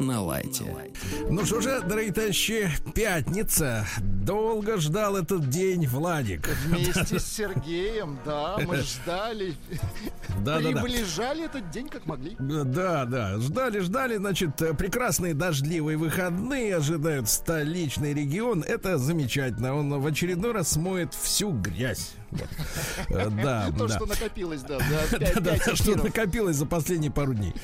На лайте. Ну что же, дорогие товарищи, пятница. Долго ждал этот день Владик. Вместе с Сергеем, да, мы ждали. Да, да, да. Приближали этот день как могли. Да, да, ждали, ждали, значит, прекрасные дождливые выходные ожидают столичный регион. Это замечательно. Он в очередной раз смоет всю грязь. Э, Да, То, да. что накопилось, да, за Да, да, да, что накопилось за последние пару дней.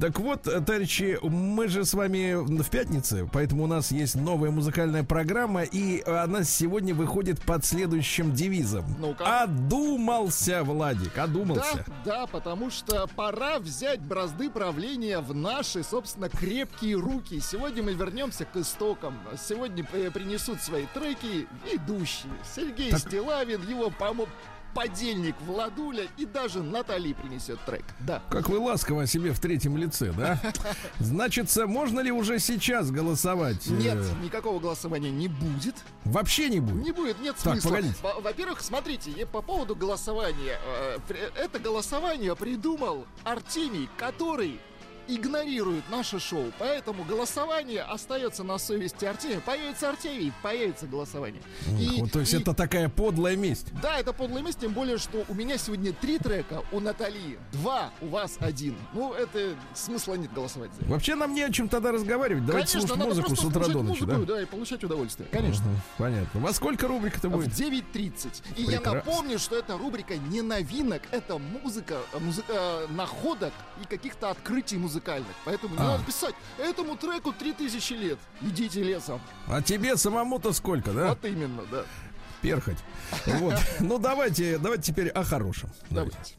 Так вот, товарищи, мы же с вами в пятнице, поэтому у нас есть новая музыкальная программа, и она сегодня выходит под следующим девизом. Одумался, Владик, Да, одумался. да, потому что пора взять бразды правления в наши, собственно, крепкие руки. Сегодня мы вернемся к истокам. Сегодня э, принесут свои треки ведущие. Сергей Так- Стилавин, его помо- подельник Владуля и даже Натали принесет трек. Да. Как вы ласково о себе в третьем лице, да? Значится, можно ли уже сейчас голосовать? Нет, Э, никакого голосования не будет. Вообще не будет. Не будет, нет Так, смысла. погодите. Во- Во-первых, смотрите, по поводу голосования. э, при- Это голосование придумал Артемий, который игнорирует наше шоу. Поэтому голосование остается на совести Артемия. Появится Артемий, появится голосование. И- Вот, то есть и- это такая подлая месть. Да, это подлая месть, тем более, что у меня сегодня три трека, у Натальи два, у вас один. Ну, это смысла нет голосовать за это. Вообще нам не о чем тогда разговаривать. Давайте Конечно, слушать музыку с утра до ночи, музыку, да? да, и получать удовольствие. Конечно. Мгм, Понятно. Во сколько рубрика-то В будет? 9.30. И я Прекрасно. напомню, что эта рубрика не новинок, это музыка, э, музы- э, находок и каких-то открытий музыкальных. Поэтому не А. надо писать, этому треку 3000 лет. Идите лесом. А тебе самому-то сколько, да? Вот именно, да. Перхоть. Вот. Ну давайте, давайте теперь о хорошем. Давайте. Давайте.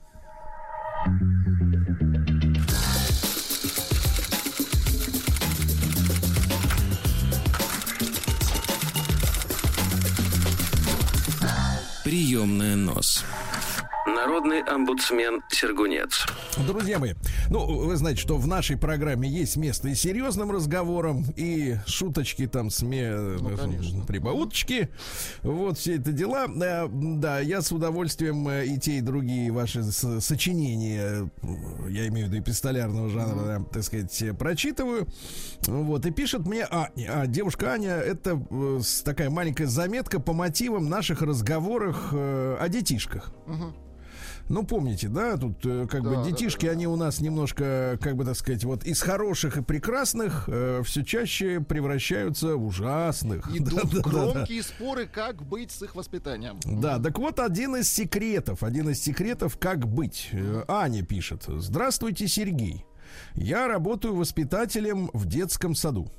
Приемная нос. Народный омбудсмен Сергунец. Друзья мои, ну, вы знаете, что в нашей программе есть место и серьезным разговорам, и шуточки там, сме... Ну, конечно. прибауточки. Вот все это дела. Да, да, я с удовольствием э, и те, и другие ваши сочинения, э, я имею в виду эпистолярного жанра, да, так сказать, э, прочитываю. Вот, и пишет мне а, а, девушка Аня, это э, такая маленькая заметка по мотивам наших разговорах э, о детишках. Ну, помните, да, тут э, как Да, бы детишки, да, да. они у нас немножко, как бы так сказать, вот из хороших и прекрасных все чаще превращаются в ужасных. Идут Да, да, да, да. громкие споры, как быть с их воспитанием. Да, так вот один из секретов, один из секретов, как быть. Э, Аня пишет. Здравствуйте, Сергей. Я работаю воспитателем в детском саду.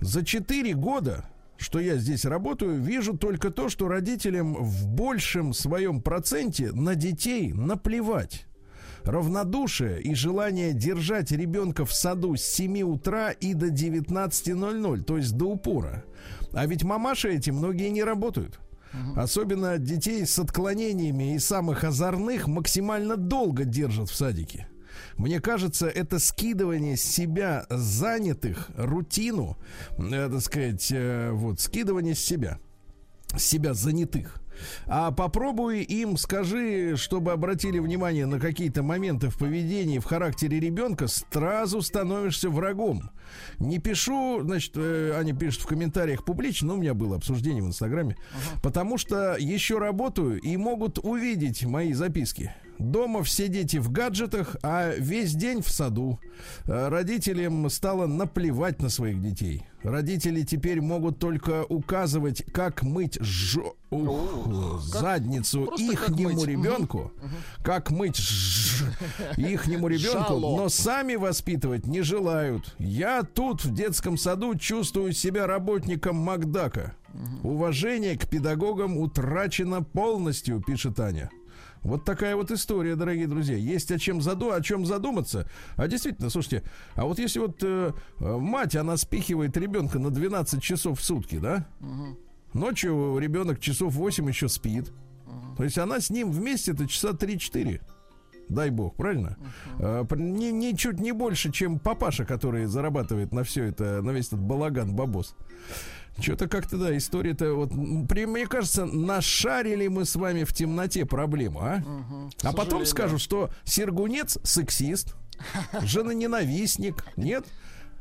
За четыре года, что я здесь работаю, вижу только то, что родителям в большем своем проценте на детей наплевать. Равнодушие и желание держать ребенка в саду с 7 утра и до 19.00, то есть до упора. А ведь мамаши эти многие не работают. Особенно детей с отклонениями и самых озорных максимально долго держат в садике. Мне кажется, это скидывание с себя занятых, рутину, э, так сказать, э, вот, скидывание с себя, с себя занятых. А попробуй им скажи, чтобы обратили внимание на какие-то моменты в поведении, в характере ребенка, сразу становишься врагом. Не пишу, значит, э, Аня пишет в комментариях публично, но у меня было обсуждение в Инстаграме, потому что еще работаю и могут увидеть мои записки. Дома все дети в гаджетах, а весь день в саду. Э, Родителям стало наплевать на своих детей. Родители теперь могут только указывать, как мыть жо- ух, задницу просто ихнему ребенку, как мыть ж- ихнему ребенку, но сами воспитывать не желают. Я тут в детском саду чувствую себя работником Макдака. Уважение к педагогам утрачено полностью, пишет Аня. Вот такая вот история, дорогие друзья. Есть о чем, заду, о чем задуматься. А действительно, слушайте, а вот если вот э, мать, она спихивает ребенка на 12 часов в сутки, да? Ночью ребенок часов 8 еще спит. То есть она с ним вместе-то часа 3-4. дай бог, правильно? Uh-huh. А, не, ничуть не больше, чем папаша, который зарабатывает на все это, на весь этот балаган бабос. Что-то как-то, да, история-то вот, при, мне кажется, нашарили мы с вами в темноте проблему, а? Угу, а потом скажу, что Сергунец сексист, женоненавистник, нет?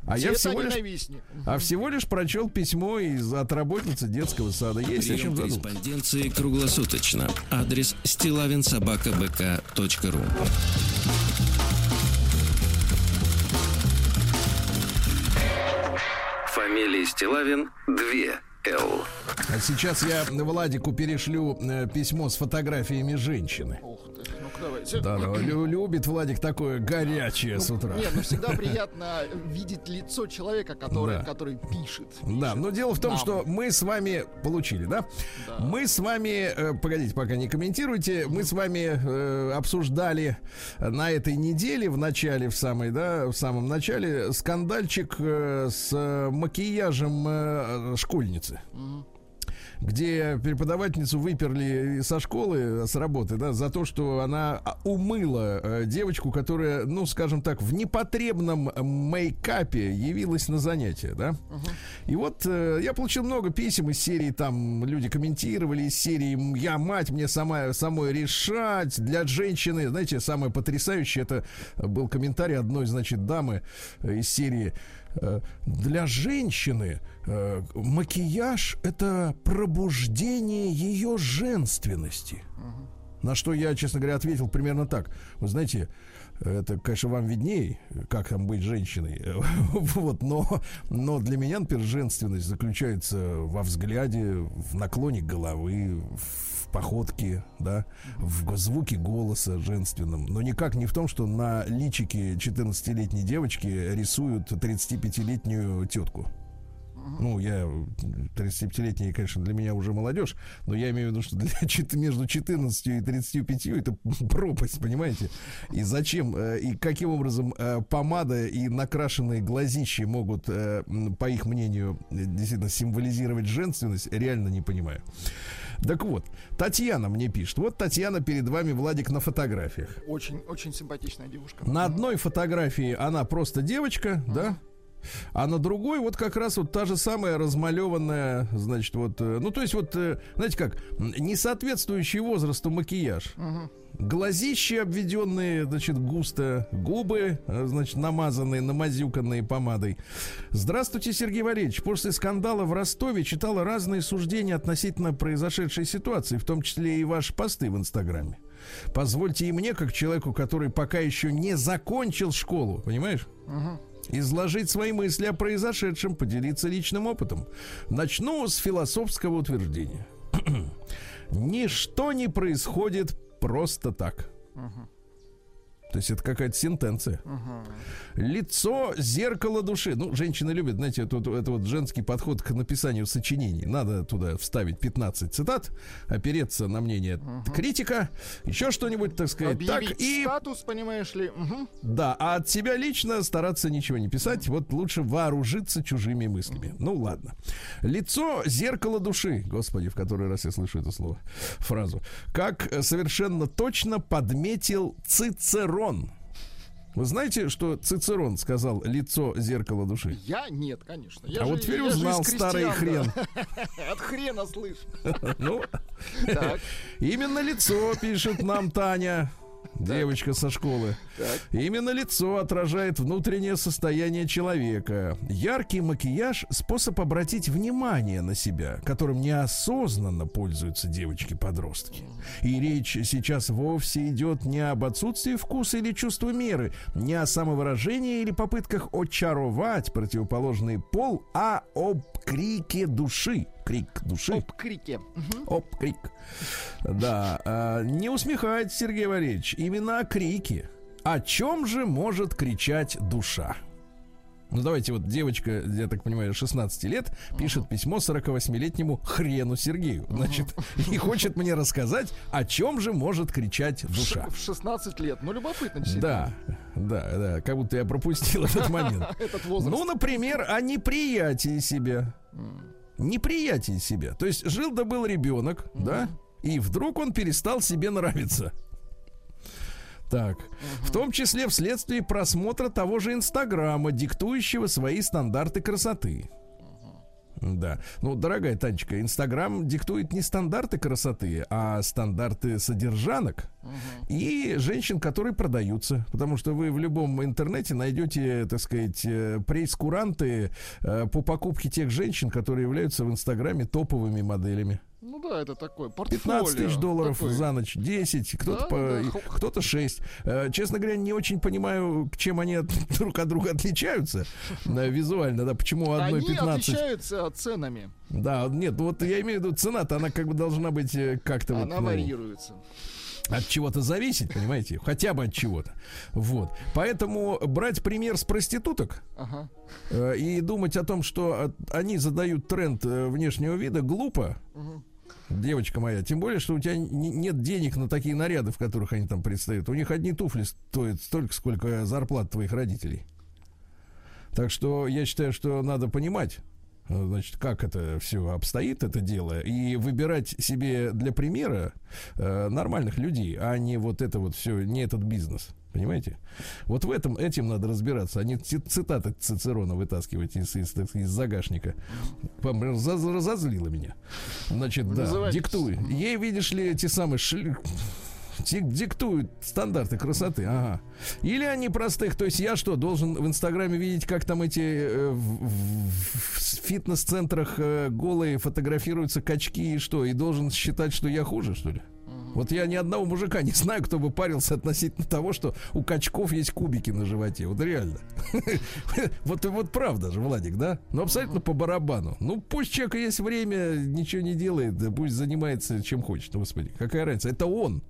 А я всего лишь, а всего лишь прочел письмо из от работницы детского сада. Есть Прием о чем корреспонденции круглосуточно. Адрес стилавинсобакабк.ру Фамилия Стилавин 2 Л. А сейчас я Владику перешлю э, письмо с фотографиями женщины. Ты давайте. Да, да, любит Владик такое горячее ну, с утра. Нет, ну всегда приятно видеть лицо человека, который, да. который пишет, пишет. Да, но дело в том, нам. что мы с вами получили, да? да. Мы с вами, э, погодите, пока не комментируйте, мы с вами э, обсуждали на этой неделе, в начале, в самой, да, в самом начале, скандальчик э, с макияжем э, школьницы. Угу где преподавательницу выперли со школы, с работы, да, за то, что она умыла э, девочку, которая, ну, скажем так, в непотребном мейкапе явилась на занятия, да. Uh-huh. И вот э, я получил много писем из серии, там люди комментировали из серии «Я мать, мне сама, самой решать». Для женщины, знаете, самое потрясающее, это был комментарий одной, значит, дамы э, из серии для женщины э, макияж это пробуждение ее женственности. На что я, честно говоря, ответил примерно так. Вы знаете, это, конечно, вам видней, как там быть женщиной. вот, но, но для меня, например, женственность заключается во взгляде, в наклоне головы, в походке, да, в звуке голоса женственном. Но никак не в том, что на личике 14-летней девочки рисуют 35-летнюю тетку. Ну, я 35-летний, конечно, для меня уже молодежь, но я имею в виду, что для, между 14 и 35 это пропасть, понимаете? И зачем, э, и каким образом э, помада и накрашенные глазищи могут, э, по их мнению, действительно символизировать женственность, реально не понимаю. Так вот, Татьяна мне пишет. Вот Татьяна перед вами, Владик, на фотографиях. Очень, очень симпатичная девушка. На одной фотографии она просто девочка, uh-huh. да? А на другой вот как раз вот та же самая размалеванная, значит, вот, э, ну то есть вот, э, знаете как, не соответствующий возрасту макияж. Угу. Глазищи обведенные, значит, густо, губы, э, значит, намазанные, намазюканные помадой. Здравствуйте, Сергей Валерьевич. После скандала в Ростове читала разные суждения относительно произошедшей ситуации, в том числе и ваши посты в Инстаграме. Позвольте и мне, как человеку, который пока еще не закончил школу, понимаешь? Угу изложить свои мысли о произошедшем, поделиться личным опытом. Начну с философского утверждения. Ничто не происходит просто так. Uh-huh. То есть это какая-то сентенция. Uh-huh. Лицо зеркало души. Ну, женщины любят, знаете, это, это вот женский подход к написанию сочинений. Надо туда вставить 15 цитат, опереться на мнение uh-huh. критика, еще что-нибудь, так сказать. Объявить так и статус, понимаешь ли. Uh-huh. Да, а от себя лично стараться ничего не писать. Вот лучше вооружиться чужими мыслями. Uh-huh. Ну ладно. Лицо зеркало души. Господи, в который раз я слышу это слово, фразу. Как совершенно точно подметил Цицерон Цицерон. Вы знаете, что Цицерон сказал лицо зеркало души? Я нет, конечно. Я а же, вот теперь узнал старый хрен. От хрена слышь. Ну, именно лицо пишет нам Таня девочка со школы. Так. Именно лицо отражает внутреннее состояние человека. Яркий макияж – способ обратить внимание на себя, которым неосознанно пользуются девочки-подростки. И речь сейчас вовсе идет не об отсутствии вкуса или чувства меры, не о самовыражении или попытках очаровать противоположный пол, а об крике души крик души. Оп, крике. Угу. Оп, крик. Да. А, не усмехайтесь, Сергей Валерьевич. Именно о крике. О чем же может кричать душа? Ну, давайте вот девочка, я так понимаю, 16 лет, пишет письмо 48-летнему хрену Сергею. Значит, и хочет мне рассказать, о чем же может кричать душа. В 16 лет. Ну, любопытно, Да, да, да. Как будто я пропустил этот момент. Этот возраст. Ну, например, о неприятии себя неприятие себя. То есть жил да был ребенок, mm-hmm. да, и вдруг он перестал себе нравиться. Так. В том числе вследствие просмотра того же Инстаграма, диктующего свои стандарты красоты. Да. Ну, дорогая Танечка, Инстаграм диктует не стандарты красоты, а стандарты содержанок и женщин, которые продаются. Потому что вы в любом интернете найдете, так сказать, э, прейскуранты э, по покупке тех женщин, которые являются в Инстаграме топовыми моделями. Ну да, это такой 15 тысяч долларов такой. за ночь, 10, кто-то да, по, да. кто-то 6. Э, честно говоря, не очень понимаю, чем они от, друг от друга отличаются э, визуально, да, почему одной они 15. Они отличаются ценами. Да, нет, вот я имею в виду цена-то, она как бы должна быть э, как-то она вот... варьируется от чего-то зависеть, понимаете? Хотя бы от чего-то. Вот. Поэтому брать пример с проституток ага. э, и думать о том, что они задают тренд внешнего вида, глупо. Угу девочка моя. Тем более, что у тебя нет денег на такие наряды, в которых они там предстают. У них одни туфли стоят столько, сколько зарплат твоих родителей. Так что я считаю, что надо понимать, значит, как это все обстоит, это дело, и выбирать себе для примера э, нормальных людей, а не вот это вот все, не этот бизнес. Понимаете? Вот в этом, этим надо разбираться, а не цитаты Цицерона вытаскивать из, из, из загашника. Разозлило меня. Значит, да, диктуй. Ей, видишь ли, эти самые шли диктуют стандарты красоты. Ага. Или они простых, то есть я что, должен в Инстаграме видеть, как там эти э, в, в, в фитнес-центрах э, голые фотографируются качки и что, и должен считать, что я хуже, что ли? Вот я ни одного мужика не знаю, кто бы парился относительно того, что у качков есть кубики на животе. Вот реально. Вот вот правда же, Владик, да? Ну, абсолютно по барабану. Ну, пусть человек есть время, ничего не делает, пусть занимается чем хочет. Господи, какая разница? Это он.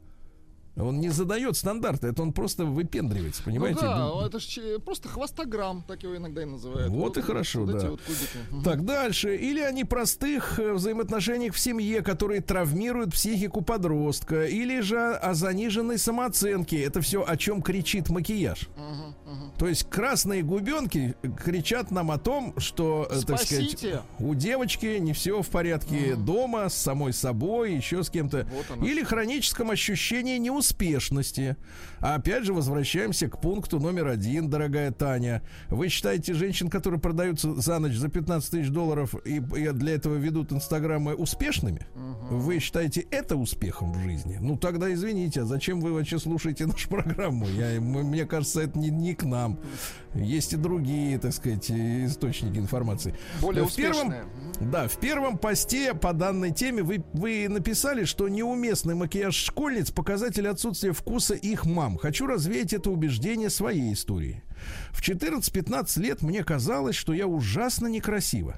Он не задает стандарты, это он просто выпендривается, понимаете? Ну да, ну, это же просто хвостограмм, так его иногда и называют. Вот, вот и хорошо, вот да. Вот так, дальше. Или они простых э, взаимоотношениях в семье, которые травмируют психику подростка, или же о заниженной самооценке. Это все, о чем кричит макияж. Угу, угу. То есть красные губенки кричат нам о том, что, Спасите. так сказать, у девочки не все в порядке угу. дома, с самой собой, еще с кем-то. Вот или хроническом ощущении неуспеха успешности. А опять же, возвращаемся к пункту номер один, дорогая Таня. Вы считаете женщин, которые продаются за ночь за 15 тысяч долларов и, и для этого ведут инстаграмы успешными? Угу. Вы считаете это успехом в жизни? Ну тогда извините, а зачем вы вообще слушаете нашу программу? Я, мне кажется, это не, не к нам. Есть и другие, так сказать, источники информации. Более в первом, да, в первом посте по данной теме вы, вы написали, что неуместный макияж школьниц показатель отсутствия вкуса их мам. Хочу развеять это убеждение своей истории. В 14-15 лет мне казалось, что я ужасно некрасива.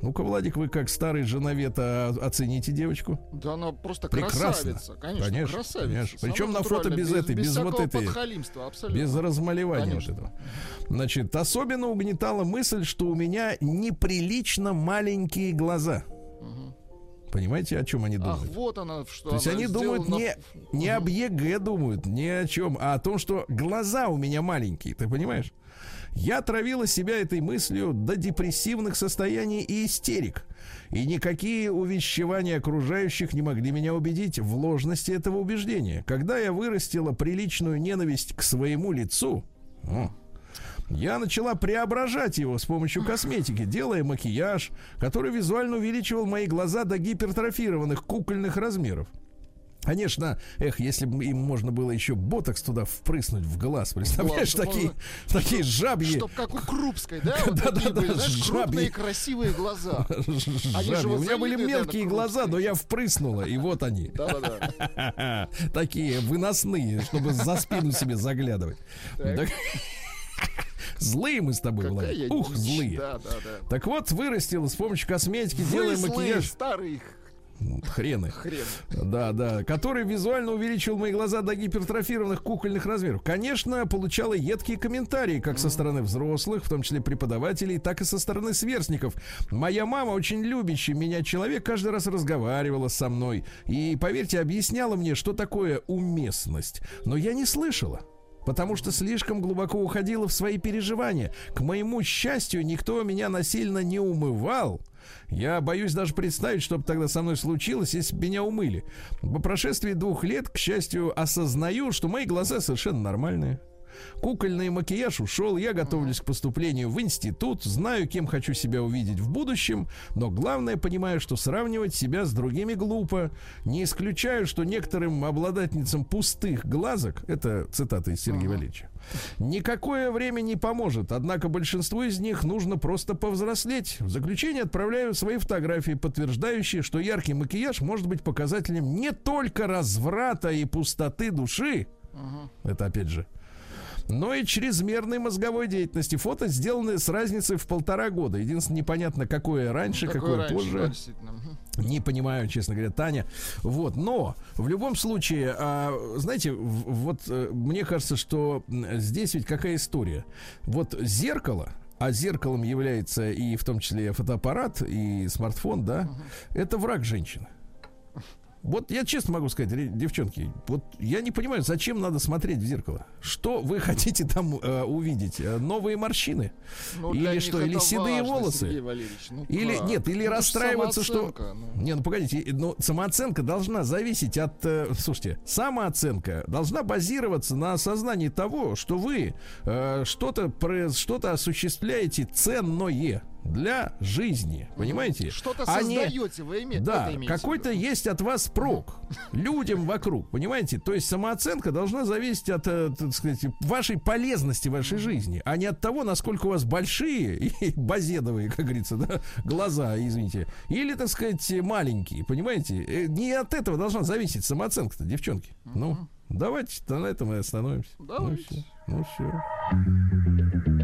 Ну-ка, Владик, вы как старый женовед а, оцените девочку. Да она просто Прекрасно. красавица. Конечно, конечно красавица. Конечно. Причем на фото без, без этой, без, без вот этой. абсолютно. Без размалевания конечно. вот этого. Значит, особенно угнетала мысль, что у меня неприлично маленькие глаза. Понимаете, о чем они думают? Ах, вот она, что То есть они думают не, не об ЕГЭ думают, не о чем, а о том, что глаза у меня маленькие, ты понимаешь? Я травила себя этой мыслью до депрессивных состояний и истерик. И никакие увещевания окружающих не могли меня убедить в ложности этого убеждения. Когда я вырастила приличную ненависть к своему лицу, я начала преображать его с помощью косметики, делая макияж, который визуально увеличивал мои глаза до гипертрофированных кукольных размеров. Конечно, эх, если бы им можно было еще ботокс туда впрыснуть в глаз, представляешь, глаз, такие, можно... такие жабьи. Чтоб как у Крупской, да? Вот да, да, да, знаешь, крупные красивые глаза. У меня были мелкие глаза, но я впрыснула, и вот они. Такие выносные, чтобы за спину себе заглядывать. Злые мы с тобой, Какая Ух, злые. Да, да, да. Так вот, вырастил с помощью косметики, Вы делая макияж. старый Хрены. Хрен. Да, да. Который визуально увеличил мои глаза до гипертрофированных кукольных размеров. Конечно, получала едкие комментарии, как со стороны взрослых, в том числе преподавателей, так и со стороны сверстников. Моя мама, очень любящий меня человек, каждый раз разговаривала со мной. И, поверьте, объясняла мне, что такое уместность. Но я не слышала. Потому что слишком глубоко уходила в свои переживания. К моему счастью, никто меня насильно не умывал. Я боюсь даже представить, что бы тогда со мной случилось, если бы меня умыли. По прошествии двух лет, к счастью, осознаю, что мои глаза совершенно нормальные. Кукольный макияж ушел, я готовлюсь к поступлению в институт, знаю, кем хочу себя увидеть в будущем, но главное понимаю, что сравнивать себя с другими глупо. Не исключаю, что некоторым обладательницам пустых глазок, это цитата из Сергея Валерьевича, Никакое время не поможет, однако большинству из них нужно просто повзрослеть. В заключение отправляю свои фотографии, подтверждающие, что яркий макияж может быть показателем не только разврата и пустоты души, uh-huh. это опять же но и чрезмерной мозговой деятельности. Фото сделаны с разницей в полтора года. Единственное, непонятно, какое раньше, ну, какое, какое раньше, позже. Не понимаю, честно говоря, Таня. Вот, но в любом случае, а, знаете, вот э, мне кажется, что здесь ведь какая история. Вот зеркало, а зеркалом является и в том числе фотоаппарат и смартфон, да, угу. это враг женщины. Вот я честно могу сказать, девчонки, вот я не понимаю, зачем надо смотреть в зеркало. Что вы хотите там э, увидеть? Э, новые морщины? Ну, или что? Или седые важно, волосы? Ну, или как? нет? Или ну, расстраиваться, что? Ну. Не, ну погодите, но самооценка должна зависеть от, э, слушайте, самооценка должна базироваться на осознании того, что вы э, что-то что-то осуществляете ценное для жизни, понимаете? Что-то а создаете, вы имеете. Да, какой-то есть от вас прок людям вокруг, понимаете? То есть самооценка должна зависеть от, э, так сказать, вашей полезности вашей жизни, а не от того, насколько у вас большие и базедовые, как говорится, да, глаза, извините, или, так сказать, маленькие, понимаете? Э, не от этого должна зависеть самооценка-то, девчонки. Ну, давайте на этом и остановимся. Давайте. Ну все. Ну, все.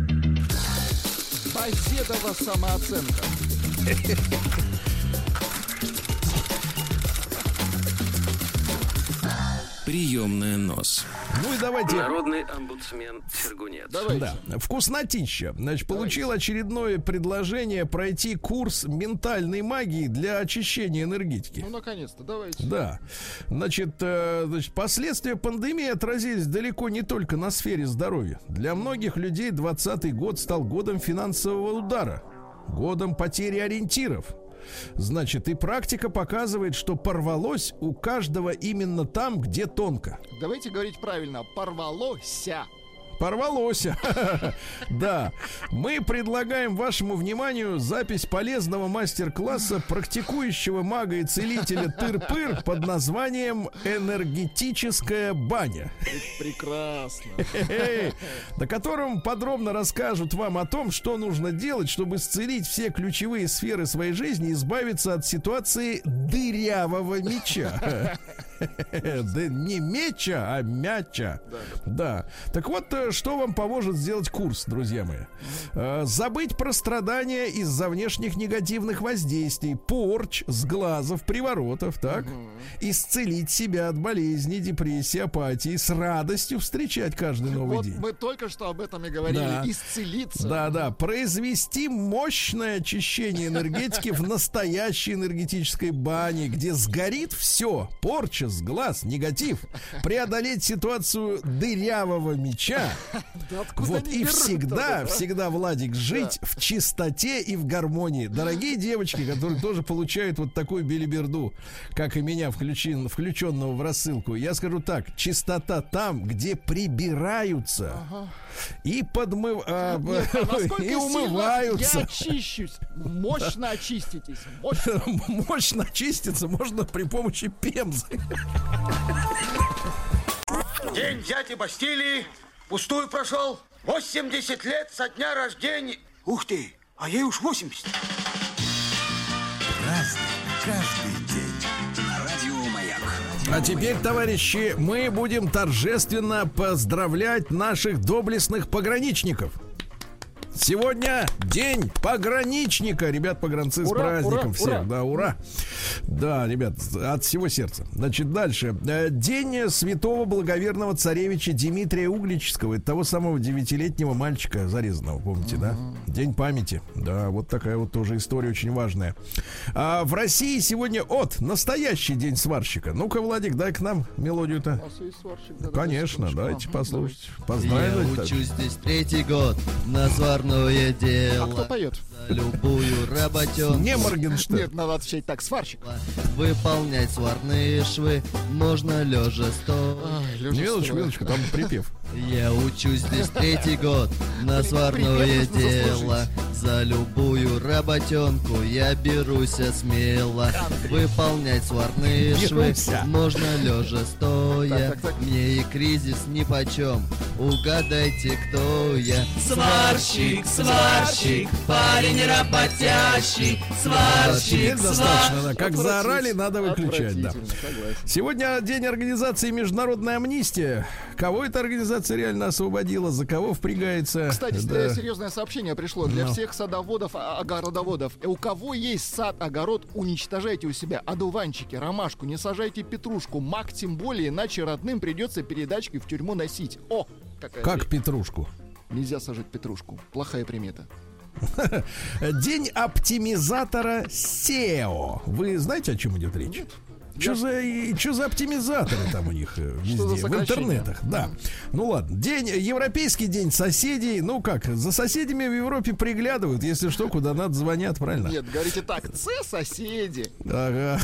Базедова самооценка. Приемная нос. Ну и давайте. Народный омбудсмен Сергунец. Давайте. Да. Вкуснотища. Значит, получил давайте. очередное предложение пройти курс ментальной магии для очищения энергетики. Ну, наконец-то, давайте. Да. Значит, э, значит, последствия пандемии отразились далеко не только на сфере здоровья. Для многих людей 2020 год стал годом финансового удара, годом потери ориентиров, Значит, и практика показывает, что порвалось у каждого именно там, где тонко. Давайте говорить правильно. Порвалося. Порвалось. Да. Мы предлагаем вашему вниманию запись полезного мастер-класса практикующего мага и целителя Тыр-Пыр под названием «Энергетическая баня». Прекрасно. На котором подробно расскажут вам о том, что нужно делать, чтобы исцелить все ключевые сферы своей жизни и избавиться от ситуации дырявого меча. Да не меча, а мяча. Да. Так вот, что вам поможет сделать курс, друзья мои? Э, забыть про страдания из-за внешних негативных воздействий, порч, сглазов, приворотов, так? Исцелить себя от болезней, депрессии, апатии, с радостью встречать каждый новый вот день. Мы только что об этом и говорили. Да. Исцелиться. Да, да. Произвести мощное очищение энергетики в настоящей энергетической бане, где сгорит все. Порча, сглаз, негатив. Преодолеть ситуацию дырявого меча да вот и всегда, да? всегда, Владик, жить да. в чистоте и в гармонии. Дорогие девочки, которые тоже получают вот такую белиберду, как и меня, включен, включенного в рассылку, я скажу так, чистота там, где прибираются. Ага и подмыв... А, а и умываются. Я очищусь. Мощно очиститесь. Мощно. Мощно очиститься можно при помощи пемзы. День дяди Бастилии Пустую прошел. 80 лет со дня рождения. Ух ты, а ей уж 80. Разный, каждый день. Радио Маяк. А теперь, товарищи, мы будем торжественно поздравлять наших доблестных пограничников. Сегодня день пограничника. Ребят, погранцы с Ура, праздником ура, всех. ура. Да, ура. Да, ребят, от всего сердца. Значит, дальше. Э, День святого благоверного царевича Дмитрия Углического. Это того самого девятилетнего мальчика зарезанного, помните, да? День памяти. Да, вот такая вот тоже история очень важная. А в России сегодня от настоящий день сварщика. Ну-ка, Владик, дай к нам мелодию-то. А Конечно, давайте послушать. Я Поздравить. учусь здесь третий год на сварное давай. А кто дело. поет? За любую работенку Не Моргенштерн. Нет, надо отвечать так, сварщик. выполнять сварные швы можно лежа Минуточку, Строев. минуточку, там припев. Я учусь здесь третий год на сварное дело. За любую работенку я берусь смело. Выполнять сварные швы можно лежа стоя. Мне и кризис нипочем. Угадайте, кто я. Сварщик, сварщик, парень работящий, сварщик, достаточно, да. Как заорали, надо выключать, да. Сегодня день организации Международная амнистия. Кого эта организация реально освободила, за кого впрягается? Кстати, да. э, серьезное сообщение пришло для Ну. всех садоводов, а- огородоводов. Э, У кого есть сад, огород, уничтожайте у себя одуванчики, ромашку, не сажайте петрушку, мак тем более, иначе родным придется передачки в тюрьму носить. О, какая Как вещь. петрушку. Нельзя сажать петрушку. Плохая примета. День оптимизатора SEO. Вы знаете, о чем идет речь? Что за, чё за оптимизаторы там у них э, Что везде, в интернетах, да. Ну ладно, день, европейский день соседей, ну как, за соседями в Европе приглядывают, если что, куда надо звонят, правильно? Нет, говорите так, це соседи. Ага.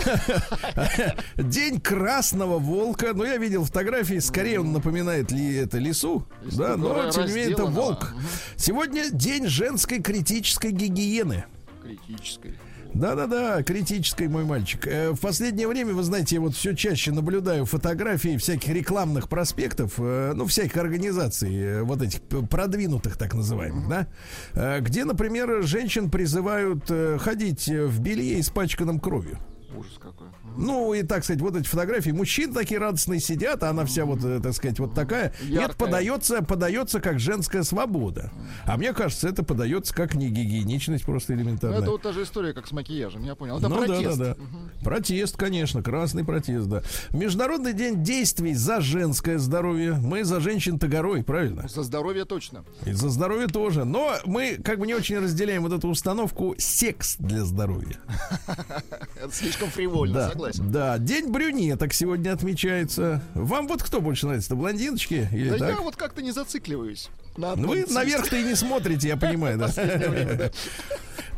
День красного волка. Ну, я видел фотографии. Скорее он напоминает ли это. Лису, Да, но тем не менее это волк. Сегодня день женской критической гигиены. Критической. Да-да-да, критической, мой мальчик. Э, В последнее время, вы знаете, я вот все чаще наблюдаю фотографии всяких рекламных проспектов, э, ну, всяких организаций, э, вот этих продвинутых, так называемых, да, где, например, женщин призывают ходить в белье, испачканном кровью. Ужас какой. Ну, и так сказать, вот эти фотографии. Мужчин такие радостные сидят, а она вся вот, э, так сказать, вот такая. Яркая. подается, подается как женская свобода. А мне кажется, это подается как негигиеничность просто Ну, элементарная. это вот та же история, как с макияжем, я понял. Это ну протест. да, да, да. Протест, конечно, красный протест, да. Международный день действий за женское здоровье. Мы за женщин-то горой, правильно? За здоровье точно. И за здоровье тоже. Но мы как бы не очень разделяем вот эту установку секс для здоровья. Это слишком фривольно, Да, согласен. да, день брюнеток сегодня отмечается. Вам вот кто больше нравится, блондиночки или Да так? я вот как-то не зацикливаюсь. На Ну, Вы наверх-то и не смотрите, я понимаю, да.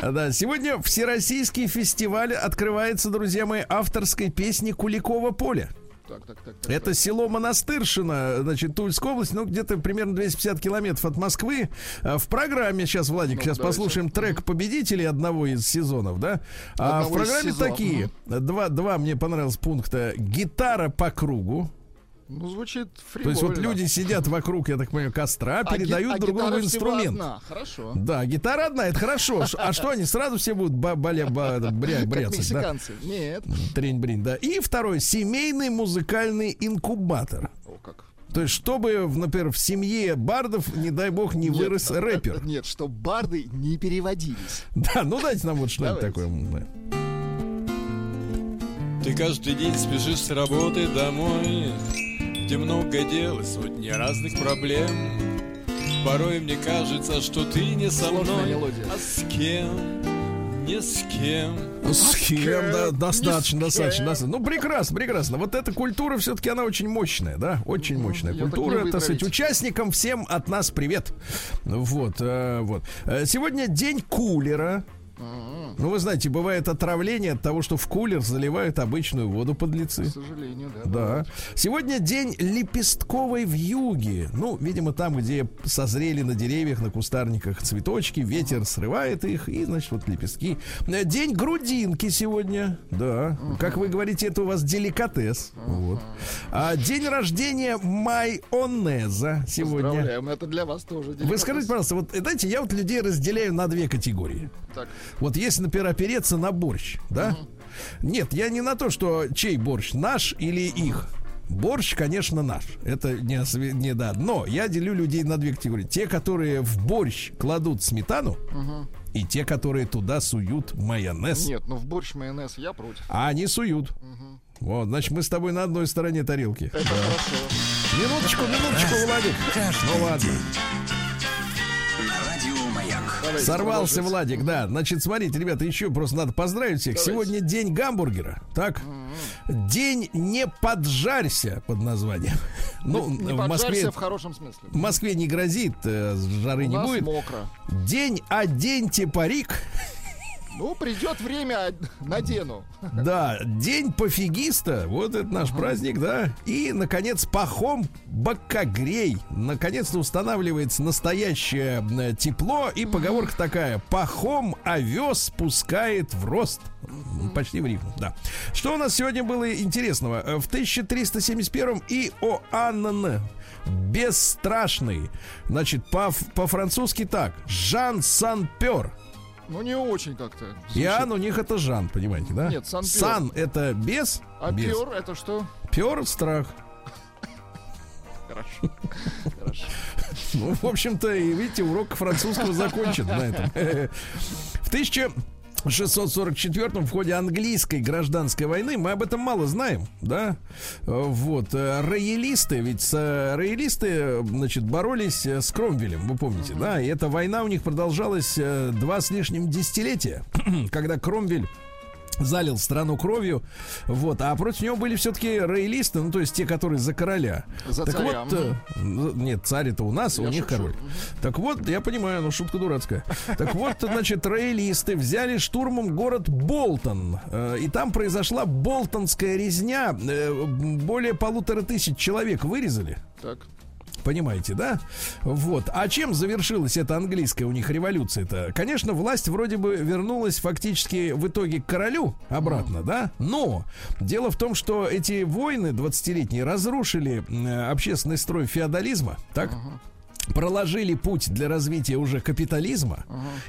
А, Да, сегодня Всероссийский фестиваль открывается, друзья мои, авторской песни Куликова поля. Так, так, так, так. Это село Монастыршино, значит, Тульская область, ну, где-то примерно 250 километров от Москвы. А В программе сейчас, Владик, Ну, сейчас давайте. послушаем трек победителей одного из сезонов, да? А в Одного из программе сезонов. такие, два, два мне понравилось пункта. Гитара по кругу. Ну, звучит То фривольно. есть вот люди сидят вокруг, я так понимаю, костра, А передают а друг другу инструмент. одна. Хорошо. Да, гитара одна, это хорошо. А что они сразу все будут ба- баля- ба- бря- Как бряцать, да? мексиканцы. Нет. Трень-брень, да. И второй, семейный музыкальный инкубатор. О, как. То есть, чтобы, например, в семье бардов, не дай бог, не Нет, вырос рэпер. Нет, что барды не переводились. Да, ну дайте нам вот что-нибудь такое. Ты каждый день спешишь с работы домой Где много дел и сотни разных проблем Порой мне кажется, что ты не со мной мелодия. А с кем, не с кем да. С кем, да, достаточно, достаточно, достаточно. Ну, прекрасно, прекрасно. Вот эта культура все-таки, она очень мощная, да? Очень мощная её так культура. не Так сказать, участникам всем от нас привет. Вот, э, вот. Э, Сегодня день кулера. Ну, вы знаете, бывает отравление от того, что в кулер заливают обычную воду подлецы. К сожалению, да. Да. Сегодня день лепестковой вьюги. Ну, видимо, там, где созрели на деревьях, на кустарниках цветочки, ветер срывает их, и, значит, вот лепестки. Э, День грудинки сегодня. Да. Как вы говорите, это у вас деликатес. Вот. А день рождения майонеза сегодня. Поздравляем, это для вас тоже. Вы деликатес. скажите, пожалуйста, вот, знаете, я вот людей разделяю на две категории. Так, Вот если, например, опереться на борщ, да? Нет, я не на то, что чей борщ, наш или их. Борщ, конечно, наш. Это не, осве- не да. Но я делю людей на две категории. Те, которые в борщ кладут сметану, и те, которые туда суют майонез. Нет, ну в борщ майонез я против. А они суют. Вот, значит, мы с тобой на одной стороне тарелки. Это хорошо. Минуточку, минуточку, Владик. Ну ладно. Давайте Сорвался продолжить. Владик, да. Значит, смотрите, ребята, еще просто надо поздравить всех. Давайте. Сегодня день гамбургера. Так? День не поджарься под названием. Ну, Не в поджарься Москве в хорошем смысле. в Москве не грозит, э, жары У не будет. мокро. День оденьте парик. Ну, придет время, надену. Да, день пофигиста. Вот это наш праздник, да. И, наконец, пахом бокогрей. Наконец-то устанавливается настоящее э, тепло. И поговорка такая. Пахом овес спускает в рост. Почти в рифму, да. Что у нас сегодня было интересного? Э, В 1371 Иоанн Бесстрашный. Значит, по- по-французски так. Жан Санпер. Ну, не очень как-то. звучит. Иоанн у них это Жан, понимаете, да? Нет, Сан-Пёр. Сан это без, А без. пер это что? Пёр страх. Хорошо. Хорошо. Ну, в общем-то, и видите, урок французского закончен на этом. В 1644 в ходе английской гражданской войны мы об этом мало знаем, да? Э, Вот э, роялисты, ведь э, роялисты, значит, боролись с Кромвелем, вы помните, да? И эта война у них продолжалась два с лишним десятилетия, когда Кромвель залил страну кровью, вот, а против него были все-таки роялисты, ну, то есть те, которые за короля. За так царя, вот, э, нет, царь это у нас, у Я них шучу. король. Так вот, я понимаю, ну, шутка дурацкая. Так вот, значит, роялисты взяли штурмом город Болтон, э, и там произошла болтонская резня, э, более полутора тысяч человек вырезали. Так. Понимаете, да? Вот. А чем завершилась эта английская у них революция-то? Конечно, власть вроде бы вернулась фактически в итоге к королю обратно, да? Но дело в том, что эти войны 20-летние разрушили э, общественный строй феодализма, так? Проложили путь для развития уже капитализма.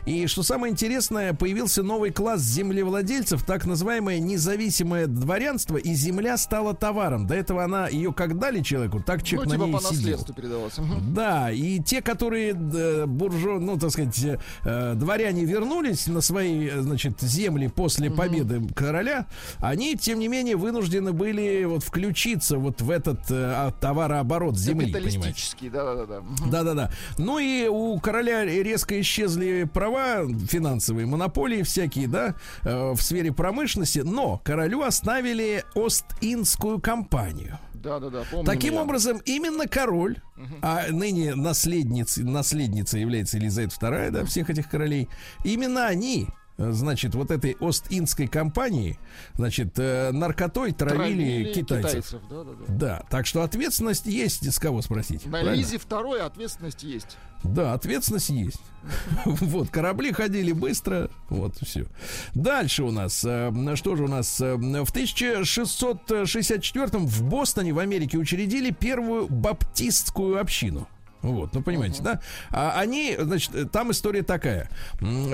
И что самое интересное, появился новый класс землевладельцев, так называемое независимое дворянство, и земля стала товаром. До этого она ее как дали человеку, так Ну, человек типа на ней по сидел. наследству передавалось. Мгм. Да, и те, которые э, буржу, ну, так сказать, э, дворяне вернулись на свои, значит, земли после победы короля, они, тем не менее, вынуждены были вот включиться вот в этот э, а, товарооборот земли? Капиталистический, да-да-да. Мгм. Да-да-да. Ну и у короля резко исчезли права финансовые, монополии всякие, да, э, в сфере промышленности, но королю оставили Ост-Индскую компанию. Да-да-да, помню. Таким я. образом, именно король, а ныне наследница, наследница является Елизавета II, да, всех этих королей, именно они Значит, вот этой Ост-Индской компании, значит, э, наркотой травили, китайцев. Да-да-да. Да, так что ответственность есть, с кого спросить. На правильно? Лизе второй ответственность есть. Да, ответственность есть. Вот, корабли ходили быстро, вот, все. Дальше у нас, э, что же у нас, э, в 1664 в Бостоне, в Америке, учредили первую баптистскую общину. Вот, ну понимаете, да? А они, значит, там история такая,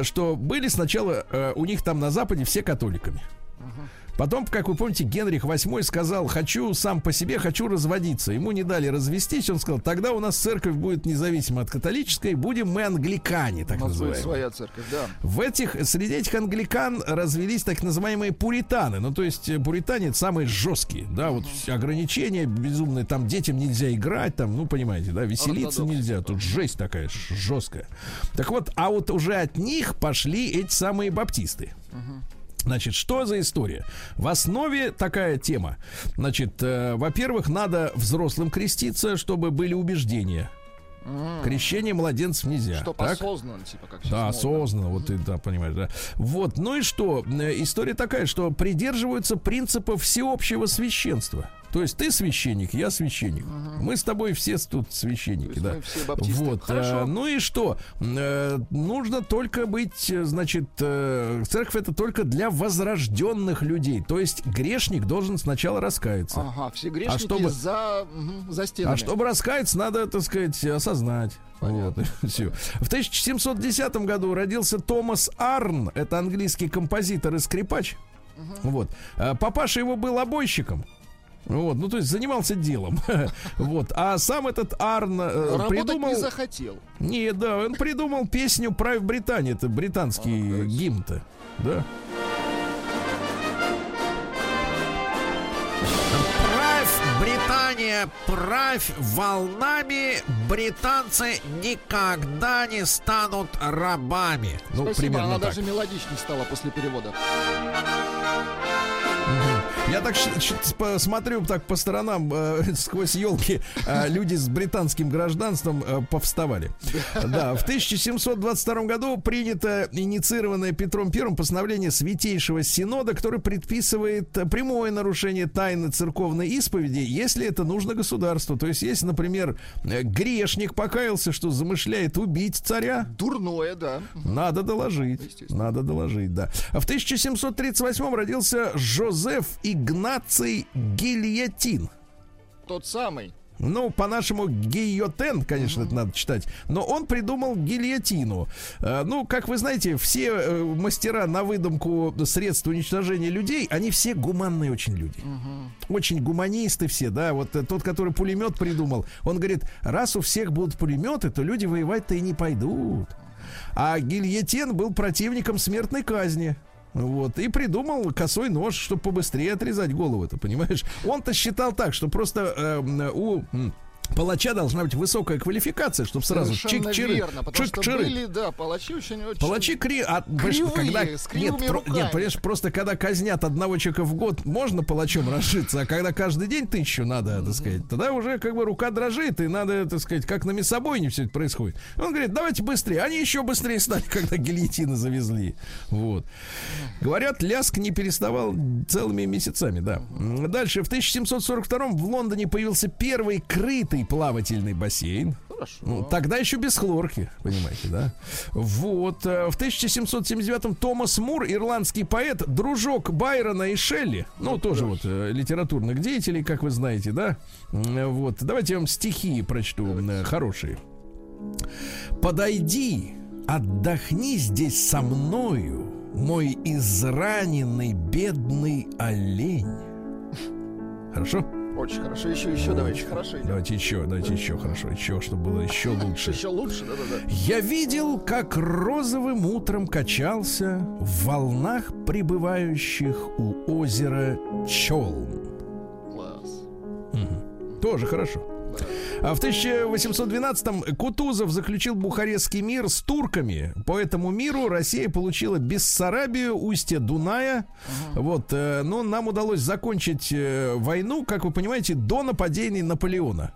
что были сначала э, у них там на Западе все католиками. Потом, как вы помните, Генрих VIII сказал, хочу сам по себе, хочу разводиться. Ему не дали развестись, он сказал, тогда у нас церковь будет независима от католической, будем мы англикане, так называемые. своя церковь, да. В этих, среди этих англикан развелись так называемые пуританы. Ну, то есть э, пуритане это самые жесткие, да, вот ограничения безумные, там детям нельзя играть, там, ну, понимаете, да, веселиться нельзя, тут жесть такая жесткая. Так вот, а вот уже от них пошли эти самые баптисты. Значит, что за история? В основе такая тема. Значит, э, во-первых, надо взрослым креститься, чтобы были убеждения. Крещение младенцев нельзя. Чтоб так? осознанно, типа, как Да, модно. осознанно, вот ты, да, понимаешь, да. Вот, ну и что? Э, История такая, что придерживаются принципа всеобщего священства. То есть ты священник, я священник. Мы с тобой все тут священники, да. все. Вот, Хорошо. э, ну и что? Э, нужно только быть, э, значит, э, церковь это только для возрожденных людей. То есть грешник должен сначала раскаяться. Ага, все грешники чтобы- за, мгм, за стенами. А чтобы раскаяться, надо, так сказать, осознать. Вот, всё. В 1710 году родился Томас Арн. Это английский композитор и скрипач. Вот. А Папаша его был обойщиком. Вот, ну то есть занимался делом. Вот. А сам этот Арн э, придумал. не захотел. Не, да, он придумал песню Private Британия. Это британский гимн-то. Да. Правь, Британия, правь волнами, британцы никогда не станут рабами. Ну, Спасибо, примерно она так. даже мелодичней стала после перевода. Я так смотрю так по сторонам э, сквозь елки люди с британским гражданством э, повставали. Да, в 1722 году принято инициированное Петром I постановление Святейшего Синода, которое предписывает э, прямое нарушение тайны церковной исповеди, если это нужно государству. То есть, если, например, э, грешник покаялся, что замышляет убить царя, Дурное, да. надо доложить. Надо доложить, да. А в 1738 родился Жозеф Игнаций Гильотин. Тот самый. Ну, по-нашему, гильотен, конечно, это надо читать. Но он придумал гильотину. Э, Ну, как вы знаете, все э, мастера на выдумку средств уничтожения людей, они все гуманные очень люди. Очень гуманисты все, да. Вот э, тот, который пулемет придумал, он говорит, раз у всех будут пулеметы, то люди воевать-то и не пойдут. А гильотен был противником смертной казни. Вот, и придумал косой нож, чтобы побыстрее отрезать голову, ты понимаешь? Он-то считал так, что просто э, у палача должна быть высокая квалификация, чтобы сразу чик-чиры, верно, потому что были, да, палачи очень... очень... Палачи кри... а, Кривые, когда... с кривыми нет, руками. нет, понимаешь, просто когда казнят одного человека в год, можно палачом разжиться, а когда каждый день тысячу надо, так сказать, тогда уже как бы рука дрожит, и надо, так сказать, как на мясобойне все это происходит. Он говорит, давайте быстрее. Они еще быстрее стали, когда гильотины завезли. Вот. Говорят, ляск не переставал целыми месяцами, да. Дальше, в 1742 в Лондоне появился первый крытый плавательный бассейн. Хорошо. Ну, тогда еще без хлорки, понимаете, да? Вот. э, В 1779-м Томас Мур, ирландский поэт, дружок Байрона и Шелли, ну, тоже вот э, литературных деятелей, как вы знаете, да? М, Вот. Давайте я вам стихи прочту э, хорошие. «Подойди, отдохни здесь со мною, мой израненный бедный олень». Хорошо? Очень хорошо. Еще, еще, давайте. Хорошо. идем. Давайте еще, давайте еще хорошо, еще, чтобы было еще лучше. Еще лучше, да-да-да. Я видел, как розовым утром качался в волнах прибывающих у озера Челн. Класс. Тоже хорошо. А в 1812-м Кутузов заключил Бухарестский мир с турками. По этому миру Россия получила Бессарабию, устье Дуная. Вот, э, но нам удалось закончить э, войну, как вы понимаете, до нападений Наполеона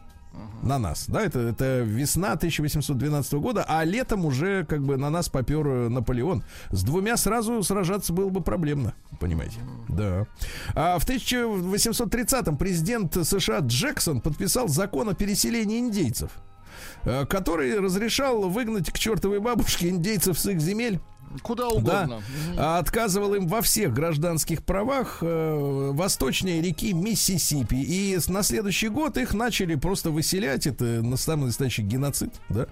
на нас. Да, это, это весна 1812 года, а летом уже как бы на нас попер э, Наполеон. С двумя сразу сражаться было бы проблемно, понимаете? Да. А в 1830-м президент США Джексон подписал закон о переселении индейцев э, который разрешал выгнать к чертовой бабушке индейцев с их земель. Куда Да, угодно. Мгм. а отказывал им во всех гражданских правах э, восточнее реки Миссисипи. И на следующий год их начали просто выселять. Это на самый настоящий геноцид, да.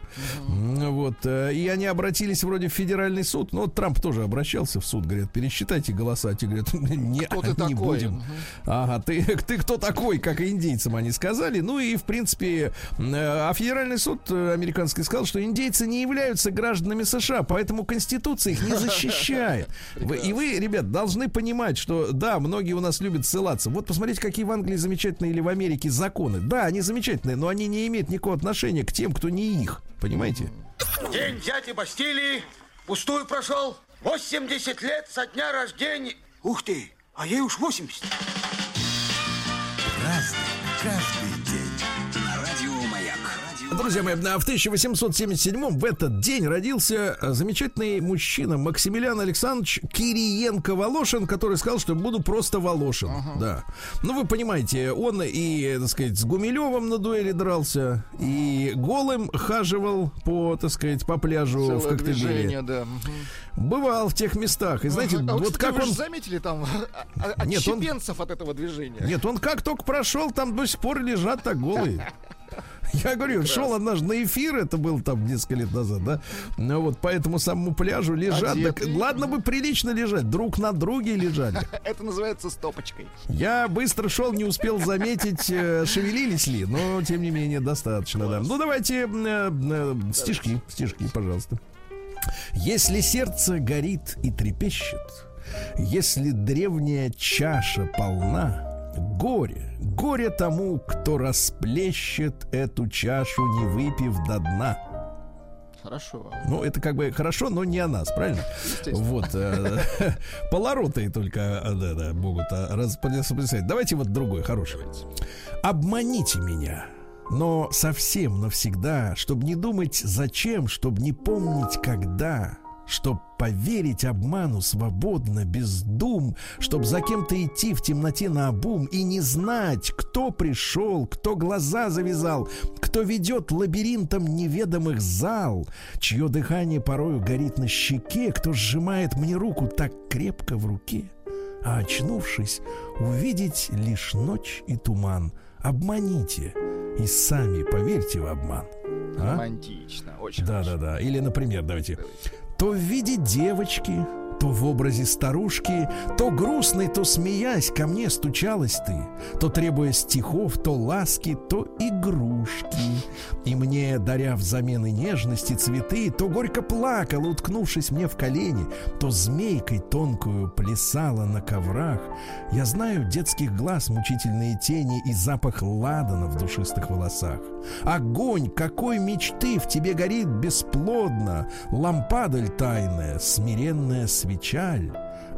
М, Вот. э, И они обратились вроде в федеральный суд. Но вот Трамп тоже обращался в суд. Говорят, пересчитайте голоса. Те говорят, не, Кто ты не такой? будем. Мгм. Ага, ты, ты кто такой, как и индейцам они сказали. Ну и, в принципе, э, а федеральный суд американский сказал, что индейцы не являются гражданами США, поэтому Конституция их не защищает. Вы- и вы, ребят, должны понимать, что, да, многие у нас любят ссылаться. Вот посмотрите, какие в Англии замечательные или в Америке законы. Да, они замечательные, но они не имеют никакого отношения к тем, кто не их. Понимаете? День дяди Бастилии пустую прошел. 80 лет со дня рождения. Ух ты, а ей уж 80. Разный, каждый Друзья мои, а в 1877 в этот день родился э, замечательный мужчина Максимилиан Александрович Кириенко-Волошин, который сказал, что буду просто Волошин. Да. Ну, вы понимаете, он и, так сказать, с Гумилевым на дуэли дрался, и голым хаживал по, так сказать, по пляжу в Целое Коктебеле. движение, да. Мгм. Бывал в тех местах. И знаете, А вот кстати, как вы он... заметили там а- а- Нет, он- от этого движения? Нет, он как только прошел, там до сих пор лежат так голые. Я говорю, шел однажды на эфир, это было там несколько лет назад, да? Ну вот по этому самому пляжу лежат. Так, ладно бы прилично лежать, друг на друге лежали. Это называется стопочкой. Я быстро шел, не успел заметить, э, шевелились ли, но тем не менее достаточно, да. Ну давайте э, э, стишки, стишки, пожалуйста. Если сердце горит и трепещет, если древняя чаша полна, горе, горе тому, кто расплещет эту чашу, не выпив до дна. Хорошо. Ну, это как бы хорошо, но не о нас, правильно? Вот. э, Полороты только э, да, да, могут э, распределять. Давайте вот другой, хороший. Обманите меня, но совсем навсегда, чтобы не думать зачем, чтобы не помнить когда, чтоб поверить обману свободно, без дум, чтоб за кем-то идти в темноте на обум и не знать, кто пришел, кто глаза завязал, кто ведет лабиринтом неведомых зал, чье дыхание порою горит на щеке, кто сжимает мне руку так крепко в руке, а очнувшись, увидеть лишь ночь и туман. Обманите и сами поверьте в обман. А? Романтично. Очень Да, да, да. Или, например, давайте. То в виде девочки, то в образе старушки, то грустной, то смеясь, ко мне стучалась ты, то требуя стихов, то ласки, то игрушки. И мне, даря взамен и нежности цветы, то горько плакала, уткнувшись мне в колени, то змейкой тонкую плясала на коврах. Я знаю детских глаз мучительные тени и запах ладана в душистых волосах. Огонь, какой мечты в тебе горит бесплодно, лампадаль тайная, смиренная свечаль.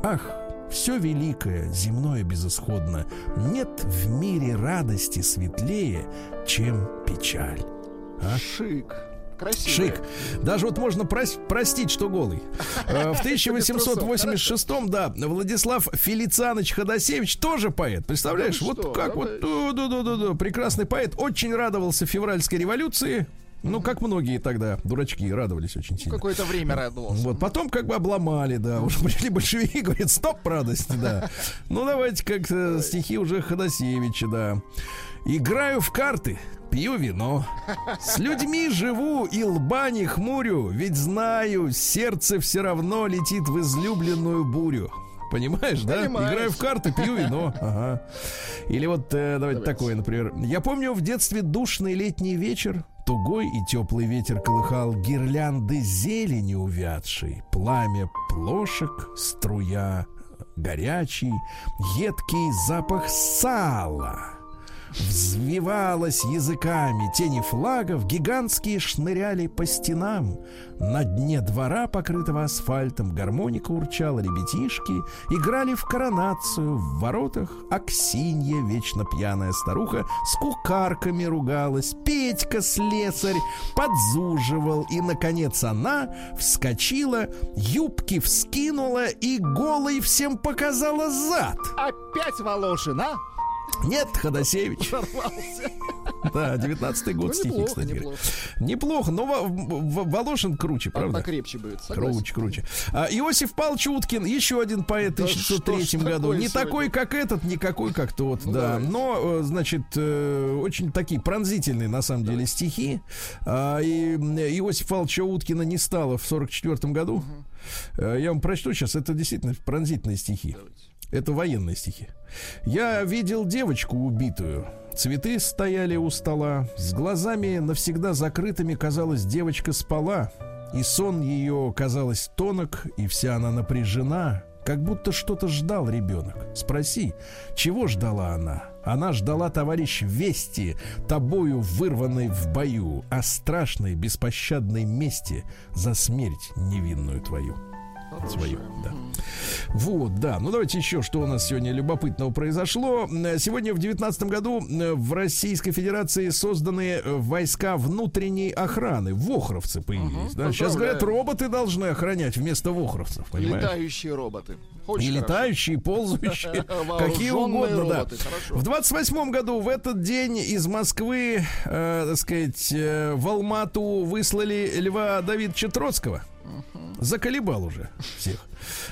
Ах, все великое, земное безысходно, нет в мире радости светлее, чем печаль. А? Шик. Красиво. Шик. Даже вот можно прос- простить, что голый. Э, В 1886-м, да, Владислав Фелицанович Ходосевич тоже поэт. Представляешь, вот как вот, да, да, да, да, прекрасный поэт, очень радовался февральской революции. Ну, как многие тогда, дурачки, радовались очень сильно. Какое-то время радовался. Вот, потом как бы обломали, да, уже пришли большевики, говорят, стоп, радость, да. Ну, давайте как стихи уже Ходосевича, да. Играю в карты, пью вино. С людьми живу и лба не хмурю, ведь знаю, сердце все равно летит в излюбленную бурю. Понимаешь, да? Понимаю. Играю в карты, пью вино. Ага. Или вот э, давайте, такое, например. Я помню в детстве душный летний вечер, тугой и теплый ветер колыхал гирлянды зелени увядшей, пламя плошек, струя горячий, едкий запах сала. Взвивалась языками тени флагов, гигантские шныряли по стенам. На дне двора, покрытого асфальтом, гармоника урчала, ребятишки играли в коронацию. В воротах Аксинья, вечно пьяная старуха, с кукарками ругалась. Петька, слесарь, подзуживал. И, наконец, она вскочила, юбки вскинула и голой всем показала зад. Опять Волошин, а? Нет, Ходосевич. Сорвался. Да, 19-й год Ну, стихи, неплохо, кстати неплохо. Неплохо, но Во- Во- Волошин круче, правда? покрепче будет. согласен. Круче, круче. А, Иосиф Павлович Уткин, еще один поэт в Да 1903 что ж году. Не сегодня? такой, как этот, не какой, как тот, Ну, да. давайте. Но, э, значит, э, очень такие пронзительные, на самом деле, стихи. А, и м, Иосифа Павловича Уткина не стало в 44 году. Э, Я вам прочту сейчас, это действительно пронзительные стихи. Это военные стихи. Я видел девочку убитую. Цветы стояли у стола. С глазами навсегда закрытыми, казалось, девочка спала. И сон ее, казалось, тонок, и вся она напряжена. Как будто что-то ждал ребенок. Спроси, чего ждала она? Она ждала, товарищ, вести, тобою вырванной в бою, о страшной беспощадной мести за смерть невинную твою свою, да. Вот, да. Ну, давайте еще, что у нас сегодня любопытного произошло. Сегодня в 2019 году э, в Российской Федерации созданы э, войска внутренней охраны. Вохровцы появились. да. Сейчас говорят, роботы должны охранять вместо вохровцев, понимаешь? Летающие роботы. Очень И летающие, и ползающие, какие угодно, да. В 28 году в этот день из Москвы, э, так сказать, э, в Алмату выслали Льва Давидовича Троцкого. Заколебал уже всех.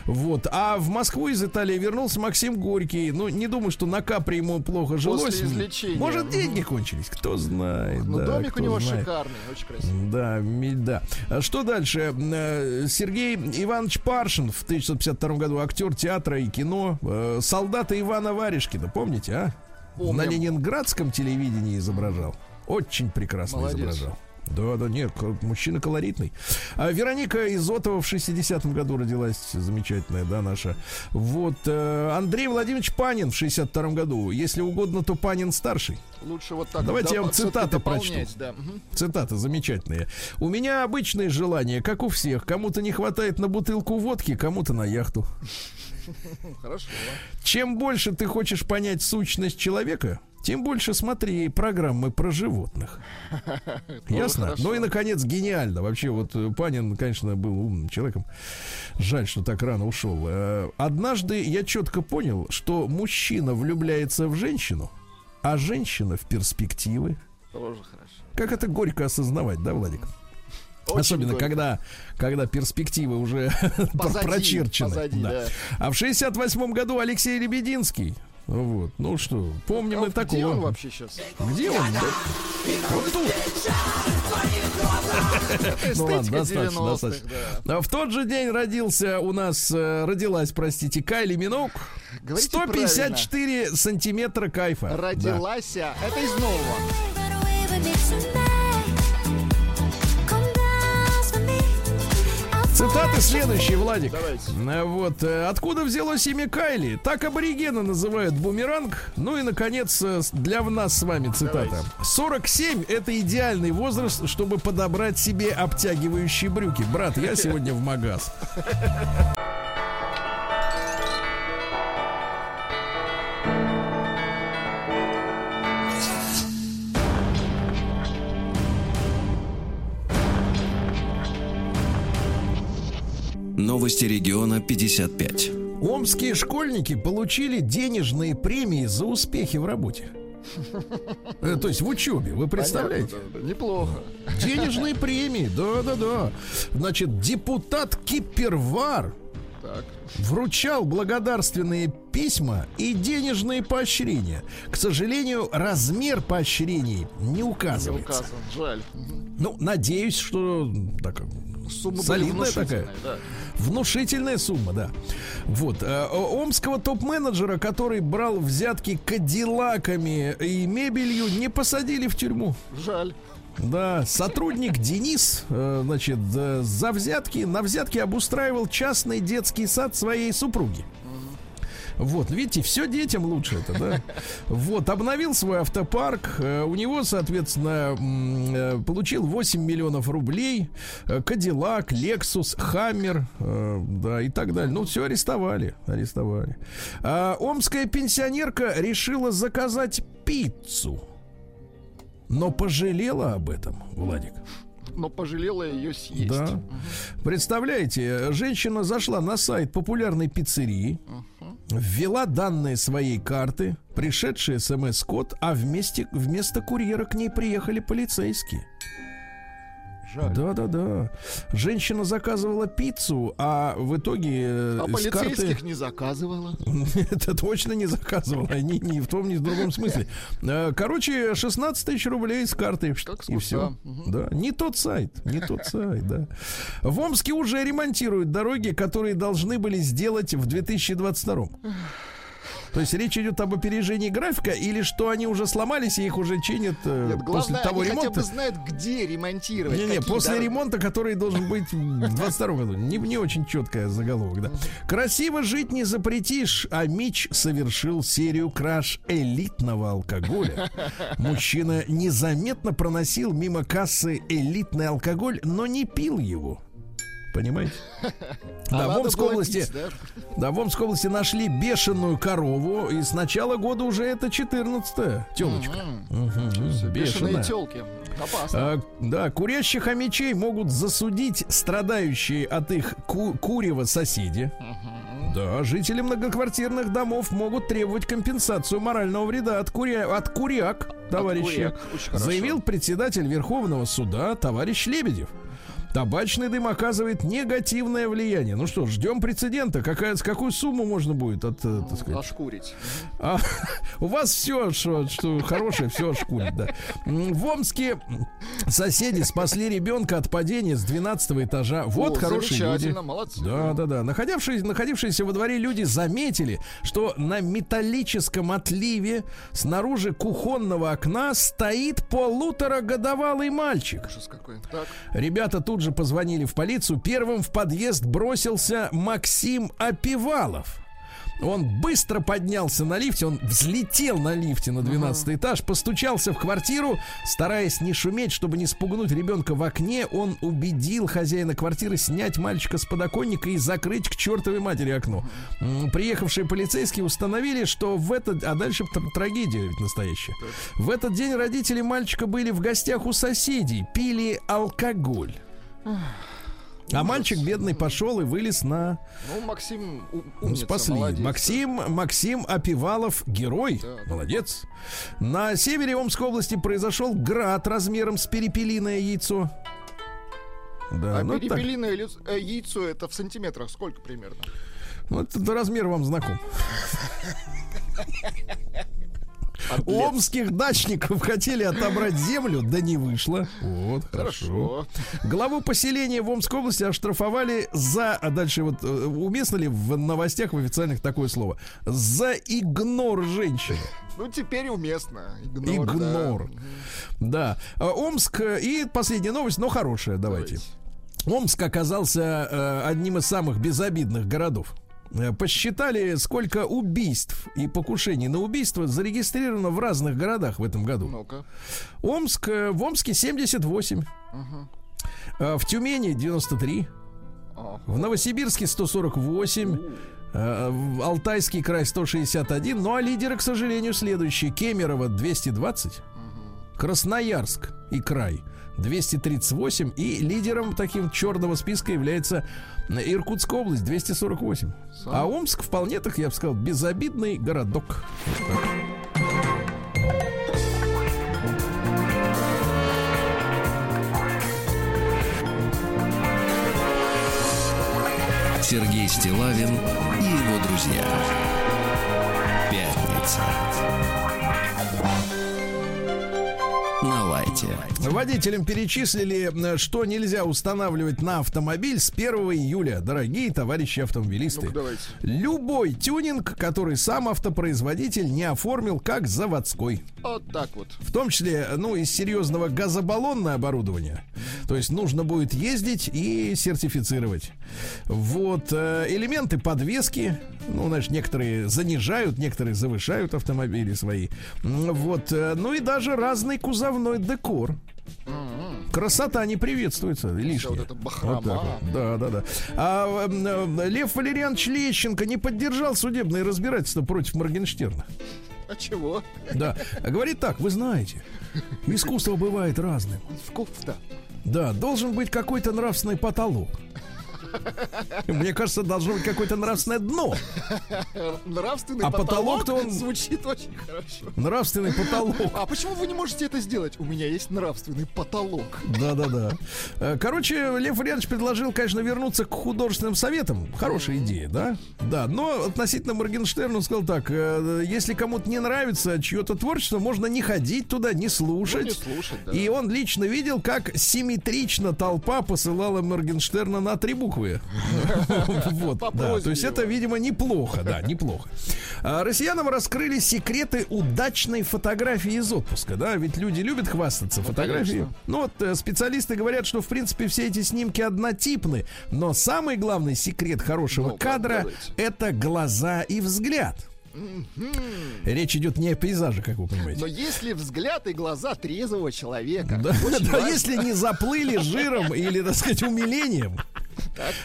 Вот. А в Москву из Италии вернулся Максим Горький. Ну, не думаю, что на Капри ему плохо жилось. излечения. Может, деньги кончились, кто знает. Ну, да, домик у него знает. шикарный, очень красивый. Да, да. А Что дальше? Э, Сергей Иванович Паршин в 1952 году актер театра и кино. Э, Солдата Ивана Варежкина, помните, а? Помним. На ленинградском телевидении изображал. Очень прекрасно Молодец. изображал. Да, да, нет, мужчина колоритный. А Вероника Изотова в 60-м году родилась, замечательная, да, наша. Вот, э, Андрей Владимирович Панин в 62-м году. Если угодно, то Панин старший. Лучше вот так Давайте я вам цитаты прочту. Да. Цитаты замечательные. У меня обычное желание, как у всех. Кому-то не хватает на бутылку водки, кому-то на яхту. Хорошо. Чем больше ты хочешь понять сущность человека, тем больше смотри программы про животных. Ясно? хорошо. Ну и, наконец, гениально. Вообще, вот э, Панин, конечно, был умным человеком. Жаль, что так рано ушел. Э, Однажды я четко понял, что мужчина влюбляется в женщину, а женщина в перспективы. Тоже хорошо. Как это горько осознавать, да, Владик? Очень Особенно, горько. когда, когда перспективы уже Позади, прочерчены. позади, да. А в 68 году Алексей Лебединский. Вот. Ну что, помним А и Где такого. он вообще сейчас? Где он? Да? Вот тут. Ну ладно, достаточно, 90-х, достаточно. да. А В тот же день родился у нас, э, родилась, простите, Кайли Минок. Говорите 154 сантиметра кайфа. Родилась. а, Это из нового. Цитаты следующие, Владик. Давайте. Э, Вот. э, Откуда взялось имя Кайли? Так аборигены называют бумеранг. Ну и, наконец, э, для нас с вами цитата. Давайте. 47 — это идеальный возраст, чтобы подобрать себе обтягивающие брюки. Брат, я сегодня в магаз. Новости региона 55. Омские школьники получили денежные премии за успехи в работе. Э, То есть в учебе, вы представляете? Понятно. Неплохо. Денежные премии, да-да-да. Значит, депутат Кипервар Так. вручал благодарственные письма и денежные поощрения. К сожалению, размер поощрений не Не указывается. указан. Жаль. Ну, надеюсь, что так, Сумма солидная такая. да. Внушительная сумма, да. Вот. э, Омского топ-менеджера, который брал взятки кадиллаками и мебелью, не посадили в тюрьму. Жаль. Да, сотрудник Денис, э, значит, э, за взятки, на взятки обустраивал частный детский сад своей супруги. Вот, видите, все детям лучше это, да? Вот, обновил свой автопарк. э, У него, соответственно, э, получил 8 миллионов рублей. э, Кадиллак, Лексус, Хаммер, да, и так далее. Ну, все арестовали, арестовали. А омская пенсионерка решила заказать пиццу. Но пожалела об этом, Владик. Но пожалела ее съесть. Да. Представляете, женщина зашла на сайт популярной пиццерии, ввела данные своей карты, пришедший смс-код, а вместе, вместо курьера к ней приехали полицейские. Жаль. Да, да, да. Женщина заказывала пиццу, а в итоге э, А с карты... полицейских не заказывала. Это точно не заказывала. Ни, ни в том, ни в другом смысле. Э, Короче, 16 тысяч рублей с карты. Как и все. Да. Не тот сайт. Не тот сайт, да. В Омске уже ремонтируют дороги, которые должны были сделать в 2022. То есть речь идет об опережении графика или что они уже сломались и их уже чинят э, Нет, после главное, того они хотя ремонта? бы знают, где ремонтировать. Не-не, какие после дороги. ремонта, который должен быть в 22 году. Не, не очень четкая заголовок, да. Красиво жить не запретишь, а Мич совершил серию краж элитного алкоголя. Мужчина незаметно проносил мимо кассы элитный алкоголь, но не пил его. Понимаете? А Да, в надо Омской области, да? в Омской области нашли бешеную корову, и с начала года уже это 14-я телочка. Бешеные телки. Опасно. А, да, курящих хомячей могут засудить страдающие от их ку- курева соседи. Да, жители многоквартирных домов могут требовать компенсацию морального вреда от, куря... от куряк, товарищи. куряк, очень хорошо. Заявил председатель Верховного суда товарищ Лебедев. Табачный дым оказывает негативное влияние. Ну что, ждем прецедента. Какая, с какую сумму можно будет, от, э, так сказать? Ошкурить. А, у вас все, что, что хорошее, все шкурит, да. В Омске соседи спасли ребенка от падения с 12 этажа. Вот О, хорошие люди. молодцы. Да, да, да. Находившиеся, находившиеся во дворе люди заметили, что на металлическом отливе снаружи кухонного окна стоит полуторагодовалый мальчик. Ужас какой. Так. Ребята тут же позвонили в полицию. Первым в подъезд бросился Максим Опивалов. Он быстро поднялся на лифте, он взлетел на лифте на 12 этаж, постучался в квартиру, стараясь не шуметь, чтобы не спугнуть ребенка в окне, он убедил хозяина квартиры снять мальчика с подоконника и закрыть к чертовой матери окно. Приехавшие полицейские установили, что в этот... А дальше тр- трагедия ведь настоящая. В этот день родители мальчика были в гостях у соседей, пили алкоголь. А мальчик бедный пошел и вылез на... Ну, Максим умница, спасли. молодец. Максим, Максим Опивалов, герой. Да, да. Молодец. На севере Омской области произошел град размером с перепелиное яйцо. Да, А ну, так. перепелиное лиц- э, яйцо это в сантиметрах сколько примерно? Ну, этот размер вам знаком. У омских дачников хотели отобрать землю, да не вышло. Вот, хорошо. Хорошо. Главу поселения в Омской области оштрафовали за... А дальше вот э, уместно ли в новостях в официальных такое слово? За игнор женщины. Ну, теперь уместно. Игнор. да. Игнор. Да. А, Омск. э, И последняя новость, но хорошая, давайте. Омск оказался э, одним из самых безобидных городов. Э, Посчитали, сколько убийств и покушений на убийство зарегистрировано в разных городах в этом году. Омск, э, в Омске 78, э, в Тюмени 93, Ага. в Новосибирске 148, э, в Алтайский край 161, ну а лидеры, к сожалению, следующие. Кемерово 220, Красноярск и край 238, и лидером таким черного списка является Иркутская область 248. А Омск вполне, так я бы сказал, безобидный городок. Сергей Стилавин и его друзья. Пятница. Водителям перечислили, э, что нельзя устанавливать на автомобиль с 1 июля. Дорогие товарищи автомобилисты. Любой тюнинг, который сам автопроизводитель не оформил как заводской. Вот так вот. В том числе, ну, из серьезного газобаллонное оборудование. То есть нужно будет ездить и сертифицировать. Вот. э, Элементы подвески. Ну, значит, некоторые занижают, некоторые завышают автомобили свои. Вот. э, Ну и даже разный кузовной декор. Красота не приветствуется лишняя. вот это бахрома. Вот так вот. Да, да, да. А э, Лев Валерьянович Лещенко не поддержал судебное разбирательство против Моргенштерна. А чего? Да. Говорит так, вы знаете, искусство бывает разным. Вкусно. Да, должен быть какой-то нравственный потолок. Мне кажется, должно быть какое-то нравственное дно. Нравственный А потолок, потолок-то он- звучит очень хорошо. Нравственный потолок. А почему вы не можете это сделать? У меня есть нравственный потолок. Да-да-да. Э, Короче, Лев Валерьянович предложил, конечно, вернуться к художественным советам. Хорошая идея, да? Да, но относительно Моргенштерна он сказал так, э, если кому-то не нравится чье-то творчество, можно не ходить туда, не слушать. Ну, не слушать, да. И он лично видел, как симметрично толпа посылала Моргенштерна на три буквы. Вот, По да. То есть это, видимо, неплохо, да, неплохо. А, Россиянам раскрыли секреты удачной фотографии из отпуска, да, ведь люди любят хвастаться фотографией. конечно. Ну вот э, специалисты говорят, что в принципе все эти снимки однотипны, но самый главный секрет хорошего Ну-ка, кадра это глаза и взгляд. Речь идет не о пейзаже, как вы понимаете. Но если взгляд и глаза трезвого человека, Да, да, если не заплыли жиром или, так сказать, умилением,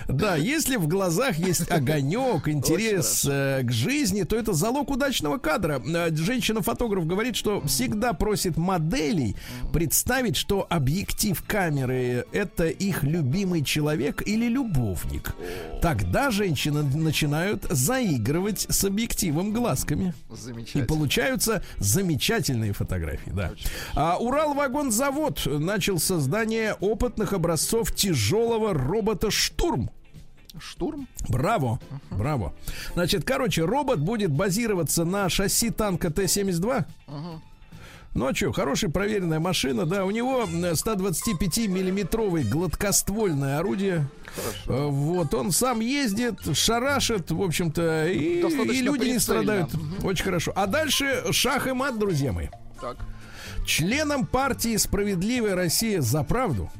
Да, если в глазах есть огонек, интерес э, к жизни, то это залог удачного кадра. Э, Женщина-фотограф говорит, что всегда просит моделей представить, что объектив камеры это их любимый человек или любовник. Тогда женщины начинают заигрывать с объективом глазками. И получаются замечательные фотографии, да. А Уралвагонзавод начал создание опытных образцов тяжелого робота «Штурм». Штурм? Браво, браво. Значит, короче, робот будет базироваться на шасси танка Т-72. Ну а что, хорошая проверенная машина, да, у него э, 125-миллиметровый гладкоствольное орудие. Э, Вот, он сам ездит, шарашит, в общем-то, и, и люди не страдают. Очень хорошо. А дальше шах и мат, друзья мои. Так. Членом партии «Справедливая Россия за правду».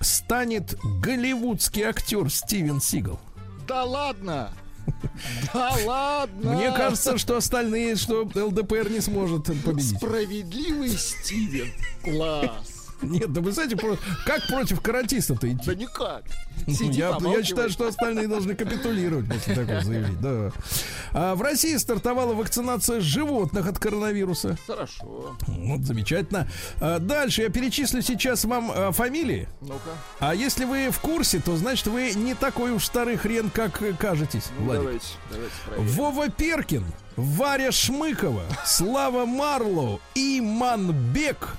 Станет голливудский актер Стивен Сигал. Да ладно! Да ладно! Мне кажется, что остальные, что ЛДПР не сможет победить. Справедливый Стивен. Класс. Нет, да вы знаете, как против каратиста-то идти? Да никак. Ну, Сиди, я, я считаю, что остальные должны капитулировать после такого заявления. Да. А в России стартовала вакцинация животных от коронавируса. Хорошо. Вот замечательно. А дальше я перечислю сейчас вам а, фамилии. Ну-ка. А если вы в курсе, то значит вы не такой уж старый хрен, как кажетесь. Ну, Владик. давайте, давайте проверим. Вова Перкин, Варя Шмыкова, Слава Марлоу, Иманбек.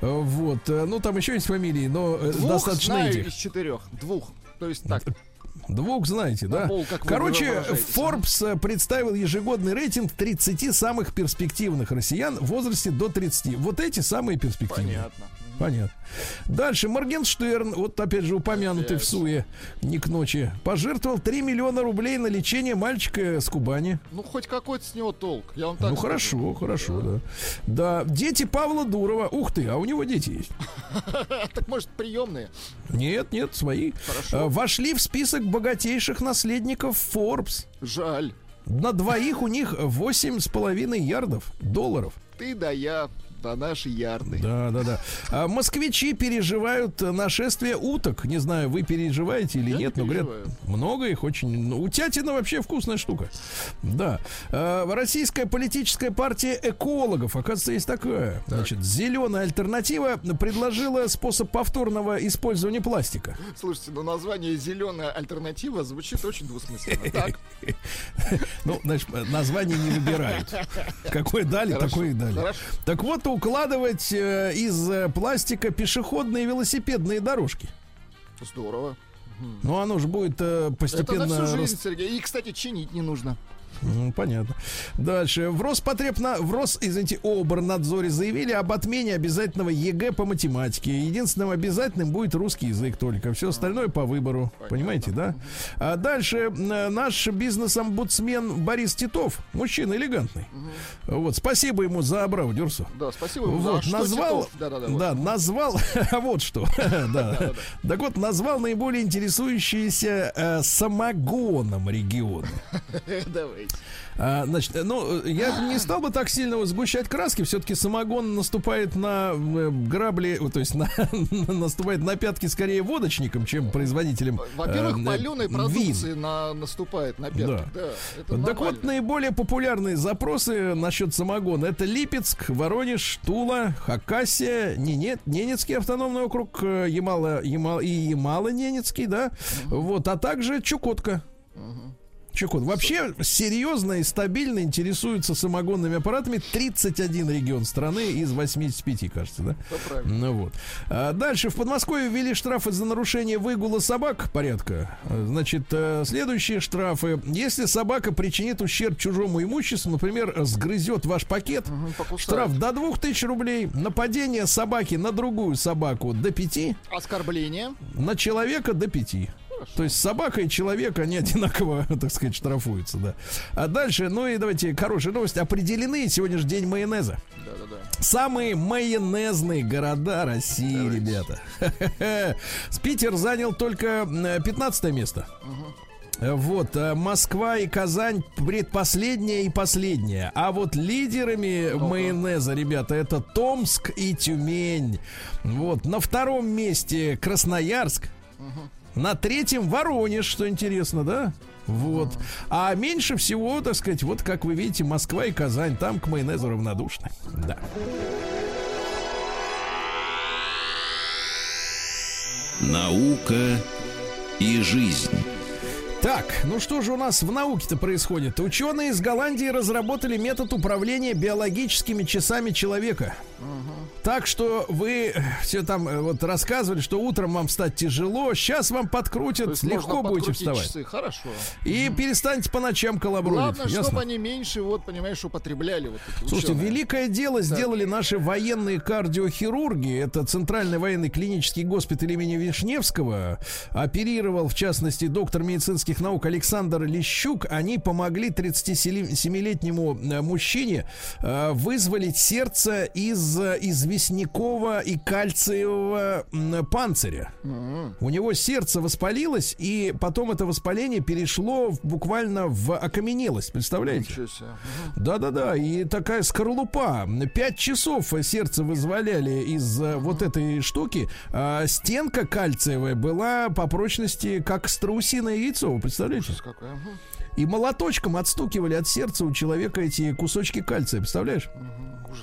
Э, Вот, э, ну там еще есть фамилии, но э, Двух достаточно знаю этих. из четырех. Двух. То есть так. Двух знаете, На да? пол, Короче, выражаетесь, Forbes представил ежегодный рейтинг 30 самых перспективных россиян в возрасте до 30. Вот эти самые перспективные. Понятно. Понятно. Дальше Моргенштерн, вот опять же упомянутый в Суе, не к ночи, пожертвовал 3 миллиона рублей на лечение мальчика с Кубани. Ну, хоть какой-то с него толк. Я вам так Ну скажу. хорошо, хорошо, да. Да, дети Павла Дурова. Ух ты, а у него дети есть. Так, может, приемные? Нет, нет, свои. А, Вошли в список богатейших наследников Forbes. Жаль. На двоих у них 8,5 ярдов долларов. Ты да я, да наши ярды. Да, да, да. А москвичи переживают нашествие уток. Не знаю, вы переживаете или Я не нет, но говорят, много их очень. Ну, Утятина вообще вкусная штука. Да. А, Российская политическая партия экологов, оказывается, есть такая. Значит, зеленая альтернатива предложила способ повторного использования пластика. Слушайте, ну название «Зеленая альтернатива» звучит очень двусмысленно. Так, Ну, значит, название не выбирают. Какое дали, такое и дали. Так вот, укладывать э, из э, пластика пешеходные велосипедные дорожки. здорово. Ну, оно же будет э, Это постепенно... на всю жизнь, рас- Сергей. И, кстати, чинить не нужно. М, Понятно. Дальше. В Роспотребна... В Рос, извините, Обрнадзоре заявили об отмене обязательного ЕГЭ по математике. Единственным обязательным будет русский язык только. Все остальное по выбору. Понимаете, да? А дальше наш бизнес-омбудсмен Борис Титов, мужчина элегантный. Вот, спасибо ему за обрав Дюрсу. Да, спасибо вам. Вот, А что назвал, Титов? Да-да-да. да, вот. назвал, а вот что, да. Так вот, назвал наиболее интересующиеся э, самогоном региона. Давайте. А, значит, э, ну, я не стал бы так сильно сгущать краски. Все-таки самогон наступает на э, грабли, э, то есть на, наступает на пятки скорее водочникам, чем производителям. Во-первых, э, паленой вин. продукции на, наступает на пятки. Да. Да. это Так нормально. вот, наиболее популярные запросы насчет самогона это Липецк, Воронеж, Тула, Хакасия, Нене- Ненецкий автономный округ, Ямало, Ямал, и Ямало-Ненецкий, да, вот, а также Чукотка. Чукот. Вообще серьезно и стабильно интересуются самогонными аппаратами 31 регион страны из 85, кажется, да? Ну вот. А дальше в Подмосковье ввели штрафы за нарушение выгула собак порядка. А, Значит, э, следующие штрафы. Если собака причинит ущерб чужому имуществу, например, сгрызет ваш пакет, покусает. штраф до 2000 рублей. Нападение собаки на другую собаку до 5, Оскорбление. на человека до 5. То есть собака и человек, они одинаково, так сказать, штрафуются, да. А дальше, ну и давайте, хорошая новость. Определены сегодня же день майонеза. Да-да-да. Самые майонезные города России, ребята. С Питер занял только э, 15 место. Э, Вот, э, Москва и Казань предпоследняя и последняя. А вот лидерами майонеза, ребята, это Томск и Тюмень. Вот, на втором месте Красноярск. На третьем Воронеж, что интересно, да? Вот. А меньше всего, так сказать, вот как вы видите, Москва и Казань, там к майонезу равнодушны. Да. Наука и жизнь. Так, ну что же у нас в науке-то происходит? Ученые из Голландии разработали метод управления биологическими часами человека. Так что вы все там э, вот рассказывали, что утром вам встать тяжело, сейчас вам подкрутят, легко будете вставать. часы, Хорошо. И перестаньте по ночам колобродить. Главное, ясно? чтобы они меньше, вот, понимаешь, употребляли вот Слушайте, ученые. великое дело сделали наши военные кардиохирурги. Это Центральный военный клинический госпиталь имени Вишневского. Оперировал, в частности, доктор медицинских наук Александр Лещук. Они помогли 37-летнему э, мужчине э, вызволить сердце из э, известнякового и кальциевого панциря. У него сердце воспалилось, и потом это воспаление перешло в- буквально в окаменелость. Представляете? Да-да-да, и такая скорлупа. Пять часов сердце вызволяли из вот этой штуки. А стенка кальциевая была по прочности как страусиное яйцо, вы представляете? Ужас какой. И молоточком отстукивали от сердца у человека эти кусочки кальция, представляешь?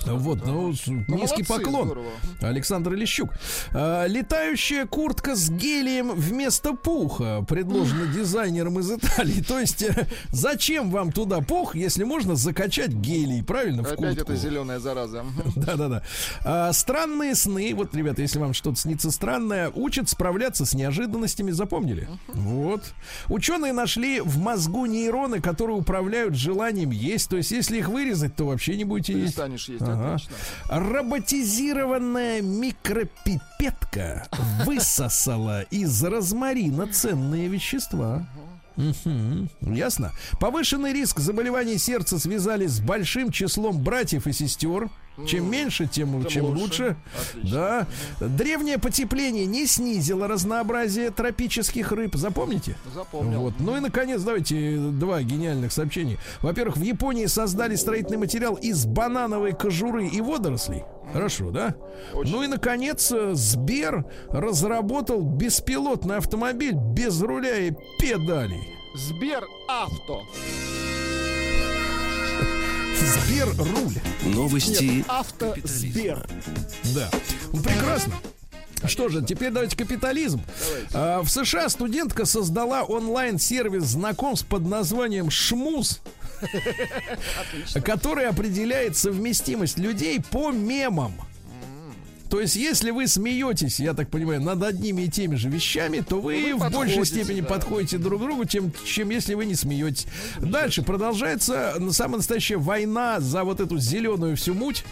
Вот, ну, с- низкий молодцы, поклон. здорово. Александр Лещук. А, летающая куртка с гелием вместо пуха предложена дизайнером из Италии. То есть, э, зачем вам туда пух, если можно закачать гелий, правильно, в Опять куртку? эта зеленая зараза. Да-да-да. А, странные сны. Вот, ребята, если вам что-то снится странное, учат справляться с неожиданностями. Запомнили? Вот. Ученые нашли в мозгу нейроны, которые управляют желанием есть. То есть, если их вырезать, то вообще не будете есть. Перестанешь есть, Ага. отлично. Роботизированная микропипетка высосала из розмарина ценные вещества. Мгм. Ясно. Повышенный риск заболеваний сердца связали с большим числом братьев и сестер. Чем меньше, тем, тем чем лучше. лучше. Да. Древнее потепление не снизило разнообразие тропических рыб. Запомните? Запомнил. Вот. Ну и, наконец, давайте два гениальных сообщения. Во-первых, в Японии создали строительный материал из банановой кожуры и водорослей. Хорошо, да? Ну и, наконец, э, Сбер разработал беспилотный автомобиль без руля и педалей. Сбер авто. Сбер руль. Новости Авто Сбер. Да. Ну, прекрасно. Что же, теперь давайте капитализм. А, в США студентка создала онлайн-сервис знакомств под названием Шмуз, который определяет совместимость людей по мемам. То есть, если вы смеетесь, я так понимаю, над одними и теми же вещами, то вы, Вы в большей степени да. подходите друг к другу, чем, чем если вы не смеетесь. Дальше продолжается самая настоящая война за вот эту зеленую всю муть.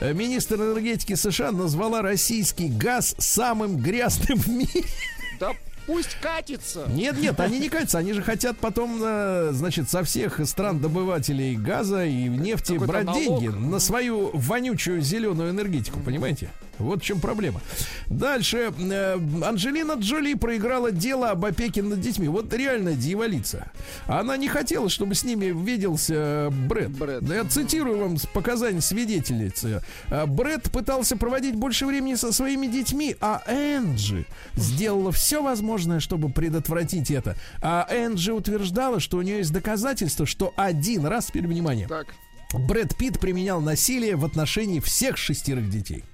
Э, Министр энергетики США назвала российский газ самым грязным в мире. Да пусть катится. Нет, нет, они не катятся, они же хотят потом, э, значит, со всех стран-добывателей газа и нефти брать налог. деньги на свою вонючую зеленую энергетику, понимаете? Вот в чем проблема. Дальше. э, Анджелина Джоли проиграла дело об опеке над детьми. Вот реальная дьяволица. Она не хотела, чтобы с ними виделся Брэд. Брэд. Да Я цитирую вам с показаний свидетельницы. А, Брэд пытался проводить больше времени со своими детьми, а Энджи сделала все возможное, чтобы предотвратить это. А Энджи утверждала, что у нее есть доказательства, что один раз, теперь внимание, Так, Брэд Питт применял насилие в отношении всех шестерых детей.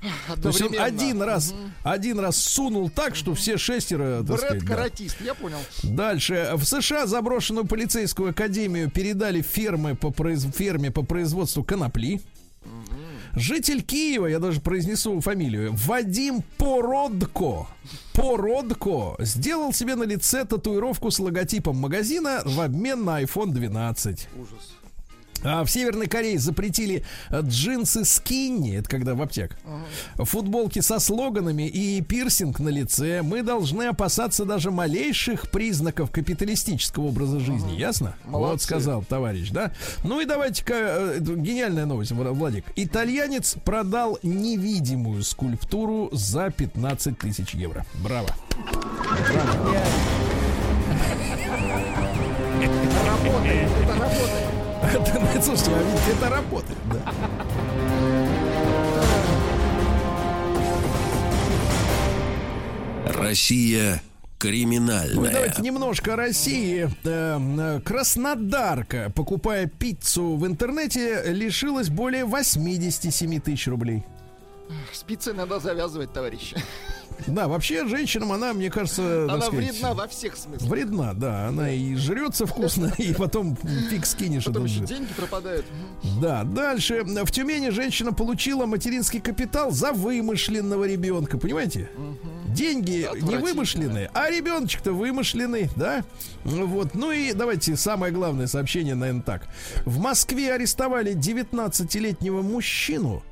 То есть он один раз, один раз сунул так, что все шестеро, Брэд сказать, да. каратист, я понял. Дальше. В США заброшенную полицейскую академию передали фермы по произ... ферме по производству конопли. Житель Киева, я даже произнесу фамилию, Вадим Породко, Породко сделал себе на лице татуировку с логотипом магазина в обмен на iPhone 12. Ужас. А в Северной Корее запретили э, джинсы скинни, это когда в аптек, футболки со слоганами и пирсинг на лице. Мы должны опасаться даже малейших признаков капиталистического образа жизни, ясно? Вот Молодцы. сказал товарищ, да? Ну и давайте-ка, э, гениальная новость, Вла- Владик. Итальянец продал невидимую скульптуру за 15 тысяч евро. Браво. Работает, это работает. Это, слушайте, а ведь это работает, да. Россия Ну, давайте немножко о России. Э, э, Краснодарка, покупая пиццу в интернете, лишилась более 87 тысяч рублей. С пиццей надо завязывать, товарищи. Да, вообще женщинам она, мне кажется, Она сказать, вредна во всех смыслах. Вредна, да. Она и жрется вкусно, и потом фиг скинешь. Потом еще деньги пропадают. Да, дальше. В Тюмени женщина получила материнский капитал за вымышленного ребенка. Понимаете? Деньги не вымышленные, а ребеночек-то вымышленный, да? Вот. Ну и давайте самое главное сообщение, наверное, так. В Москве арестовали 19-летнего мужчину,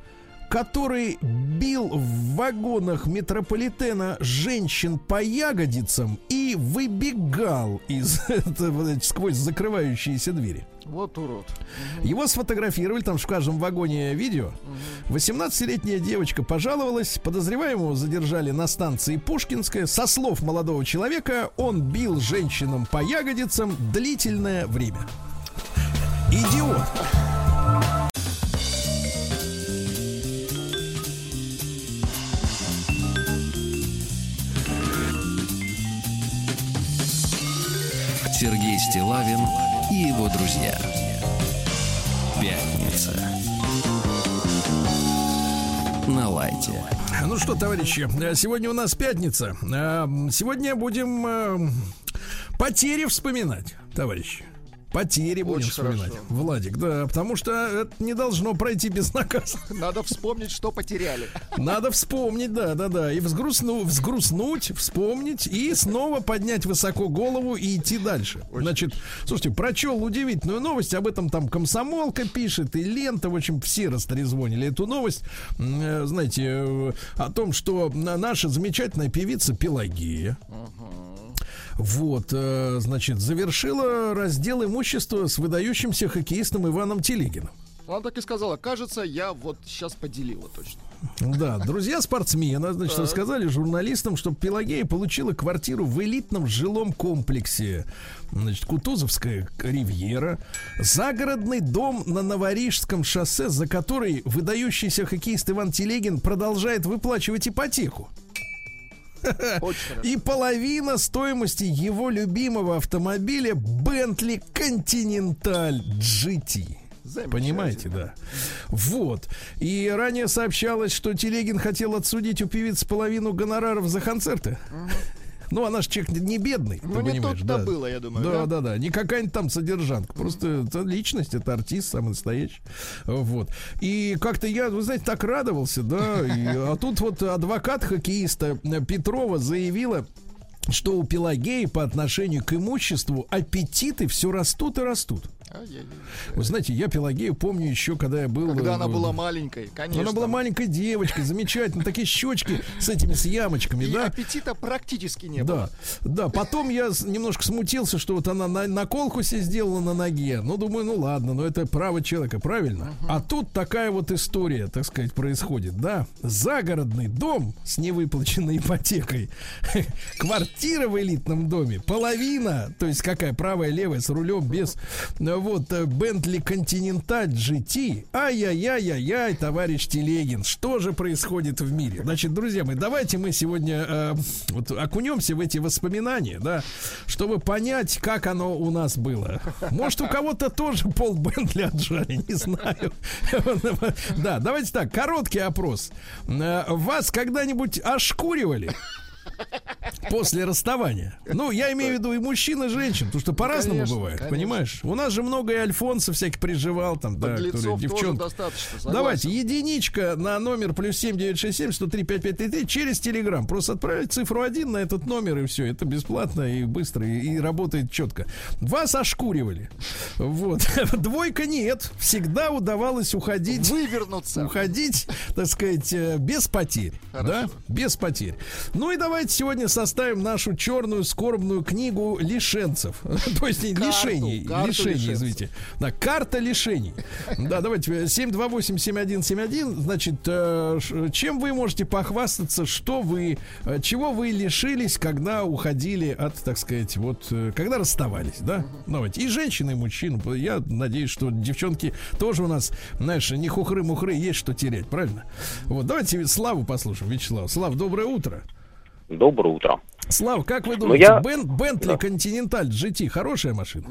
который бил в вагонах метрополитена женщин по ягодицам и выбегал из сквозь закрывающиеся двери. Вот урод. Его сфотографировали, там в каждом вагоне видео. 18-летняя девочка пожаловалась, подозреваемого задержали на станции Пушкинская. Со слов молодого человека, он бил женщинам по ягодицам длительное время. Идиот. Сергей Стилавин и его друзья. Пятница. На лайте. Ну что, товарищи, сегодня у нас пятница. Э, Сегодня будем э, потери вспоминать, товарищи. Потери будем Очень вспоминать. хорошо. Владик, да, потому что это не должно пройти безнаказанно. Надо вспомнить, что потеряли. Надо вспомнить, да, да, да. И взгрустну, взгрустнуть, вспомнить и снова поднять высоко голову и идти дальше. Значит, слушайте, прочел удивительную новость. Об этом там комсомолка пишет и лента. В общем, все растрезвонили эту новость. Э, Знаете, э, о том, что на- наша замечательная певица Пелагея. Вот, э, значит, завершила раздел имущества с выдающимся хоккеистом Иваном Телегиным. Она так и сказала, кажется, я вот сейчас поделила точно. Да, друзья спортсмена, значит, рассказали журналистам, что Пелагея получила квартиру в элитном жилом комплексе, значит, Кутузовская ривьера, загородный дом на Новорижском шоссе, за который выдающийся хоккеист Иван Телегин продолжает выплачивать ипотеку. И половина стоимости его любимого автомобиля Bentley Continental GT. Понимаете, да. Вот. И ранее сообщалось, что Телегин хотел отсудить у певицы половину гонораров за концерты. Ну, она же человек не бедный, Ну, не тут-то да. было, я думаю, Да, да? да, да. Не какая-нибудь там содержанка. Просто это личность, это артист самый настоящий. Вот. И как-то я, вы знаете, так радовался, да. И- а тут вот адвокат хоккеиста Петрова заявила, что у Пелагеи по отношению к имуществу аппетиты все растут и растут. Вы знаете, я Пелагею помню еще, когда я был... Когда она была маленькой, конечно. Она была маленькой девочкой, замечательно, такие щечки с этими с ямочками, И да. аппетита практически не было. Да, да. Потом я немножко смутился, что вот она на, наколку себе сделала на ноге. Ну, думаю, ну ладно, но это право человека, правильно? А тут такая вот история, так сказать, происходит, да? Загородный дом с невыплаченной ипотекой, квартира в элитном доме, половина, то есть какая правая, левая, с рулем, без, э, вот, э, Bentley Continental GT. Ай-яй-яй-яй-яй, товарищ Телегин, что же происходит в мире? Значит, друзья мои, давайте мы сегодня э, вот окунемся в эти воспоминания, да, чтобы понять, как оно у нас было. Может, у кого-то тоже пол Бентли отжали, не знаю. Да, давайте так, короткий опрос. Э, Вас когда-нибудь ошкуривали? После расставания. Ну, я имею в виду и мужчин, и женщин, потому что по-разному Конечно, бывает, конечно. понимаешь? У нас же много и Альфонсов всяких приживал, там, да, которые девчонки. Давайте, единичка на номер плюс 7967 103 5533 через Телеграм. Просто отправить цифру 1 на этот номер, и все. Это бесплатно и быстро, и, и работает четко. Вас ошкуривали. Вот. Двойка нет. Всегда удавалось уходить. Вывернуться. Уходить, так сказать, э, без потерь. Да? Без потерь. Ну и давайте сегодня составим нашу черную скорбную книгу лишенцев. То есть Карту, лишений. карту Лишений, лишенцев. извините. Да, карта лишений. Да, давайте. э, 728-7171. Значит, э, чем вы можете похвастаться, что вы, э, чего вы лишились, когда уходили от, так сказать, вот, э, когда расставались, да? Давайте. И женщины, и мужчины. Я надеюсь, что девчонки тоже у нас, знаешь, не хухры-мухры, есть что терять, правильно? Вот, давайте Славу послушаем, Вячеслав. Слав, доброе утро. Доброе утро. Слав, как вы Ну, думаете, я- Бен, Бентли Да. Континенталь GT хорошая машина?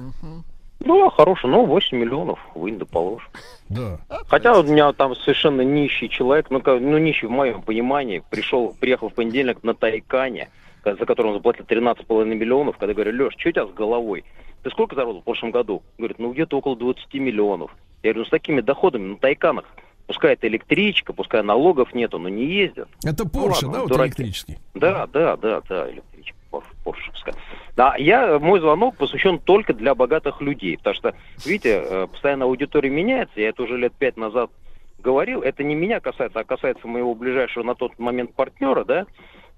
Ну, хороший, ну, 8 миллионов, вынь да положь. Да. Хотя у меня там совершенно нищий человек, ну, ну нищий в моем понимании, пришел, приехал в понедельник на Тайкане, ка- за который он заплатил 13,5 миллионов, когда говорю, Леш, что у тебя с головой? Ты сколько заработал в прошлом году? Говорит, ну где-то около 20 миллионов. Я говорю, ну с такими доходами на Тайканах, пускай это электричка, пускай налогов нету, но не ездят. Это Ну Порше, ладно, да, вот дураки. электрический? Да, да, да, да, электричка, Пор- поршевская. Да, я, мой звонок посвящен только для богатых людей, потому что, видите, э, постоянно аудитория меняется, я это уже лет пять назад говорил, это не меня касается, а касается моего ближайшего на тот момент партнера, да,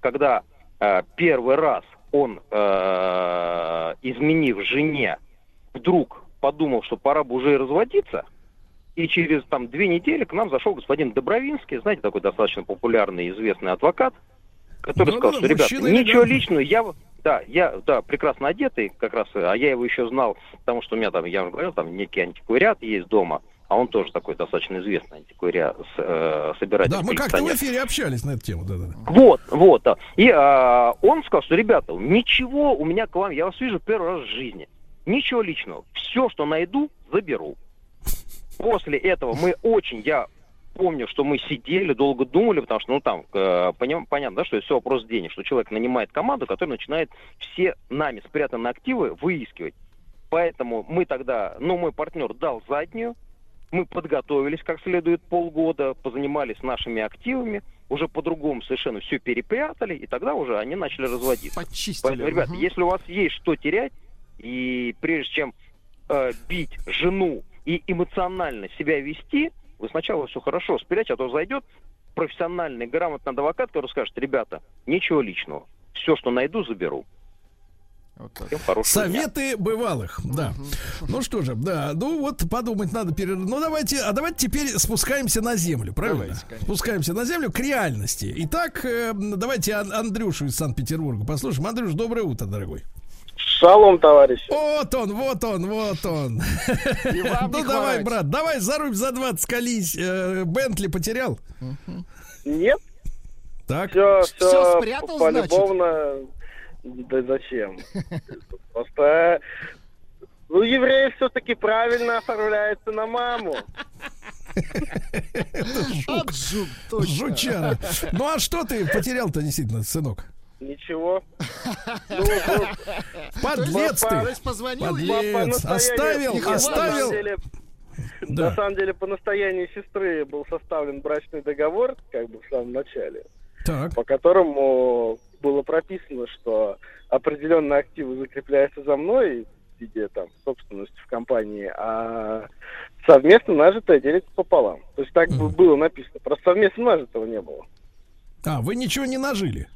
когда э, первый раз он, э, изменив жене, вдруг подумал, что пора бы уже и разводиться, и через там две недели к нам зашел господин Добровинский, знаете, такой достаточно популярный известный адвокат, который Да-да-да, сказал, что, ребята, мужчина ничего элегантный». личного, я, да, я, да, прекрасно одетый, как раз, а я его еще знал, потому что у меня там, я уже говорил, там некий антиквариат есть дома, а он тоже такой достаточно известный антиквариат, э, собиратель Да, мы как-то в эфире общались на эту тему, да-да. Вот, вот, да. И а, он сказал, что, ребята, ничего у меня к вам, я вас вижу первый раз в жизни. Ничего личного. Все, что найду, заберу. После этого мы очень, я помню, что мы сидели, долго думали, потому что, ну, там, э, поним- понятно, да, что это все вопрос денег, что человек нанимает команду, которая начинает все нами спрятанные активы выискивать. Поэтому мы тогда, ну, мой партнер дал заднюю, мы подготовились как следует полгода, позанимались нашими активами, уже по-другому совершенно все перепрятали, и тогда уже они начали разводиться. Почистили. Поэтому, ребята, Мгм. если у вас есть что терять, и прежде чем э, бить жену и эмоционально себя вести, вы сначала все хорошо спрячь, а то зайдет профессиональный, грамотный адвокат, который скажет, ребята, ничего личного, все, что найду, заберу. Вот так. Хорошего дня. Советы бывалых, да. Ну что же, да, ну вот подумать надо перед... Ну давайте, а давайте теперь спускаемся на землю, правильно? Давайте, конечно. спускаемся на землю к реальности. Итак, э, давайте Ан- Андрюшу из Санкт-Петербурга послушаем. Андрюш, доброе утро, дорогой. Шалом, товарищи. Вот он, вот он, вот он. Ну давай, брат, давай за руль за 20 колись. Э, Бентли потерял? Нет, Так. все, Всё все, спрятал, полюбовно. Да зачем? Просто ну, евреи все-таки правильно оформляются на маму. Жук, точно. Жучара. Ну а что ты потерял-то действительно, сынок? Ничего. Ну, Подлец То ты. есть позвонил и... Подлец. Оставил, оставил. самом деле- Да. На самом деле, по настоянию сестры был составлен брачный договор, как бы в самом начале, Так. по которому было прописано, что определенные активы закрепляются за мной в виде там собственности в компании, а совместно нажитое делится пополам. То есть так Мгм. было написано. Просто совместно нажитого не было. А, вы ничего не нажили.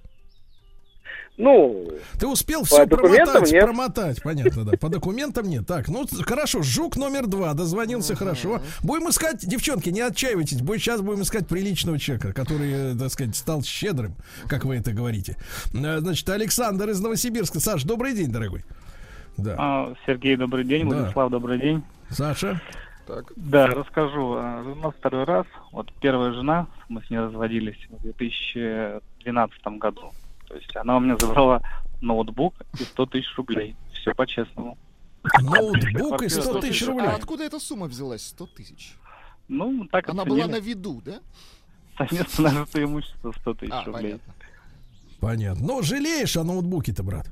Ну, Ты успел все промотать, нет. промотать, понятно, да. По документам нет. Так, ну хорошо, жук номер два дозвонился, хорошо. Будем искать, девчонки, не отчаивайтесь, будет сейчас будем искать приличного человека, который, так сказать, стал щедрым, как вы это говорите. Э, Значит, Александр из Новосибирска. Саш, добрый день, дорогой. Да. А, Сергей, добрый день. Да. Владислав, добрый день. Саша. Так, Да, расскажу. А, Жена второй раз. Вот первая жена, мы с ней разводились в 2012 году. То есть она у меня забрала ноутбук и 100 тысяч рублей. Все по-честному. Ноутбук и 100 тысяч рублей. А откуда эта сумма взялась? 100 тысяч. Ну, так Она была на виду, да? Совместно нажитое имущество 100 тысяч А, рублей. понятно. Понятно. Но жалеешь о ноутбуке-то, брат?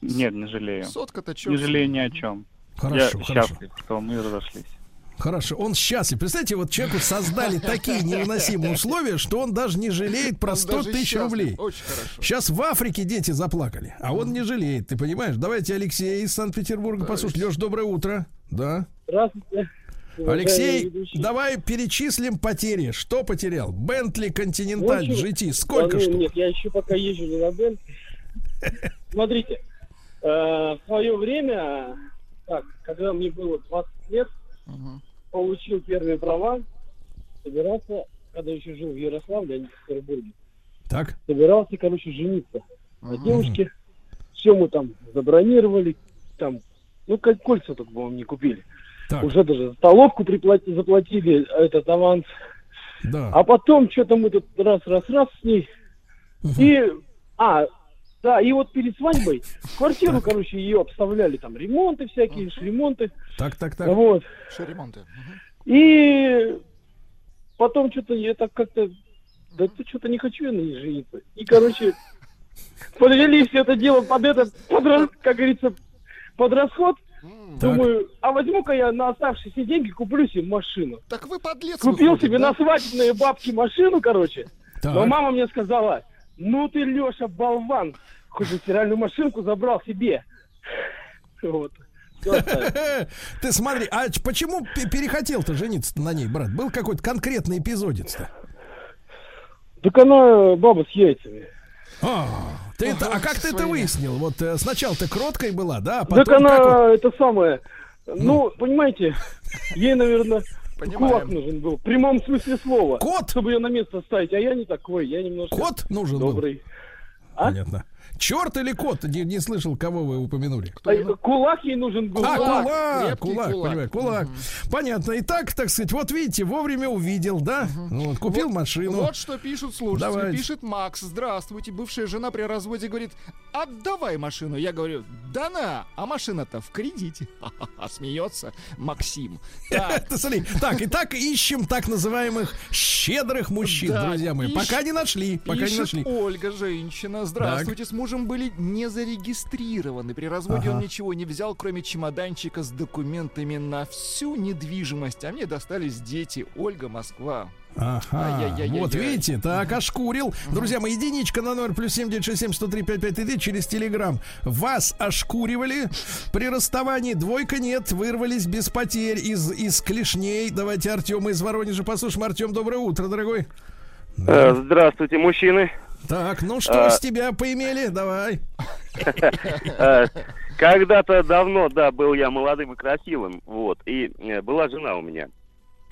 Нет, не жалею. Сотка-то чё? Не жалею ни о чем. Хорошо, Я хорошо. счастлив, что мы разошлись. Хорошо, он счастлив. Представьте, вот человеку создали такие невыносимые условия, что он даже не жалеет про Он 100 даже тысяч рублей. Очень хорошо. Сейчас в Африке дети заплакали, а он не жалеет, ты понимаешь? Давайте Алексей из Санкт-Петербурга послушать. Леш, доброе утро. Да. здравствуйте. Алексей, давай перечислим потери. Что потерял? Бентли Континенталь GT. Сколько Да, ну, штук? Нет, я еще пока езжу не на Бен. Смотрите, э, в свое время, так, когда мне было 20 лет. Получил первые права, собирался, когда еще жил в Ярославле, а не в Петербурге, Так. собирался, короче, жениться на Мгм. девушке. Все мы там забронировали, там, ну, как кольца только, по-моему, не купили. Так, Уже даже столовку приплати- заплатили, этот аванс. да. А потом что-то мы тут раз-раз-раз с ней. Мгм. И, а, Да, и вот перед свадьбой квартиру, короче, ее обставляли, там ремонты всякие, ремонты. Так, так, так. Вот. Шеремонты. И потом что-то я так как-то, да ты что-то не хочу я на ней жениться. И, короче, подвели все это дело под это, под, как говорится, под расход. Думаю, а возьму-ка я на оставшиеся деньги куплю себе машину. Так вы подлец Купил выходит, себе да? на свадебные бабки машину, короче. Так. Но мама мне сказала, ну ты, Леша, болван, бы стиральную машинку забрал себе. Вот. Ты смотри, а почему пе- перехотел-то жениться на ней, брат? Был какой-то конкретный эпизодец-то? Так она баба с яйцами. А, ты это, а как ты это выяснил? Вот э, сначала ты кроткой была, да? А потом так она, вот- это самое, ну, понимаете, ей, наверное, Понимаем. кулак нужен был, в прямом смысле слова. Кот? Чтобы ее на место ставить, а я не такой, я немножко... Кот нужен был? добрый. А? Понятно. Черт или кот? Не, не слышал, кого вы упомянули. А, Кулак ей нужен был. А, Кулак. кулак, кулак, кулак. понимаю, кулак. Понятно. И так, так сказать, вот видите, вовремя увидел, да? Вот, купил машину. Вот что пишут слушатели. Давайте. Пишет Макс. Здравствуйте. Бывшая жена при разводе говорит, отдавай машину. Я говорю, да на, а машина-то в кредите. А смеется Максим. Так, смотри, так, и так ищем так называемых щедрых мужчин, Да, друзья мои. Пока не нашли, пока не нашли. Ольга, женщина. Здравствуйте, с мужем были не зарегистрированы. При разводе Ага. он ничего не взял, кроме чемоданчика с документами на всю недвижимость. А мне достались дети. Ольга, Москва. Ага, Ай-яй-яй-яй-яй. вот видите, так, ошкурил. Друзья мои, единичка на номер плюс семь девять шесть семь сто три пять пять три через телеграм. Вас ошкуривали при расставании. Двойка нет, вырвались без потерь из, из клешней. Давайте Артема из Воронежа послушаем. Артем, доброе утро, дорогой. Э, Здравствуйте, мужчины. Так, ну что А. с тебя поимели? Давай. Э, Когда-то давно, да, был я молодым и красивым, вот, и э, была жена у меня,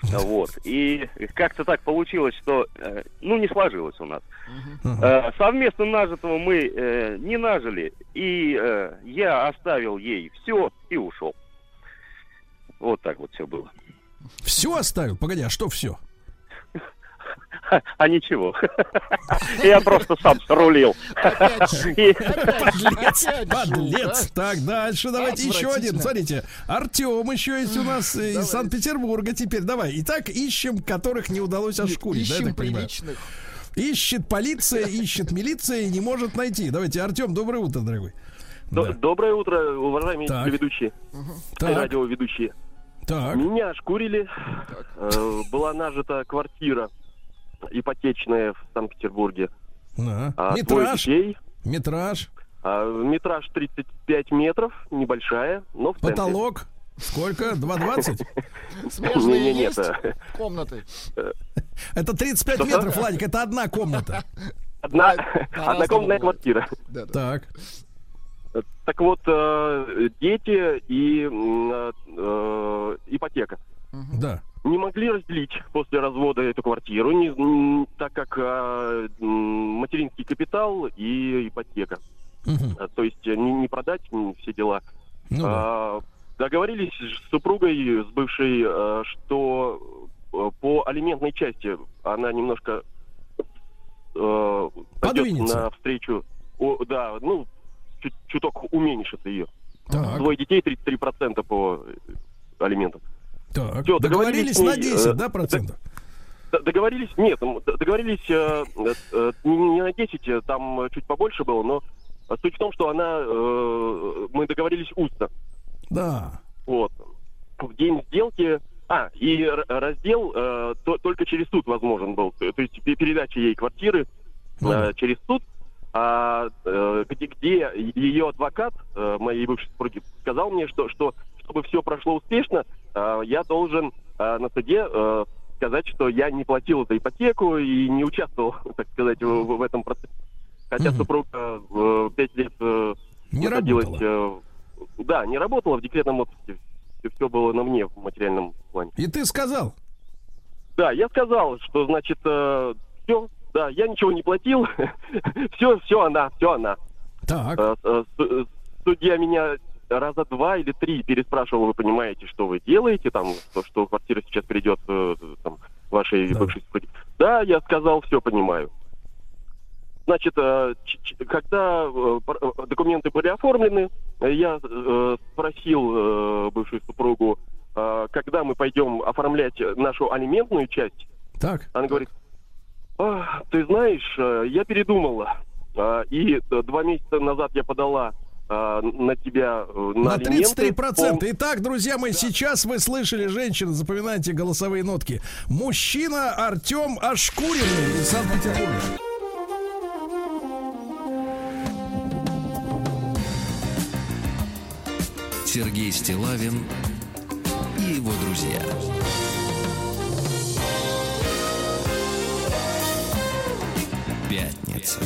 вот, и как-то так получилось, что, э, ну, не сложилось у нас. Э, Совместно нажитого мы э, не нажили, и я оставил ей все и ушел. Вот так вот все было. Все оставил? Погоди, а что все? А ничего. Я просто сам рулил. Подлец, подлец. жук, Так, дальше давайте еще один. Смотрите, Артем еще есть у нас из Санкт-Петербурга теперь. Давай. Итак, ищем, которых не удалось ошкурить. да, Ищем приличных. Ищет полиция, ищет милиция и не может найти. Давайте, Артем, доброе утро, дорогой. До- Доброе утро, уважаемые Так. телеведущие Так. радиоведущие. Так. Меня шкурили. Э, была нажита квартира ипотечная в Санкт-Петербурге. Да. А, Метраж. детей. Метраж. А, метраж 35 метров, небольшая, но в центре. Потолок. Сколько? 2,20? Смежные Не-не-не, есть комнаты? Это 35 Что-что? метров, Владик, это одна комната. Одна, однокомнатная квартира. Так. Так вот, э, дети и э, э, ипотека. Да. Не могли разделить после развода эту квартиру, не- так как м, материнский капитал и ипотека. А, То есть э, не, не продать м, все дела. Ну да. А, договорились с супругой, с бывшей, э, что э, по алиментной части она немножко Подвинется. навстречу. О, да, ну, чуть- чуток уменьшит ее. Так. Двое детей 33% по алиментам. Так. Всё, Договорились договорились на с ней, 10, э, да, процентов? Д- Договорились, нет, договорились э, э, не не на 10, э, там э, чуть побольше было, но э, суть в том, что она, э, мы договорились устно. Да. Вот. В день сделки... А, и раздел э, то- только через суд возможен был. То есть пе- передача ей квартиры э, через суд. А э, где, где ее адвокат, э, моей бывшей супруги, сказал мне, что, что чтобы все прошло успешно, э, я должен э, на суде э, сказать, что я не платил эту ипотеку и не участвовал, так сказать, в, в этом процессе. Хотя супруга э, лет э, Не находилась... э, да, не работала в декретном отпуске. Все было на мне в материальном плане. И ты сказал? Да, я сказал, что, значит, все, да, я ничего не платил, все, все она, все она. Так. Э, э, э, Судья меня раза два или три переспрашивал, вы понимаете, что вы делаете, там, то, что квартира сейчас придет э, там, вашей бывшей супруге. Да, я сказал, все понимаю. Значит, э, когда э, документы были оформлены, я спросил бывшую супругу, когда мы пойдем оформлять нашу алиментную часть. Так. Она говорит, «А, ты знаешь, я передумала. И два месяца назад я подала на тебя э, на, На алименты. 33%. Итак, друзья мои, сейчас вы слышали женщин, запоминайте голосовые нотки. Мужчина Артем Ашкурин из Санкт-Петербурга. Сергей Стилавин и его друзья. Пятница.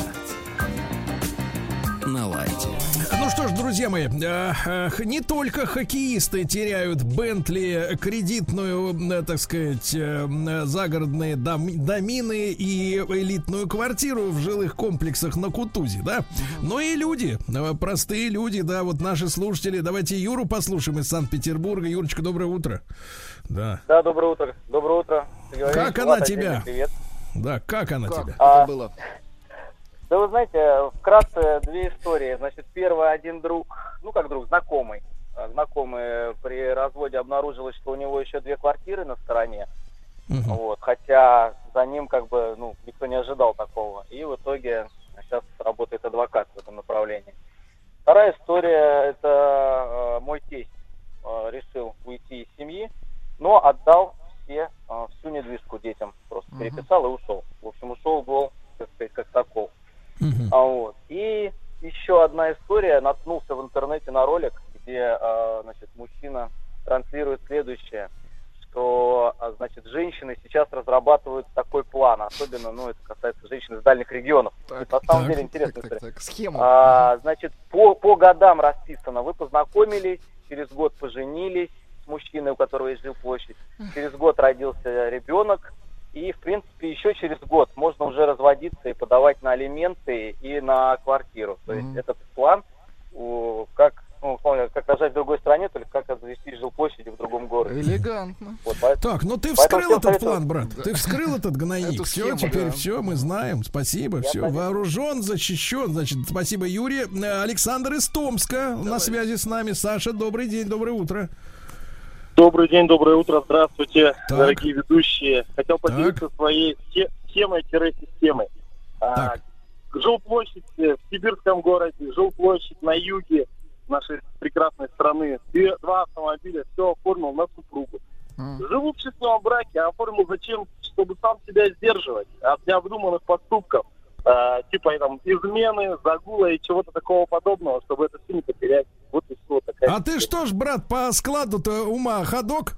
На лайте. Ну что ж, друзья мои, э, э, не только хоккеисты теряют Бентли, кредитную, э, так сказать, э, загородные дом- домины и элитную квартиру в жилых комплексах на Кутузе, да, но и люди, э, простые люди, да, вот наши слушатели. Давайте Юру послушаем из Санкт-Петербурга. Юрочка, доброе утро. Да. Да, доброе утро. Доброе утро. Как она тебя? Привет. Да, как она тебя? А, Да вы знаете, вкратце две истории. Значит, первый один друг, ну как друг, знакомый. А, Знакомый при разводе обнаружилось, что у него еще две квартиры на стороне. Вот, хотя за ним как бы ну, никто не ожидал такого. И в итоге сейчас работает адвокат в этом направлении. Вторая история это э, мой тесть э, решил уйти из семьи, но отдал все, э, всю недвижку детям. Просто переписал и ушел. В общем, ушел гол, так сказать, как таков. А вот. И еще одна история. Наткнулся в интернете на ролик, где э, значит, мужчина транслирует следующее, что а, значит, женщины сейчас разрабатывают такой план, особенно, ну, это касается женщин из дальних регионов. Это на самом так, деле интересная так, история. так, схема. А, значит, по, по годам расписано. Вы познакомились, через год поженились с мужчиной, у которого есть жилплощадь. Через год родился ребенок. И, в принципе, еще через год можно уже разводиться и подавать на алименты и на квартиру. То есть этот план, у, как, ну, как рожать в другой стране, только как завести жилплощади в другом городе. Элегантно. Вот, поэтому- Так, ну ты вскрыл этот советую- план, брат. Ты вскрыл этот гнойник. Все, теперь да. все, мы знаем. Спасибо, все. Вооружен, защищен. Значит, спасибо, Юрий. Александр из Томска на связи с нами. Саша, добрый день, доброе утро. Добрый день, доброе утро, здравствуйте, дорогие ведущие. Хотел поделиться своей те- темой-системой. А, жилплощадь в сибирском городе, жилплощадь на юге нашей прекрасной страны. Две- два автомобиля, все оформил на супругу. Живу в счастливом браке, а оформил зачем? Чтобы сам себя сдерживать от необдуманных поступков. А, типа там измены, загула и чего-то такого подобного, чтобы это все не потерять. Вот и все. Такая А ты что ж, брат, по складу-то ума ходок?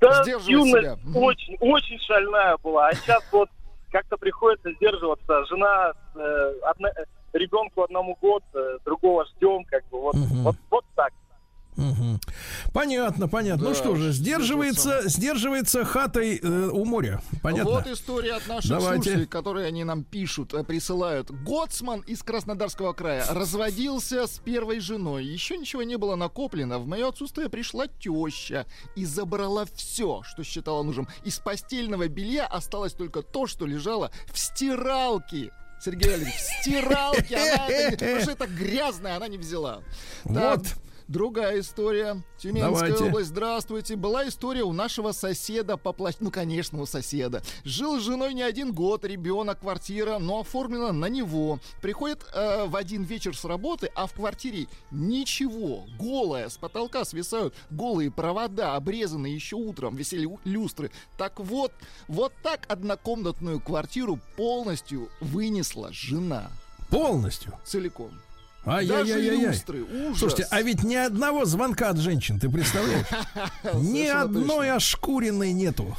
Да, Сдерживать юность себя. Очень, очень шальная была. А сейчас вот как-то приходится сдерживаться. Жена, э, одна- э, ребенку одному год, э, другого ждем, как бы вот, вот, вот так. Мгм. Понятно, понятно. ну Да, что же, сдерживается, сдерживается хатой э, у моря. Понятно. Вот история от наших Давайте. слушателей, которые они нам пишут, э, присылают. Гоцман из Краснодарского края разводился с первой женой. Еще ничего не было накоплено. В мое отсутствие пришла теща и забрала все, что считала нужным. Из постельного белья осталось только то, что лежало в стиралке. Сергей Валерьевич, в стиралке. Она потому что это грязное, она не взяла. Вот. Другая история. Тюменская Давайте. область, здравствуйте. Была история у нашего соседа по площади. Ну, конечно, у соседа. Жил с женой не один год, ребенок, квартира, но оформлена на него. Приходит э, в один вечер с работы, а в квартире ничего. Голая, с потолка свисают голые провода, обрезанные еще утром, висели люстры. Так вот, вот так однокомнатную квартиру полностью вынесла жена. Полностью? Целиком. Ужас. Слушайте, а ведь ни одного звонка от женщин, ты представляешь? Ни одной ошкуренной нету.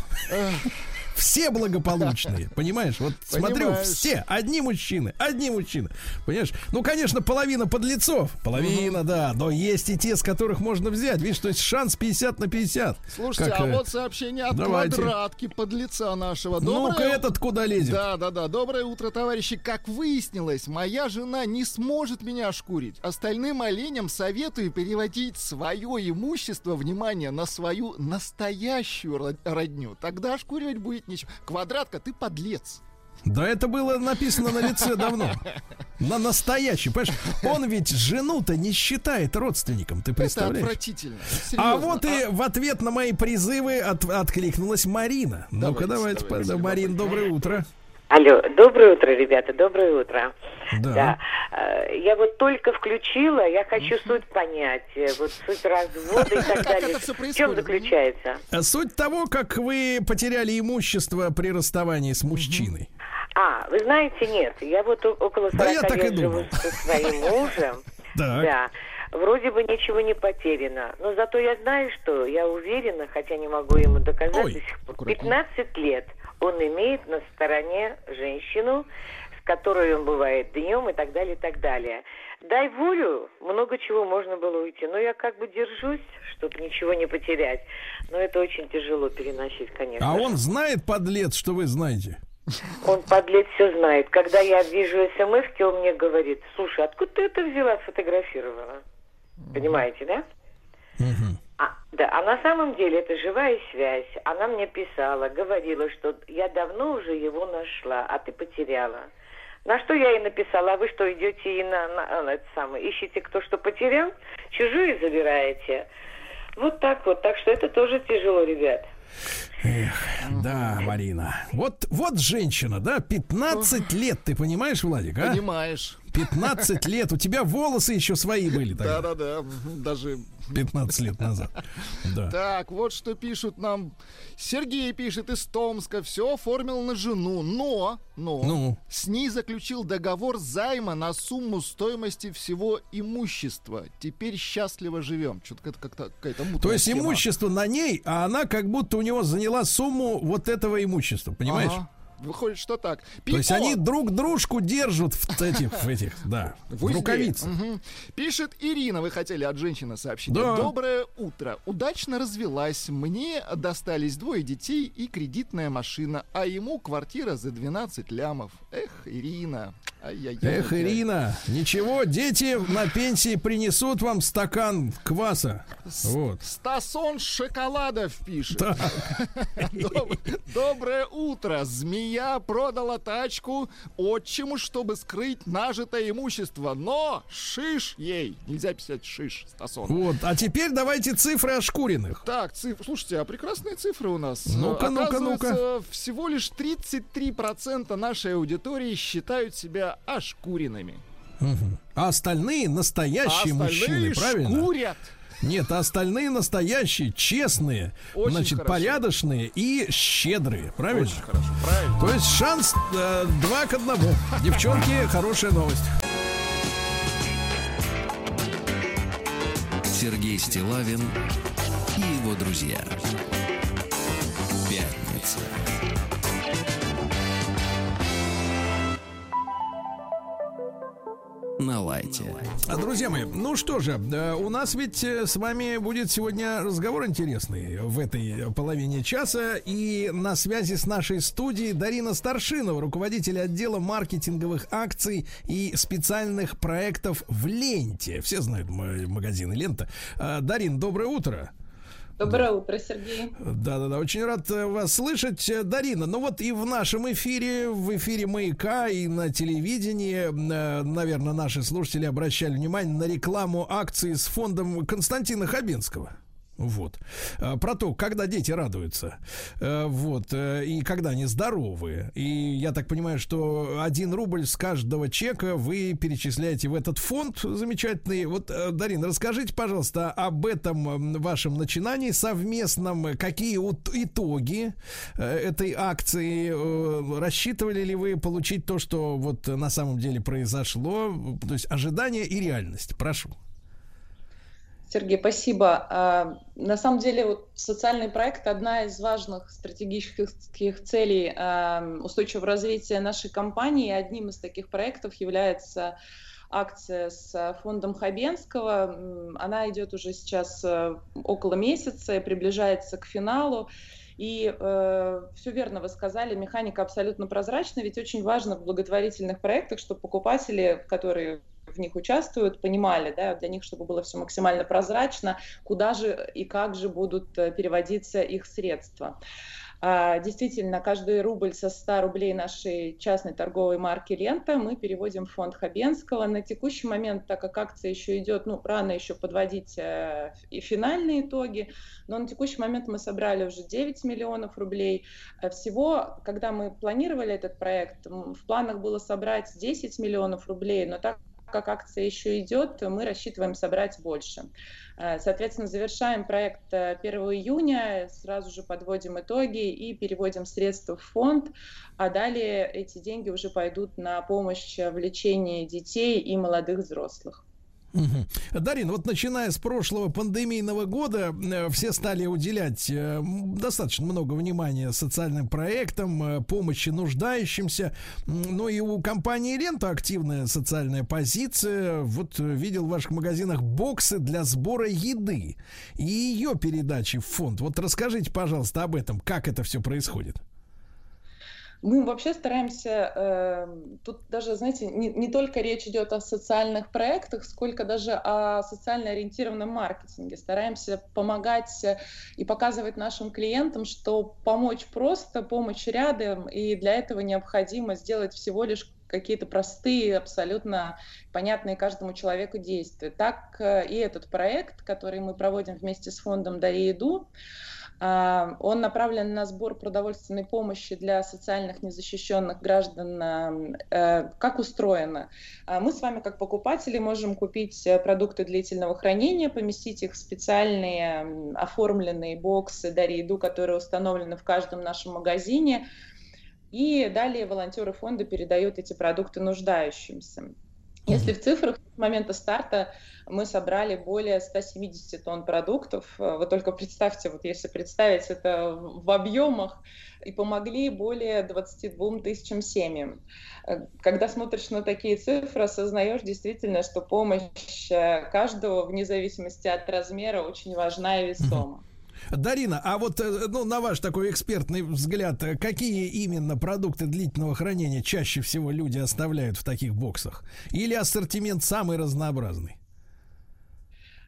Все благополучные, понимаешь? Вот смотрю, Понимаешь. все, одни мужчины, одни мужчины. Понимаешь? Ну, конечно, половина подлецов, половина, да, но есть и те, с которых можно взять. Видишь, то есть шанс 50 на 50. Слушайте, Как, а э, вот сообщение от давайте. квадратки под лица нашего. Ну-ка, этот куда лезет? Да, да, да. Доброе утро, товарищи. Как выяснилось, моя жена не сможет меня ошкурить. Остальным оленям советую переводить свое имущество, внимание, на свою настоящую ро- родню. Тогда ошкуривать будет нечего. Квадратка, ты подлец. Да это было написано на лице давно. На настоящий. Понимаешь, он ведь жену-то не считает родственником, ты представляешь? Это отвратительно. А Серьезно. вот и в ответ на мои призывы от- откликнулась Марина. Ну-ка, давайте, давайте Марин, доброе утро. Алло, доброе утро, ребята, доброе утро. Да. э, Я вот только включила, я хочу суть понять, э, вот суть развода и так далее. В чем заключается? А Суть того, как вы потеряли имущество при расставании с мужчиной. А, вы знаете, нет, я вот около 40 Да я так и лет живу думал. со своим мужем. Да. Вроде бы ничего не потеряно, но зато я знаю, что я уверена, хотя не могу ему доказать до сих пор. 15 лет он имеет на стороне женщину, с которой он бывает днем и так далее, и так далее. Дай волю, много чего можно было уйти. Но я как бы держусь, чтобы ничего не потерять. Но это очень тяжело переносить, конечно. А он знает, подлец, что вы знаете? Он, подлец, все знает. Когда я вижу смс он мне говорит, слушай, откуда ты это взяла, сфотографировала? Понимаете, да? А, да, а на самом деле это живая связь. Она мне писала, говорила, что я давно уже его нашла, а ты потеряла. На что я ей написала, а вы что, идете и на, на- на это самое, ищете кто что потерял, чужие забираете. Вот так вот, так что это тоже тяжело, ребят. Да, Марина. Вот, вот женщина, да, 15 лет, ты понимаешь, Владик, а? Понимаешь. 15 лет, у тебя волосы еще свои были тогда. Да-да-да, даже 15 лет назад. Да. Так, вот что пишут нам. Сергей пишет из Томска, все оформил на жену, но, но Ну? с ней заключил договор займа на сумму стоимости всего имущества. Теперь счастливо живем. Что-то как-то какая-то То есть схема. имущество на ней, а она как будто у него заняла сумму вот этого имущества, понимаешь? Ага. Выходит, что так. То есть Пико они друг дружку держат в этих, в этих, да, в, рукавицах. Пишет Ирина, вы хотели от женщины сообщить. Да. Доброе утро. Удачно развелась. Мне достались двое детей и кредитная машина, а ему квартира за 12 лямов. Эх, Ирина. Ай-яй-яй. Эх, Ирина, ничего, дети на пенсии принесут вам стакан кваса. Вот. Стасон Шоколадов пишет. Доброе утро. Змея продала тачку отчиму, чтобы скрыть нажитое имущество. Но шиш ей. Нельзя писать шиш, Стасон. Вот, а теперь давайте цифры ошкуренных. Так, цифры. Слушайте, а прекрасные цифры у нас. Ну-ка, ну-ка, ну-ка. Всего лишь 33% нашей аудитории считают себя ошкуренными. Мгм. А остальные настоящие А остальные мужчины, правильно? шкурят. Нет, а остальные настоящие, честные, Очень значит, хорошо. порядочные и щедрые, правильно? Очень хорошо, правильно. То есть шанс э, два к одному. Девчонки, хорошая новость. Сергей Стилавин и его друзья. Пятница. На лайте. А, Друзья мои, ну что же, э, у нас ведь э, с вами будет сегодня разговор интересный в этой половине часа. И на связи с нашей студией Дарина Старшинова, руководитель отдела маркетинговых акций и специальных проектов в Ленте. Все знают м- магазин Лента. А, Дарин, доброе утро. Доброе утро, Сергей. Да-да-да, очень рад э, вас слышать, Э, Дарина. Ну вот и в нашем эфире, в эфире «Маяка» и на телевидении, э, наверное, наши слушатели обращали внимание на рекламу акции с фондом Константина Хабенского. Вот. А, Про то, когда дети радуются. Э, Вот. э, И когда они здоровы. И я так понимаю, что один рубль с каждого чека вы перечисляете в этот фонд замечательный. Вот, э, Дарин, расскажите, пожалуйста, об этом вашем начинании совместном. Какие вот итоги э, этой акции? Э, Рассчитывали ли вы получить то, что вот на самом деле произошло? То есть ожидания и реальность. Прошу. Сергей, спасибо. А, На самом деле, вот социальный проект одна из важных стратегических целей а, устойчивого развития нашей компании. Одним из таких проектов является акция с фондом Хабенского. Она идет уже сейчас э, около месяца и приближается к финалу. И все верно вы сказали, механика абсолютно прозрачна, ведь очень важно в благотворительных проектах, чтобы покупатели, которые в них участвуют, понимали, да, для них, чтобы было все максимально прозрачно, куда же и как же будут э, переводиться их средства. А, действительно, каждый рубль со 100 рублей нашей частной торговой марки «Лента» мы переводим в фонд Хабенского. На текущий момент, так как акция еще идет, ну, рано еще подводить э, и финальные итоги, но на текущий момент мы собрали уже 9 миллионов рублей. Э, всего, когда мы планировали этот проект, в планах было собрать 10 миллионов рублей, но так как акция еще идет, мы рассчитываем собрать больше. Э, соответственно, завершаем проект 1 э, июня, сразу же подводим итоги и переводим средства в фонд, а далее эти деньги уже пойдут на помощь в лечении детей и молодых взрослых. Угу. Дарин, вот начиная с прошлого пандемийного года, э, все стали уделять э, достаточно много внимания социальным проектам, э, помощи нуждающимся. Ну и у компании Лента активная социальная позиция. Вот видел в ваших магазинах боксы для сбора еды и ее передачи в фонд. Вот расскажите, пожалуйста, об этом, как это все происходит. Мы вообще стараемся, э, тут даже, знаете, не, не только речь идет о социальных проектах, сколько даже о социально ориентированном маркетинге. Стараемся помогать и показывать нашим клиентам, что помочь просто, помощь рядом, и для этого необходимо сделать всего лишь какие-то простые, абсолютно понятные каждому человеку действия. Так э, и этот проект, который мы проводим вместе с фондом «Дари еду», он направлен на сбор продовольственной помощи для социальных незащищенных граждан. Э, как устроено? А, мы с вами, как покупатели, можем купить э, продукты длительного хранения, поместить их в специальные оформленные боксы «Дари еду», которые установлены в каждом нашем магазине. И далее волонтеры фонда передают эти продукты нуждающимся. Если в цифрах с момента старта мы собрали более 170 тонн продуктов, э, вы только представьте, вот если представить это в объемах, и помогли более 22 тысячам семьям. Э, когда смотришь на такие цифры, осознаешь действительно, что помощь э, каждого, вне зависимости от размера, очень важна и весома. Дарина, а вот э, ну, на ваш такой экспертный взгляд, э, какие именно продукты длительного хранения чаще всего люди оставляют в таких боксах? Или ассортимент самый разнообразный?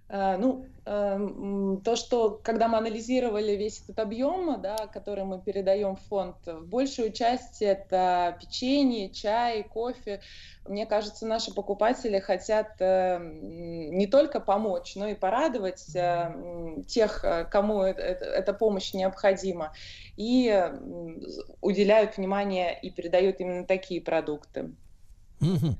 Э, ну, то, что когда мы анализировали весь этот объем, да, который мы передаем в фонд, большую часть это печенье, чай, кофе. Мне кажется, наши покупатели хотят эм, не только помочь, но и порадовать э, тех, кому эта помощь необходима, и уделяют внимание и передают именно такие продукты. Угу.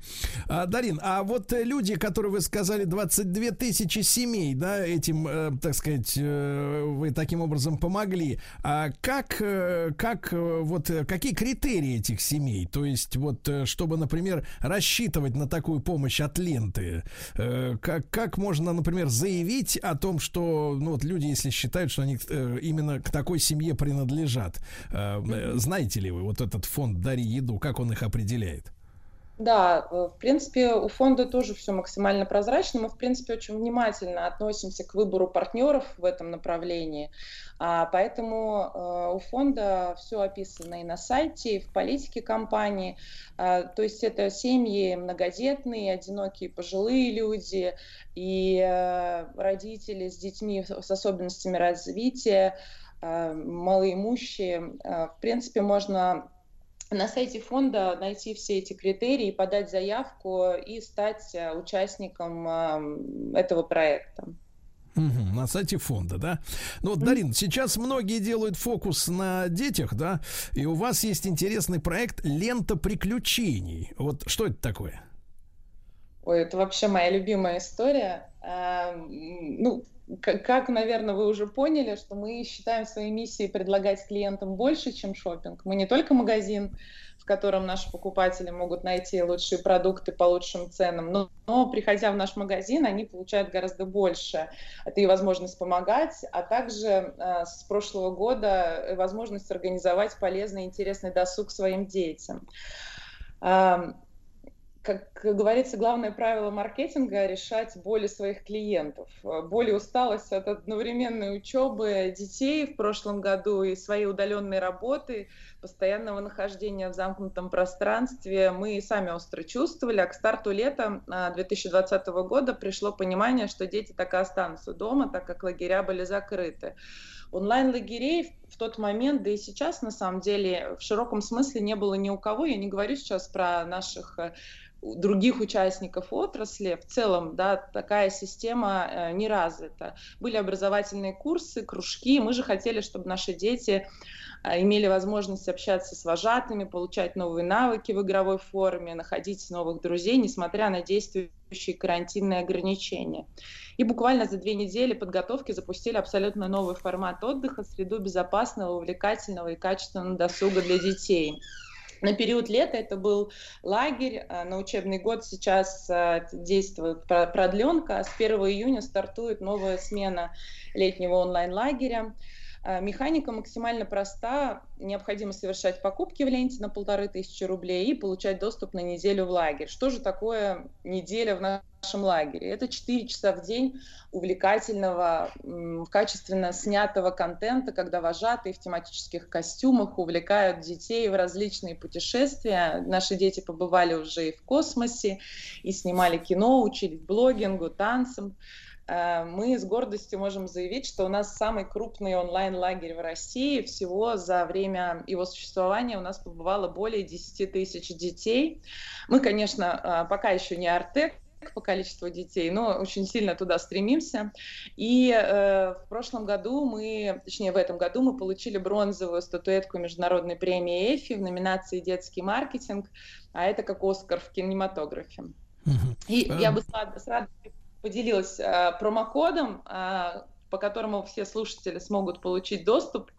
А, Дарин, а вот э, люди, которые вы сказали, 22 тысячи семей, да, этим, э, так сказать, э, вы таким образом помогли. А как, э, как, э, вот, э, какие критерии этих семей? То есть, вот, чтобы, например, рассчитывать на такую помощь от ленты, э, как, как можно, например, заявить о том, что, ну, вот люди, если считают, что они э, именно к такой семье принадлежат, э, знаете ли вы вот этот фонд «Дари еду», как он их определяет? Да, э, в принципе, у фонда тоже все максимально прозрачно. Мы, в принципе, очень внимательно относимся к выбору партнеров в этом направлении. А, поэтому э, у фонда все описано и на сайте, и в политике компании. А, то есть это семьи многодетные, одинокие пожилые люди и э, родители с детьми с особенностями развития, малоимущие. В принципе, можно на сайте фонда найти все эти критерии, подать заявку и стать э, участником этого проекта. Угу, на сайте фонда, да? Ну вот, Дарин, сейчас многие делают фокус на детях, да? И у вас есть интересный проект «Лента приключений». Вот что это такое? Ой, это вообще моя любимая история. А, ну, как, наверное, вы уже поняли, что мы считаем своей миссией предлагать клиентам больше, чем шопинг. Мы не только магазин, в котором наши покупатели могут найти лучшие продукты по лучшим ценам, но, но приходя в наш магазин, они получают гораздо больше. Это и возможность помогать, а также э, с прошлого года возможность организовать полезный и интересный досуг своим детям как говорится, главное правило маркетинга – решать боли своих клиентов. Боль и усталость от одновременной учебы детей в прошлом году и своей удаленной работы, постоянного нахождения в замкнутом пространстве мы сами остро чувствовали. А к старту лета 2020 года пришло понимание, что дети так и останутся дома, так как лагеря были закрыты. Онлайн-лагерей в тот момент, да и сейчас, на самом деле, в широком смысле не было ни у кого. Я не говорю сейчас про наших э, других участников отрасли. В целом, да, такая система э, не развита. Были образовательные курсы, кружки. Мы же хотели, чтобы наши дети э, имели возможность общаться с вожатыми, получать новые навыки в игровой форме, находить новых друзей, несмотря на действующие карантинные ограничения. И буквально за две недели подготовки запустили абсолютно новый формат отдыха, среду безопасного, увлекательного и качественного досуга для детей. На период лета это был лагерь, а на учебный год сейчас а, действует продленка, с 1 июня стартует новая смена летнего онлайн-лагеря. А, механика максимально проста. Необходимо совершать покупки в ленте на полторы тысячи рублей и получать доступ на неделю в лагерь. Что же такое неделя в нашем лагере? Это 4 часа в день увлекательного, качественно снятого контента, когда вожатые в тематических костюмах увлекают детей в различные путешествия. Наши дети побывали уже и в космосе, и снимали кино, учились блогингу, танцам. Э, мы с гордостью можем заявить, что у нас самый крупный онлайн-лагерь в России. Всего за время его существования у нас побывало более 10 тысяч детей. Мы, конечно, э, пока еще не Артек, по количеству детей, но очень сильно туда стремимся. И э, в прошлом году мы, точнее в этом году мы получили бронзовую статуэтку международной премии ЭФИ в номинации «Детский маркетинг», а это как Оскар в кинематографе. И я бы с радостью поделилась э, промокодом, э, по которому все слушатели смогут получить доступ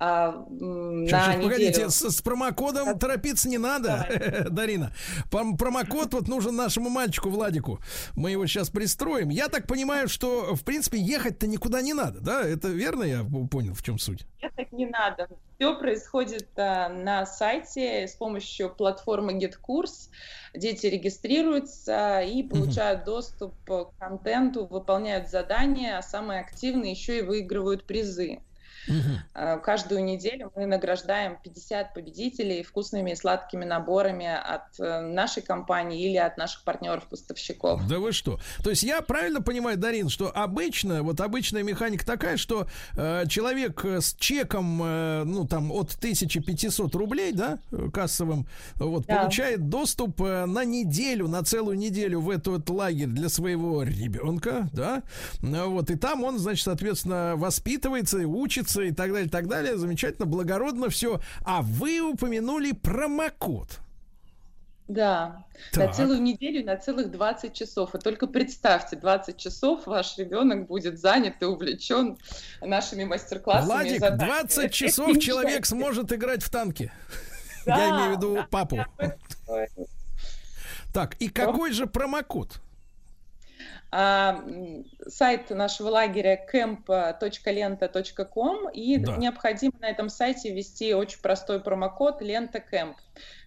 э, на сейчас, неделю. Погодите, с, с промокодом да. торопиться не надо, Дарина. Промокод вот нужен нашему мальчику Владику. Мы его сейчас пристроим. Я так понимаю, что, в принципе, ехать-то никуда не надо, да? Это верно я понял, в чем суть? Ехать не надо. Все происходит а, на сайте с помощью платформы GetCourse. Дети регистрируются и получают угу. доступ к контенту, выполняют задания, а самые активные еще и выигрывают призы. Угу. Каждую неделю мы награждаем 50 победителей вкусными и сладкими наборами от э, нашей компании или от наших партнеров-поставщиков. Да вы что? То есть я правильно понимаю, Дарин, что обычно, вот обычная механика такая, что э, человек с чеком, э, ну там от 1500 рублей, да, кассовым, вот, да. получает доступ э, на неделю, на целую неделю в этот лагерь для своего ребенка, да, вот, и там он, значит, соответственно, воспитывается и учится и так далее, так далее. Замечательно, благородно все. А вы упомянули промокод. Да, так. на целую неделю, на целых 20 часов. И только представьте, 20 часов ваш ребенок будет занят и увлечен нашими мастер-классами. Владик, 20 часов человек сможет играть в танки. Да, Я имею в виду да, папу. Так, и какой же промокод? А, сайт нашего лагеря camp.lenta.com и да. необходимо на этом сайте ввести очень простой промокод лента camp.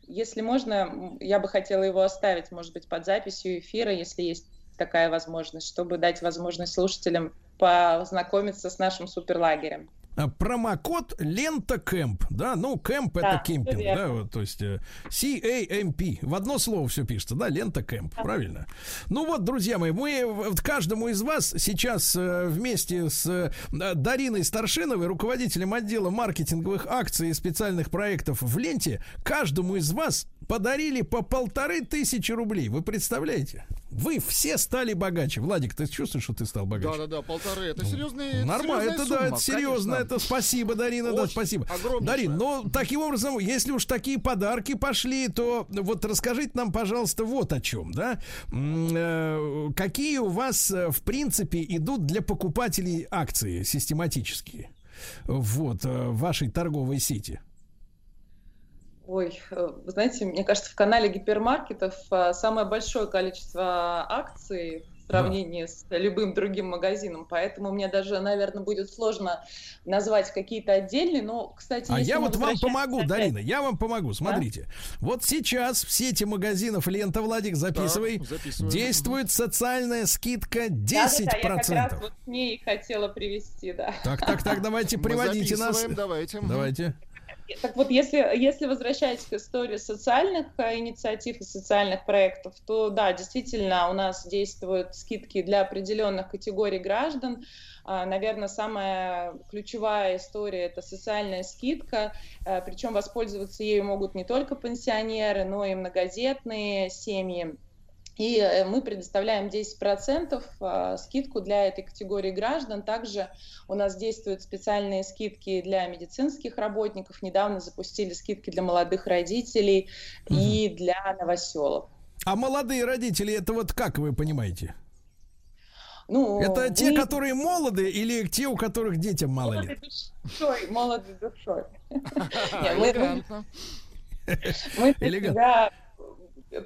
Если можно, я бы хотела его оставить, может быть, под записью эфира, если есть такая возможность, чтобы дать возможность слушателям познакомиться с нашим суперлагерем. А, промокод лента кэмп, да, ну кэмп да, это кемпинг, да, вот, то есть э, C-A-M-P, в одно слово все пишется, да, лента кэмп, да. правильно. Ну вот, друзья мои, мы вот каждому из вас сейчас э, вместе с э, Дариной Старшиновой, руководителем отдела маркетинговых акций и специальных проектов в ленте, каждому из вас подарили по полторы тысячи рублей. Вы представляете? Вы все стали богаче. Владик, ты чувствуешь, что ты стал богаче? Да, да, да, полторы. Это серьезные. Нормально, это сумма, да, это. Конечно. Это спасибо, Дарина, Очень да, спасибо. Дарин, но таким образом, если уж такие подарки пошли, то вот расскажите нам, пожалуйста, вот о чем, да? Э, какие у вас, э, в принципе, идут для покупателей акции систематические? Вот, э, в вашей торговой сети. Ой, вы знаете, мне кажется, в канале гипермаркетов самое большое количество акций сравнении с любым другим магазином. Поэтому мне даже, наверное, будет сложно назвать какие-то отдельные. Но, кстати, А я вот вам помогу, опять- Дарина, я вам помогу. Смотрите, вот сейчас в сети магазинов Лента, Владик, записывай, записываем. действует социальная скидка 10%. Да-да-да, я как раз вот к ней хотела привести, да. Так, так, так, давайте Мы приводите нас. давайте. Давайте. Так вот, если, если возвращаясь к истории социальных э, инициатив и социальных проектов, то да, действительно, у нас действуют скидки для определенных категорий граждан. А, Наверное, самая ключевая история – это социальная скидка, э, причем воспользоваться ею могут не только пенсионеры, но и многодетные семьи. И э, мы предоставляем 10% а, скидку для этой категории граждан. Также у нас действуют специальные скидки для медицинских работников. Недавно запустили скидки для молодых родителей и для новоселов. А молодые родители, это вот как вы понимаете? Ну, Это те, которые молоды или те, у которых детям мало молоды лет? душой, молоды душой. Элегантно. Мы для себя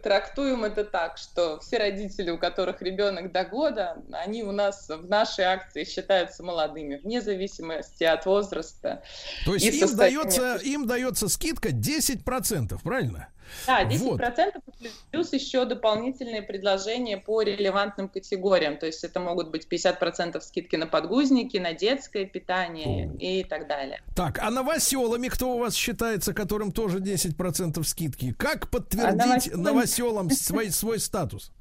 трактуем это так, что все родители, у которых ребенок до года, они у нас в нашей акции считаются молодыми, вне зависимости от возраста. То есть им состояния. дается, им дается скидка 10%, правильно? Да, 10% Вот. плюс еще дополнительные предложения по релевантным категориям. То есть это могут быть 50% скидки на подгузники, на детское питание и так далее. Так, а новоселами кто у вас считается, которым тоже 10% скидки? Как подтвердить новоселами- новоселам свой, свой статус?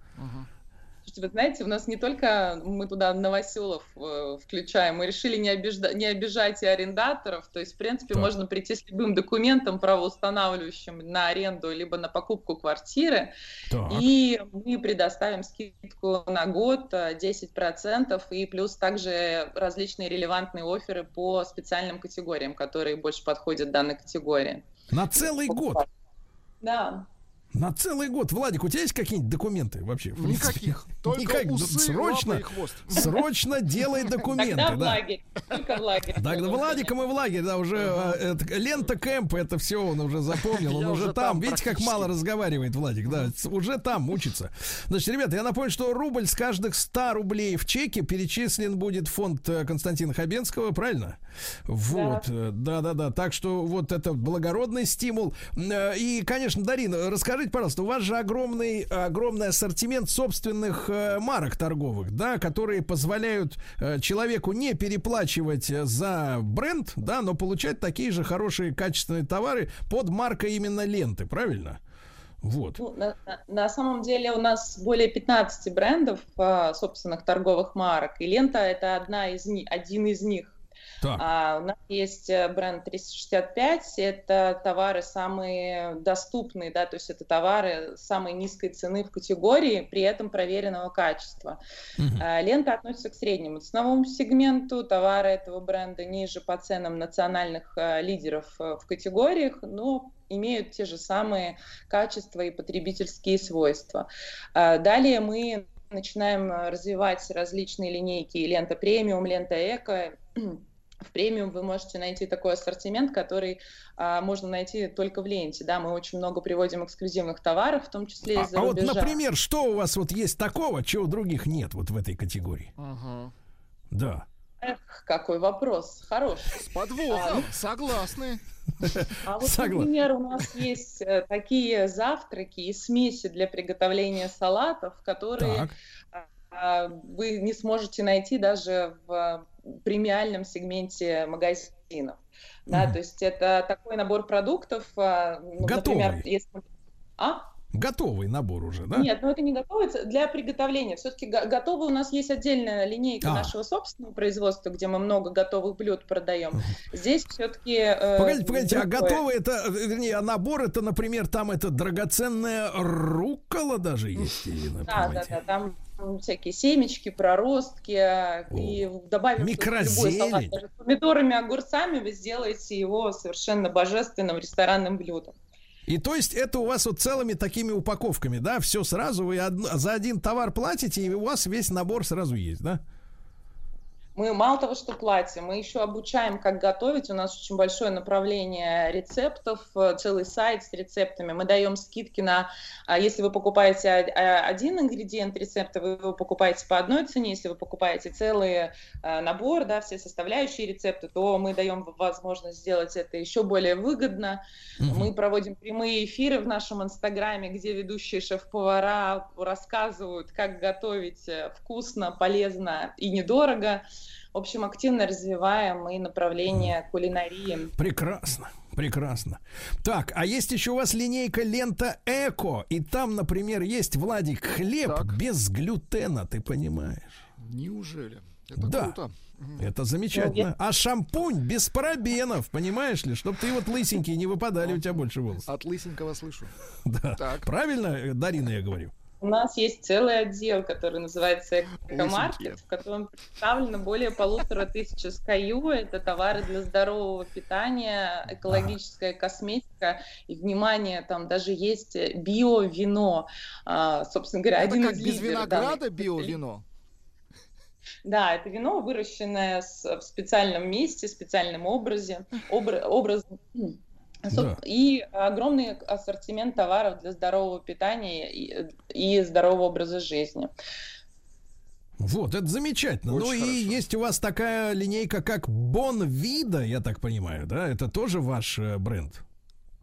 Слушайте, вы знаете, у нас не только мы туда новоселов э, включаем, мы решили не, обижда- не обижать и арендаторов, то есть, в принципе, Так. можно прийти с любым документом правоустанавливающим на аренду либо на покупку квартиры, Так. и мы предоставим скидку на год э, 10%, и плюс также различные релевантные оферы по специальным категориям, которые больше подходят данной категории. На целый год. Да. На целый год. Владик, у тебя есть какие-нибудь документы вообще? в принципе? Никаких. Только Никак. Усы, срочно, и хвост. срочно делай документы. Тогда в да. лагерь, только в лагерь. Так, да, Владика мы в лагере, да, уже э, это, лента кэмп, это все он уже запомнил, он уже там. там Видите, как мало разговаривает Владик, да, уже там учится. Значит, ребята, я напомню, что рубль с каждых 100 рублей в чеке перечислен будет в фонд э, Константина Хабенского, правильно? Вот, э, да-да-да, так что вот это благородный стимул. Э, И, конечно, Дарина, расскажите, пожалуйста, у вас же огромный, огромный ассортимент собственных э, марок торговых, да, которые позволяют э, человеку не переплачивать э, за бренд, да, но получать такие же хорошие качественные товары под маркой именно ленты, правильно? Вот. Ну, на, на- самом деле у нас более 15 брендов а, собственных торговых марок, и лента это одна из один из них. Так. А, у нас есть э, бренд 365, это товары самые доступные, да, то есть это товары самой низкой цены в категории, при этом проверенного качества. А, Лента относится к среднему ценовому сегменту, товары этого бренда ниже по ценам национальных э, лидеров э, в категориях, но имеют те же самые качества и потребительские свойства. А, Далее мы начинаем развивать различные линейки лента премиум, лента эко. В премиум вы можете найти такой ассортимент, который а, можно найти только в ленте. Да, мы очень много приводим эксклюзивных товаров, в том числе А, из-за а вот, рубежа. например, что у вас вот есть такого, чего у других нет вот в этой категории? Да. Эх, какой вопрос, хороший. С подвохом, согласны. А вот, Согласен. например, у нас есть э, такие завтраки и смеси для приготовления салатов, которые Так. а, вы не сможете найти даже в премиальном сегменте магазинов. Да, Мгм. то есть это такой набор продуктов, а, ну, например, Готовый. если... А? Готовый набор уже, да? Нет, ну это не готовится для приготовления. Все-таки готовы у нас есть отдельная линейка А. нашего собственного производства, где мы много готовых блюд продаем. Здесь все-таки... э, Погодите, погодите, а готовый это, э, вернее, а набор это, например, там это драгоценная руккола даже есть? или, Да, например, да, да, там всякие семечки, проростки, а, и добавим что-то в любой салат. Даже с помидорами, огурцами вы сделаете его совершенно божественным ресторанным блюдом. И то есть это у вас вот целыми такими упаковками, да? Все сразу, вы одно- за один товар платите, и у вас весь набор сразу есть, да? Мы мало того, что платим, мы еще обучаем, как готовить. У нас очень большое направление рецептов, э, целый сайт с рецептами. Мы даем скидки на, а, если вы покупаете один ингредиент рецепта, вы его покупаете по одной цене. Если вы покупаете целый э, набор, да, все составляющие рецепты, то мы даем возможность сделать это еще более выгодно. Mm-hmm. Мы проводим прямые эфиры в нашем инстаграме, где ведущие шеф-повара рассказывают, как готовить э, вкусно, полезно и недорого. В общем, активно развиваем и направление кулинарии. Прекрасно. Прекрасно. Так, а есть еще у вас линейка лента Эко. И там, например, есть, Владик, хлеб так. без глютена, ты понимаешь? Неужели? Это да. круто. Это замечательно. А шампунь без парабенов, понимаешь ли? Чтобы ты вот лысенький не выпадали у тебя больше волос. От лысенького слышу. Да. Так. Правильно, Дарина, я говорю? У нас есть целый отдел, который называется Экомаркет, в котором представлено более полутора тысяч SKU. Это товары для здорового питания, экологическая косметика. И, внимание, там даже есть био-вино. А, собственно говоря, это один как из без лидеров винограда био-вино? Да, это вино, выращенное в специальном месте, специальном образе, обра- образ, да. И огромный ассортимент товаров для здорового питания и, и здорового образа жизни. Вот, это замечательно. Очень ну хорошо. и есть у вас такая линейка, как Бон Вида, я так понимаю, да? Это тоже ваш э, бренд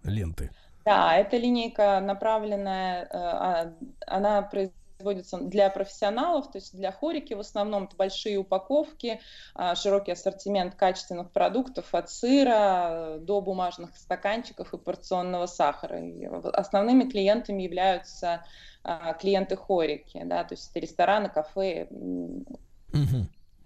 ленты? Да, эта линейка направленная, э, а, она производится производится для профессионалов, то есть для хорики в основном это большие упаковки, а, широкий ассортимент качественных продуктов от сыра до бумажных стаканчиков и порционного сахара. И основными клиентами являются а, клиенты хорики, да, то есть это рестораны, кафе.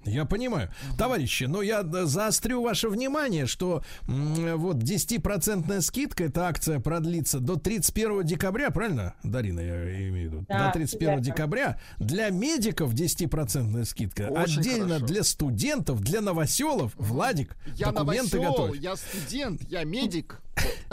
Я понимаю. Товарищи, но я заострю ваше внимание, что вот 10% скидка, эта акция продлится до 31 декабря, правильно, Дарина, я имею в виду? Да, до 31 да. декабря. Для медиков 10% скидка. Очень Отдельно хорошо. для студентов, для новоселов. Владик, я документы новосел, готовь. Я студент, я медик.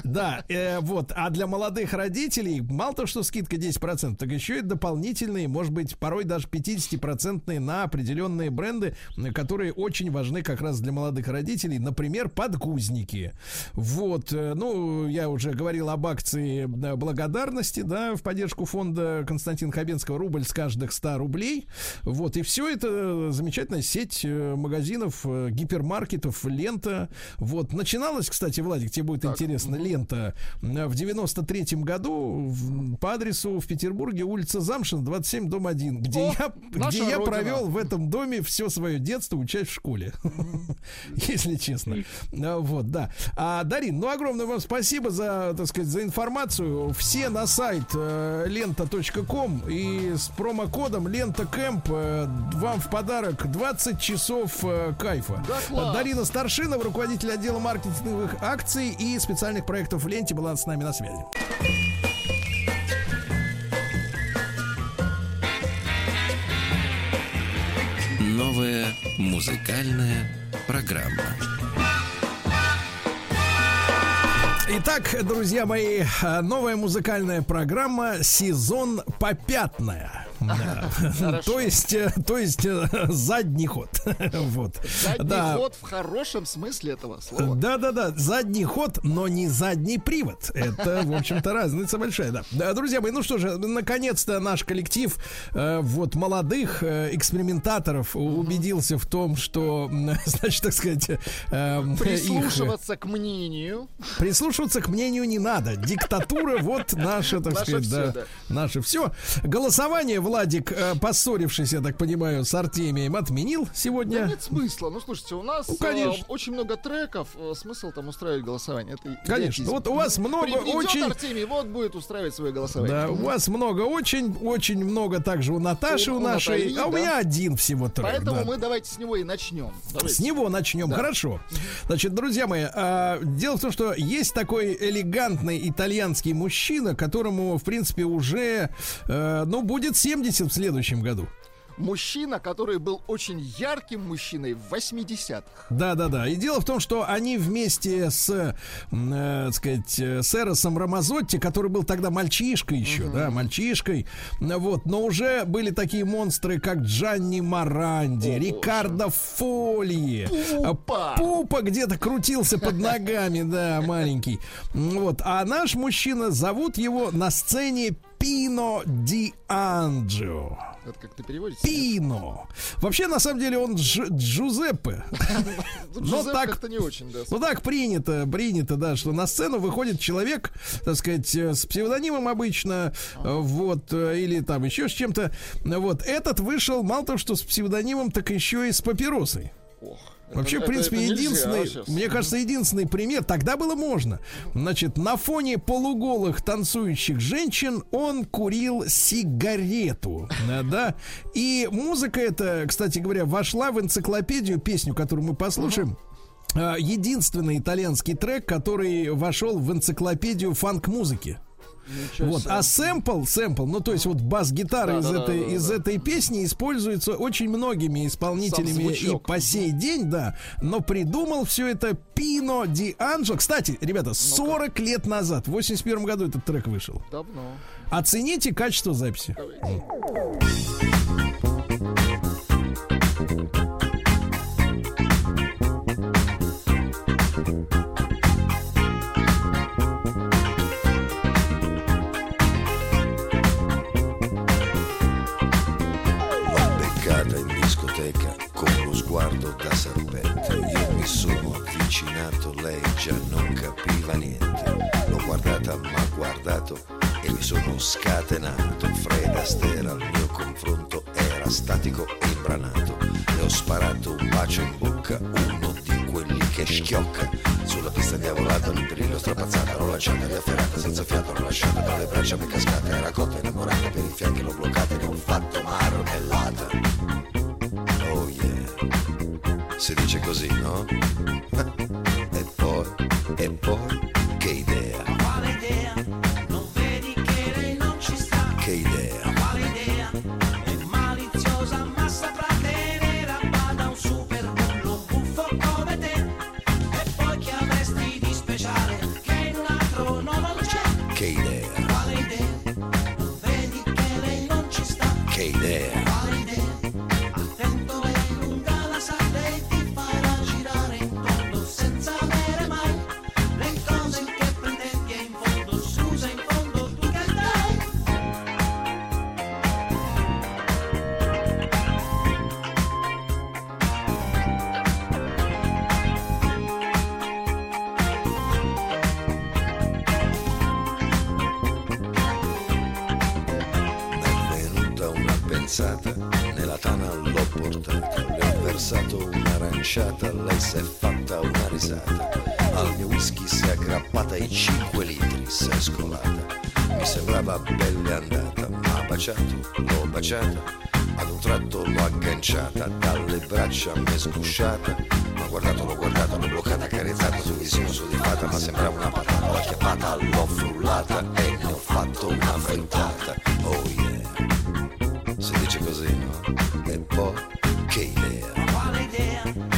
Да, э, вот. А для молодых родителей мало того, что скидка 10%, так еще и дополнительные, может быть, порой даже 50% на определенные бренды, которые очень важны как раз для молодых родителей. Например, подгузники. Вот. Э, ну, я уже говорил об акции э, благодарности, да, в поддержку фонда Константина Хабенского. Рубль с каждых 100 рублей. Вот. И все это замечательная сеть э, магазинов, гипермаркетов, лента. Вот. Начиналось, кстати, Владик, тебе будет так. интересно, лента в 93-м году по адресу в Петербурге улица Замшин, 27, дом 1, где О, я, где я провел в этом доме все свое детство, учась в школе. Если честно. А, вот, да. А, Дарин, ну, огромное вам спасибо за, так сказать, за информацию. Все на сайт э, лента.ком и с промокодом лента кэмп э, вам в подарок 20 часов э, кайфа. Да, Дарина Старшинова, руководитель отдела маркетинговых акций и специальных проектов в ленте была с нами на связи. Новая музыкальная программа. Итак, друзья мои, новая музыкальная программа «Сезон попятная». Да. То есть, э, то есть э, задний ход. вот. Задний ход в хорошем смысле этого слова. Да, да, да. Задний ход, но не задний привод. Это, в общем-то, разница большая, да. Друзья мои, ну что же, наконец-то наш коллектив э, вот молодых экспериментаторов убедился в том, что, значит, так сказать, прислушиваться к мнению. Прислушиваться к мнению не надо. Диктатура вот наша, так сказать, да. Наше все. Голосование Владик, э, поссорившись, я так понимаю, с Артемием, отменил сегодня. Да нет смысла. Ну, слушайте, у нас ну, конечно. Э, очень много треков. Э, смысл там устраивать голосование. Это конечно. Вот у вас много Придет очень... Артемий, вот будет устраивать свое голосование. Да, у вас много очень, очень много также у Наташи, у, у нашей. Натальи, а у меня один всего трек. Поэтому да. мы давайте с него и начнем. Давайте. С него начнем, да. хорошо. Значит, друзья мои, а, дело в том, что есть такой элегантный итальянский мужчина, которому, в принципе, уже, а, ну, будет 7 70 в следующем году. мужчина, который был очень ярким мужчиной в 80-х. Да, да, да. И дело в том, что они вместе с, э, так сказать, э, с Эросом Рамазотти, который был тогда мальчишкой еще, Мгм. да, мальчишкой, вот, но уже были такие монстры, как Джанни Маранди, Рикардо Фолье, Пупа. Пупа где-то крутился под ногами, да, маленький. Вот, а наш мужчина, зовут его на сцене Пино Ди Анджио. Это как ты переводишь? Пино. Вообще, на самом деле, он Дж- Джузеппе. Но Джузеппе так, не очень, да. ну так принято, принято, да, что на сцену выходит человек, так сказать, э, с псевдонимом обычно, э, вот, э, или там еще с чем-то. Вот, этот вышел, мало того, что с псевдонимом, так еще и с папиросой. Вообще, Это- в принципе, это нельзя единственный, сейчас. мне кажется, единственный пример, тогда было можно. Значит, на фоне полуголых танцующих женщин он курил сигарету, да, да. И музыка эта, кстати говоря, вошла в энциклопедию, песню, которую мы послушаем. А, Единственный итальянский трек, который вошел в энциклопедию фанк-музыки. Ничего Вот, себе. а сэмпл, сэмпл, ну то есть вот бас-гитара из, Да-да-да, этой, да-да-да. из этой песни используется очень многими исполнителями и по сей день, да. Но придумал все это Пино Ди Анджо. Кстати, ребята, 40 лет назад, в 81 году этот трек вышел. Давно. Оцените качество записи. L'ho sguardo da serpente. Io mi sono avvicinato, lei già non capiva niente. L'ho guardata, ma guardato e mi sono scatenato. Fred Astaire al mio confronto era statico e imbranato. Le ho sparato un bacio in bocca, uno di quelli che schiocca. Sulla pista diavolata, l'imperiglio strapazzata, l'ho lasciata riafferrata senza fiato, l'ho lasciata tra le braccia mi cascata, era cotta innamorata per i fianchi l'ho bloccata e ne ho fatto marmellata. Oh si dice così, no? e poi, e poi, che idea? Quale idea? L'ho portata, le ho versato un'aranciata, lei si è fatta una risata. Al mio whisky si è aggrappata i 5 litri, si è scolata. Mi sembrava bella andata, ma ha baciato, l'ho baciata. Ad un tratto l'ho agganciata, dalle braccia mi è sgusciata. Ma guardato, l'ho guardata, l'ho bloccata, accarezzata sul visino soddisfatta, ma sembrava una patata. L'ho acchiappata, l'ho frullata e ne ho fatto una frittata. Oh yeah, si dice così, no? E poi, okay there.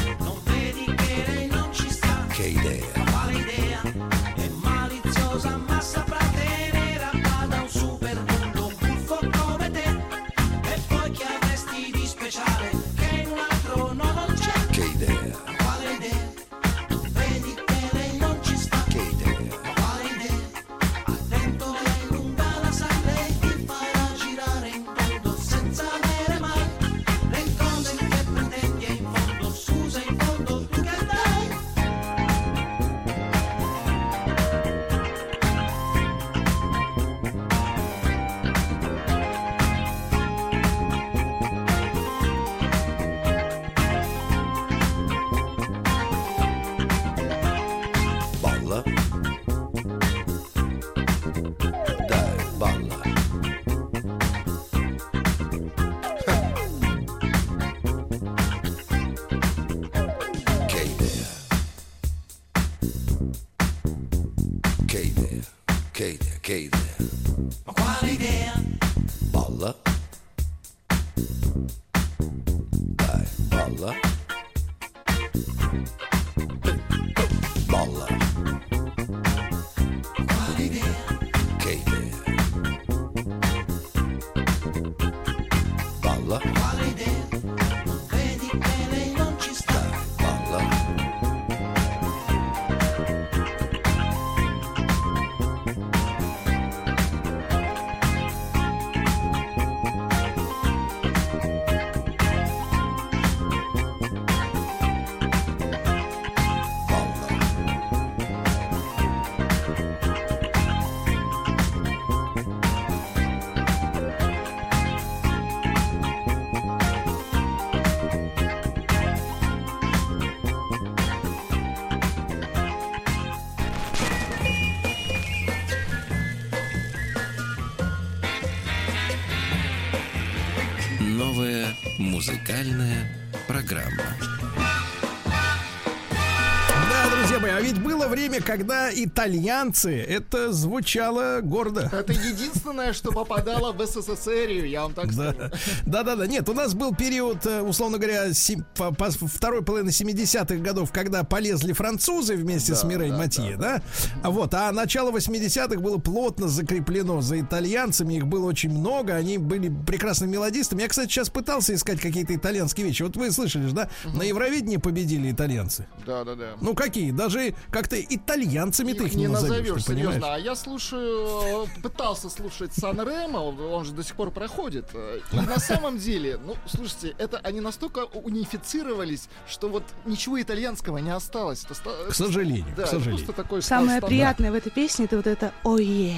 Время, когда итальянцы, это звучало гордо. Это единственное, что попадало в СССР, я вам так Да. скажу. да, да, да. Нет, у нас был период, э, условно говоря, сем- по- по- второй половины 70-х годов, когда полезли французы вместе с Мирей Матье, да, А Вот, а начало 80-х было плотно закреплено за итальянцами, их было очень много, они были прекрасными мелодистами. Я, кстати, сейчас пытался искать какие-то итальянские вещи. Вот вы слышали да? На Евровидении победили итальянцы. Да, да, да. Ну какие? Даже как-то итальянцами ты их не, не назовешь, назовешь, серьезно. А я слушаю, пытался слушать Сан Ремо, он же до сих пор проходит. И на самом деле, ну, слушайте, это они настолько унифицировались, что вот ничего итальянского не осталось. Это ста- К сожалению, да, к сожалению. просто такой Самое стандарт. приятное в этой песне это вот это «Ое».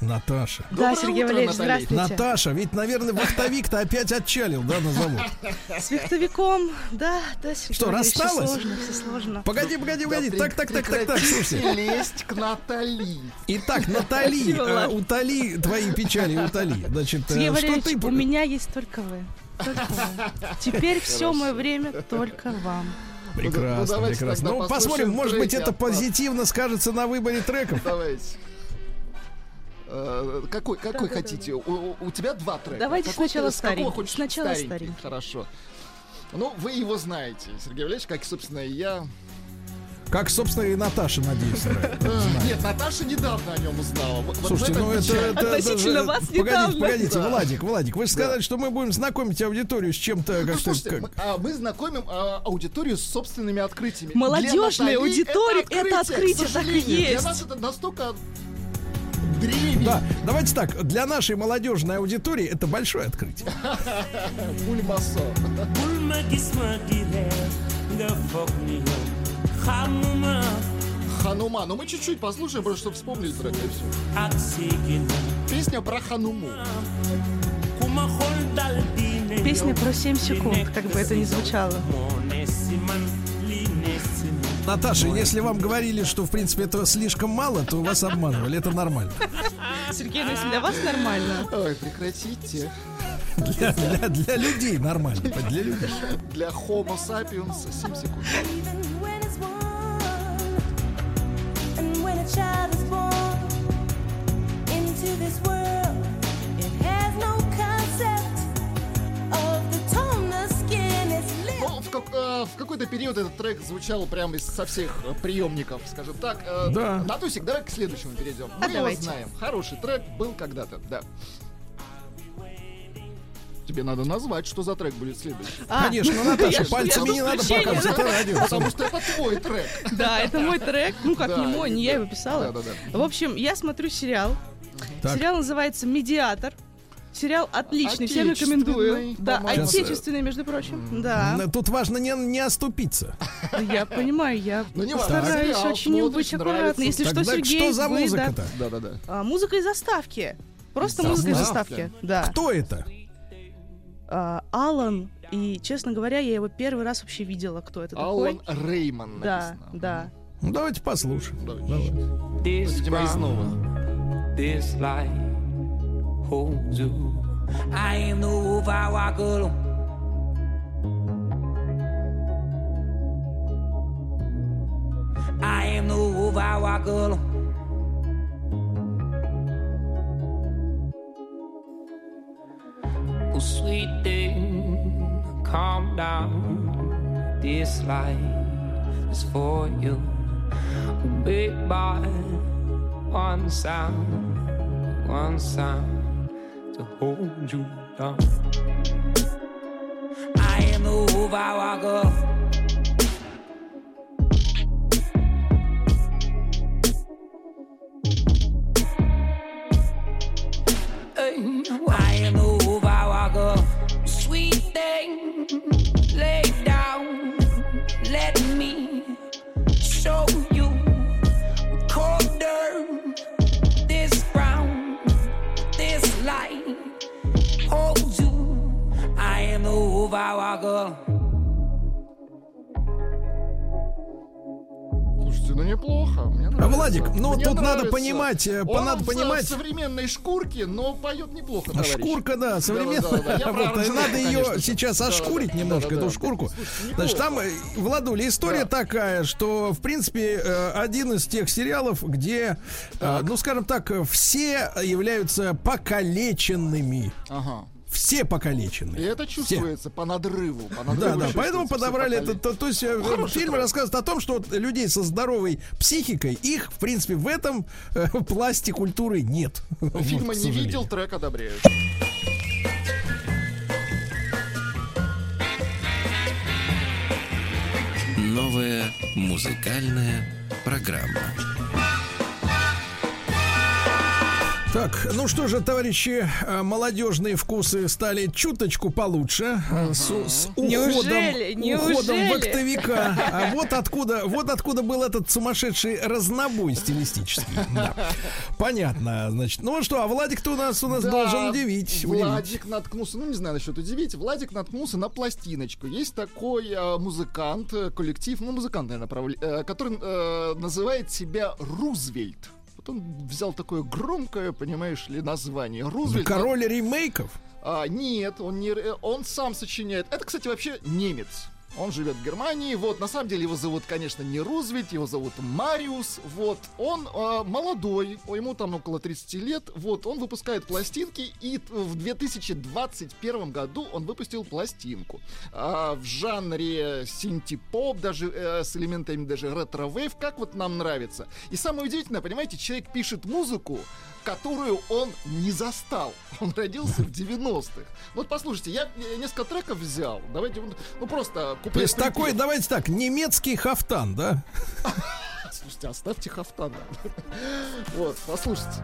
Наташа. Да, Сергей Валерьевич, здравствуйте. Наташа, ведь, наверное, вахтовик-то опять отчалил, да, на завод? С вахтовиком, да, да, Сергей Что, Валерьевич, всё рассталась? сложно, все сложно. Погоди, погоди, погоди. Да Так, так, так, так, так, слушай. лезть к Натали. Итак, Натали, э, утоли твои печали, утоли. Значит, э, Сергей что ты... у меня есть только вы. Только вы. Теперь все мое время только вам. Прекрасно, Ну, прекрасно. Ну, посмотрим, может быть, это позитивно скажется на выборе треков. Давайте. Э, Какой, какой Да-да-да-да. хотите? У, у- у тебя два трека. Давайте Какой сначала ты- какого старенький. хочешь? Сначала старенький. Хорошо. Ну, вы его знаете, Сергей Валерьевич, как, собственно, и я. Как, собственно, и Наташа, надеюсь, Нет, Наташа недавно о нем узнала. Слушайте, ну это, Относительно вас Погодите, недавно. погодите, Да. Владик, Владик, вы же сказали, что мы будем знакомить аудиторию с чем-то, как Ну, что слушайте, мы, а, мы знакомим а, аудиторию с собственными открытиями. Молодежная аудитория это открытие, так и сожалению. Для есть. нас это настолько древний. Да, давайте так, для нашей молодежной аудитории это большое открытие. Бульмасо. Ханума. Но мы чуть-чуть послушаем, просто чтобы вспомнили трек и все. Песня про Хануму. Песня про 7 секунд, как бы это ни звучало. Наташа, если вам говорили, что в принципе этого слишком мало, то вас обманывали, это нормально. Сергей, ну если для вас нормально. Ой, прекратите. Для, для- для людей нормально, для людей. Для Homo sapiens 7 секунд. And when a child is born into this world, Ну, в, как- э, в какой-то период этот трек звучал прямо из, со всех э, приемников, скажем так. Э, Да. Натусик, давай к следующему перейдем. А Мы давайте. его знаем. Хороший трек был когда-то, да. Тебе надо назвать, что за трек будет следующий. А, Конечно, Наташа, пальцами не надо показывать, это радио. Потому что это твой трек. Да, это мой трек. Ну, как не мой, не я его писала. Да, да, да. В общем, я смотрю сериал. Сериал называется «Медиатор». Сериал отличный, всем рекомендую. Да, по-моему. отечественный, между прочим. Да. Тут важно не, не оступиться. Я понимаю, я Ну, не важно, постараюсь сериал очень смотришь, быть нравится. аккуратной. Если что, Сергей, что за вы, да. музыка-то? Да-да-да. А, музыка из заставки. Просто музыка из Заставки? Да. Кто это? А, Алан. И, честно говоря, я его первый раз вообще видела, кто это Алан такой. Рейман Да, написано. да. Ну, давайте послушаем. Давайте. Новых. This life holds you. I am no vawagolo. I am no vawagolo. Oh, sweet thing, calm down. This life is for you. Big by one sound, one sound to hold you down. I am the wolf I walk up. Hey, I up. Слушайте, ну неплохо. Мне А. Владик, ну, Мне тут надо нравится. понимать, э, Он надо в понимать- современной шкурке, но поет неплохо, А товарищ. Шкурка, да, современная. Да-да-да, я про Вот, и аранжировку, надо ее конечно. сейчас Да-да-да. ошкурить немножко, Да-да-да. эту шкурку. Слушайте, Значит, там, э, Владуля, история такая, что, в принципе, э, один из тех сериалов, где, э, ну, скажем так, э, все являются покалеченными. Ага. Все И покалечены. это чувствуется по надрыву. По надрыву Да, да, поэтому все подобрали это. То, то есть э, Хороший фильм трек. рассказывает о том, что вот людей со здоровой психикой, их, в принципе, в этом э, пласте культуры нет. Вот, Фильма к не видел, трек одобряю. Новая музыкальная программа. Так, ну что же, товарищи, э, молодежные вкусы стали чуточку получше э, с, с уходом, Неужели? уходом Неужели? в октовика. А вот откуда, вот откуда был этот сумасшедший разнобой стилистический. Да. Понятно, значит. Ну что, а Владик-то у нас у нас Да, должен удивить. удивить. Владик наткнулся, ну не знаю насчет удивить, Владик наткнулся на пластиночку. Есть такой э, музыкант, э, коллектив, ну музыкант, наверное, правле- э, который э, называет себя Рузвельт. Вот он взял такое громкое, понимаешь ли, название. Рузвельт. Король ремейков. А, нет, он не, он сам сочиняет. Это, кстати, вообще немец. Он живет в Германии. Вот, на самом деле его зовут, конечно, не Рузвельт, его зовут Мариус. Вот, он а, молодой, ему там около 30 лет. Вот, он выпускает пластинки, и в 2021 году он выпустил пластинку а, в жанре синти-поп, даже э, с элементами даже ретро-вейв, как вот нам нравится. И самое удивительное, понимаете, человек пишет музыку, которую он не застал. Он родился в 90-х. Вот послушайте, я несколько треков взял. Давайте, вот, ну просто То куплет есть такой, давайте так, немецкий хафтан, да? Слушайте, оставьте хафтана. Вот, послушайте.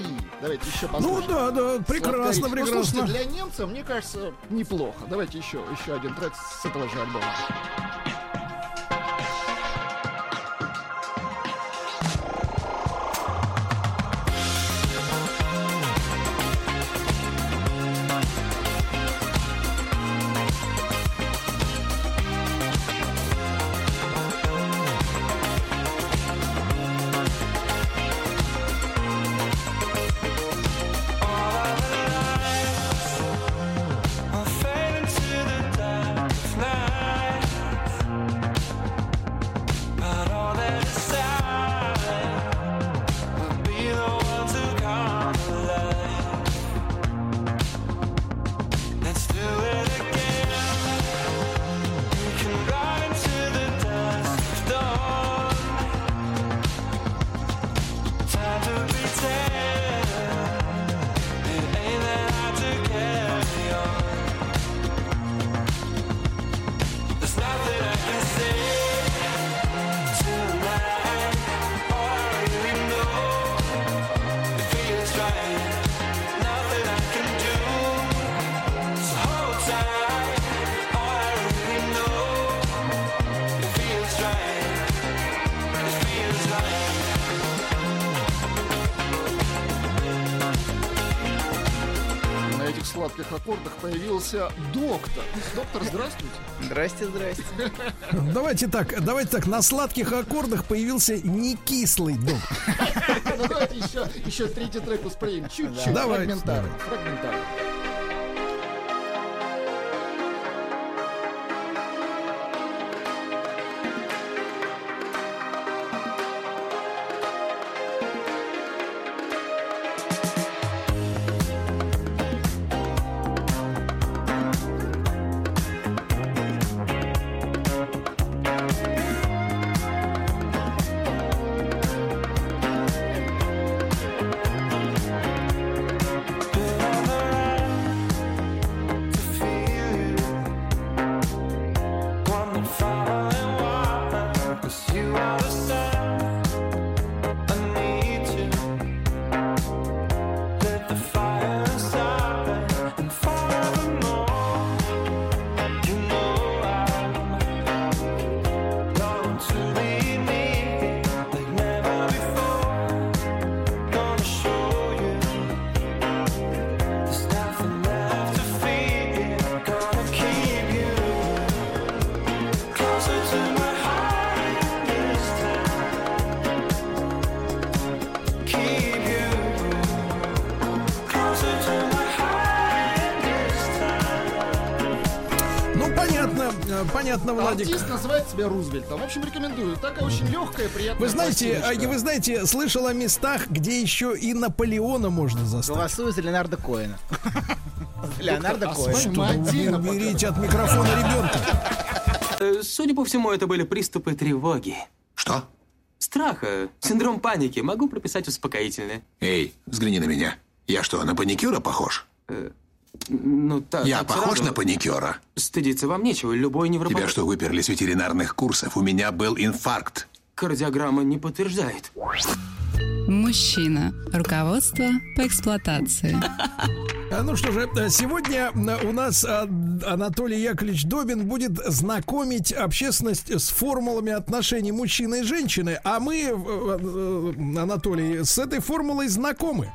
Сладкари. Давайте еще Ну послушаем. да, да, прекрасно, Сладкари. Ну, прекрасно. слушайте, для немца, мне кажется, неплохо. Давайте еще, еще один трек с этого же альбома. Доктор. Здравствуйте. Здрасте, здрасте. Давайте так, давайте так, на сладких аккордах появился не кислый дом. Ну давайте еще, еще третий трек успеем. Чуть-чуть. Давайте, Фрагментарно. Фрагментарно. Себя Рузвельтом. В общем, рекомендую. Такая очень легкая, приятная Вы знаете, пластиночка. а, вы знаете, слышал о местах, где еще и Наполеона можно застать. Голосую за Леонардо Коэна. Леонардо а Коэн. Уберите от микрофона ребенка. Э, Судя по всему, это были приступы тревоги. Что? Страха, синдром паники. Могу прописать успокоительное. Эй, взгляни на меня. Я что, на паникюра похож? Ну, так, Я так похож сразу. на паникюра? Стыдиться вам нечего. Любой невропат... Тебя что, выперли с ветеринарных курсов? У меня был инфаркт. Кардиограмма не подтверждает. Мужчина. Руководство по эксплуатации. А, Ну что же, э, сегодня э, у нас а, Анатолий Яковлевич Добин будет знакомить общественность с формулами отношений мужчины и женщины, а мы, э, э, Анатолий, с этой формулой знакомы.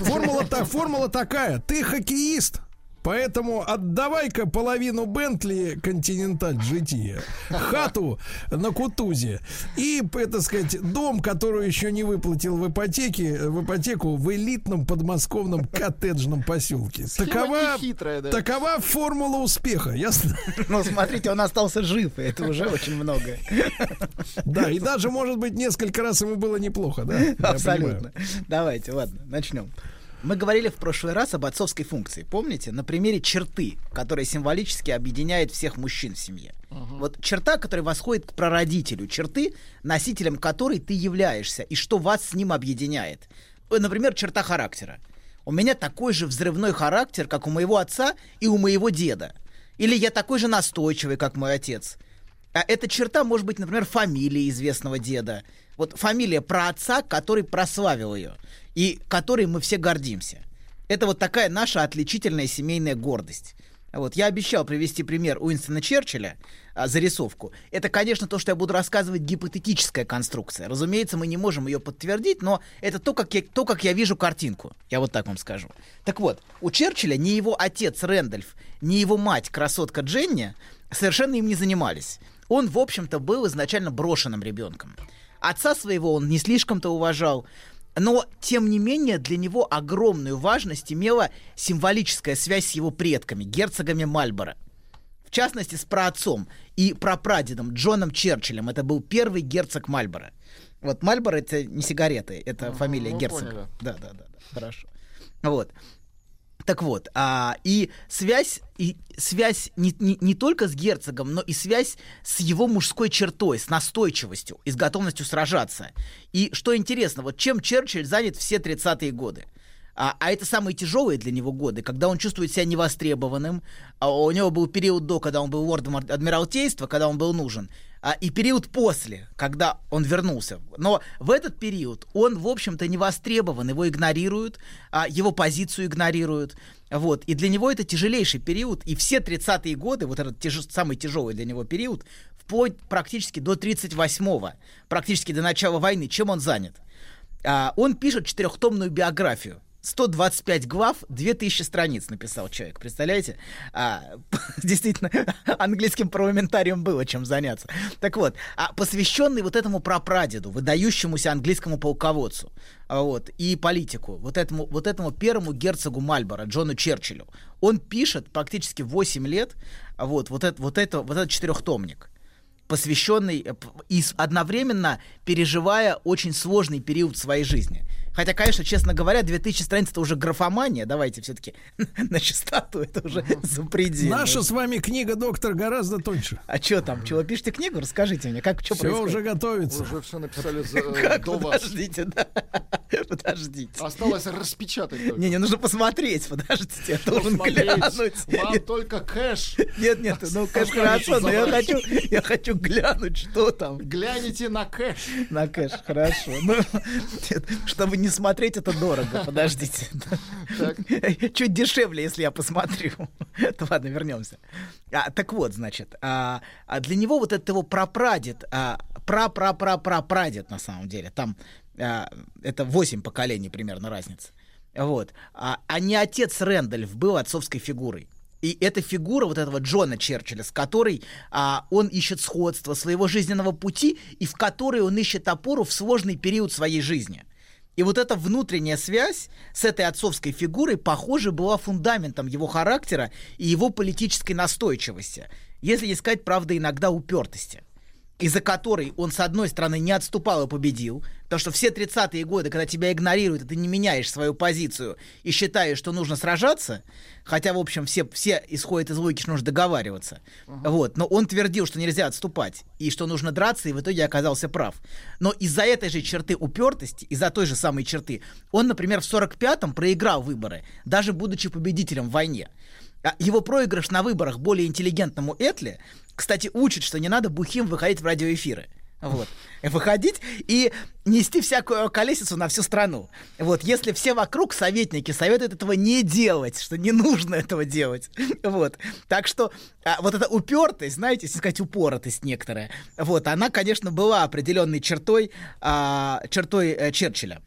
Формула-то, формула такая, ты хоккеист, Поэтому отдавай-ка половину Бентли Континенталь GT, хату на Кутузе и, это сказать, дом, который еще не выплатил в ипотеке, в ипотеку в элитном подмосковном коттеджном поселке. Схема Такова, нехитрая, да. такова формула успеха, ясно? Ну, смотрите, он остался жив, и это уже очень много. Да, и даже, может быть, несколько раз ему было неплохо, да? Абсолютно. Давайте, ладно, начнем. Мы говорили в прошлый раз об отцовской функции, помните? На примере черты, которая символически объединяет всех мужчин в семье. Вот черта, которая восходит к прародителю, черты, носителем которой ты являешься, и что вас с ним объединяет. Э, Например, черта характера. У меня такой же взрывной характер, как у моего отца и у моего деда. Или я такой же настойчивый, как мой отец. А эта черта может быть, например, фамилия известного деда. Вот фамилия про отца, который прославил ее, и которой мы все гордимся. Это вот такая наша отличительная семейная гордость. Вот, я обещал привести пример Уинстона Черчилля, а, зарисовку. Это, конечно, то, что я буду рассказывать, гипотетическая конструкция. Разумеется, мы не можем ее подтвердить, но это то как, я, то, как я вижу картинку. Я вот так вам скажу. Так вот, у Черчилля ни его отец Рэндольф, ни его мать, красотка Дженни, совершенно им не занимались. Он, в общем-то, был изначально брошенным ребенком. Отца своего он не слишком-то уважал, но, тем не менее, для него огромную важность имела символическая связь с его предками, герцогами Мальборо. В частности, с праотцом и прапрадедом Джоном Черчиллем. Это был первый герцог Мальборо. Вот Мальборо это не сигареты, это фамилия мы герцога. поняли. Да, да, да, да, хорошо. Вот. Так вот, а, и связь, и связь не, не, не только с герцогом, но и связь с его мужской чертой, с настойчивостью и с готовностью сражаться. И что интересно, вот чем Черчилль занят все 30-е годы? А, а это самые тяжелые для него годы, когда он чувствует себя невостребованным. А у него был период до, когда он был лордом ад- адмиралтейства, когда он был нужен, а, и период после, когда он вернулся. Но в этот период он, в общем-то, не востребован, его игнорируют, а, его позицию игнорируют. Вот. И для него это тяжелейший период. И все 30-е годы, вот этот тяж- самый тяжелый для него период, вплоть практически до 38-го, практически до начала войны, чем он занят? А, он пишет четырехтомную биографию 125 глав, 2000 страниц написал человек, представляете? А, действительно, английским парламентарием было чем заняться. Так вот, а посвященный вот этому прапрадеду, выдающемуся английскому полководцу, а, вот, и политику, вот этому, вот этому первому герцогу Мальборо, Джону Черчиллю, он пишет практически 8 лет а, вот, вот, это, вот, это, вот этот четырехтомник посвященный э, и одновременно переживая очень сложный период своей жизни. Хотя, конечно, честно говоря, 2000 страниц это уже графомания. Давайте все-таки на чистоту, это уже запредельно. Наша с вами книга, доктор, гораздо тоньше. А что там? Чего пишете книгу? Расскажите мне, как что Все происходит? уже готовится. Уже все написали за- вас. Подождите, да. Подождите. Осталось распечатать только. Не, не нужно посмотреть, подождите, я должен глянуть. Вам только кэш. Нет, нет, ну кэш хорошо, но я хочу, я хочу глянуть, что там. Гляните на кэш. На кэш, хорошо. Ну, нет, чтобы не смотреть, это дорого. Подождите. Чуть дешевле, если я посмотрю. То ладно, вернемся. А, так вот, значит, а, а для него вот этот его прапрадед, а, пра-пра-пра-пра-прадед на самом деле, там а, это 8 поколений примерно разница. Вот. А, а не отец Рэндольф был отцовской фигурой. И эта фигура вот этого Джона Черчилля, с которой а, он ищет сходство своего жизненного пути и в которой он ищет опору в сложный период своей жизни. И вот эта внутренняя связь с этой отцовской фигурой, похоже, была фундаментом его характера и его политической настойчивости. Если не сказать, правда, иногда упертости из-за которой он, с одной стороны, не отступал и победил, потому что все 30-е годы, когда тебя игнорируют, и ты не меняешь свою позицию и считаешь, что нужно сражаться, хотя, в общем, все, все исходят из логики, что нужно договариваться, вот, но он твердил, что нельзя отступать, и что нужно драться, и в итоге оказался прав. Но из-за этой же черты упертости, из-за той же самой черты, он, например, в 45-м проиграл выборы, даже будучи победителем в войне. А Его проигрыш на выборах более интеллигентному Этли, кстати, учит, что не надо бухим выходить в радиоэфиры. Вот. Выходить и нести всякую колесицу на всю страну. Вот. Если все вокруг советники советуют этого не делать, что не нужно этого делать. Вот. Так что а, вот эта упертость, знаете, если сказать упоротость некоторая, вот, она, конечно, была определенной чертой, а, чертой э, Черчилля.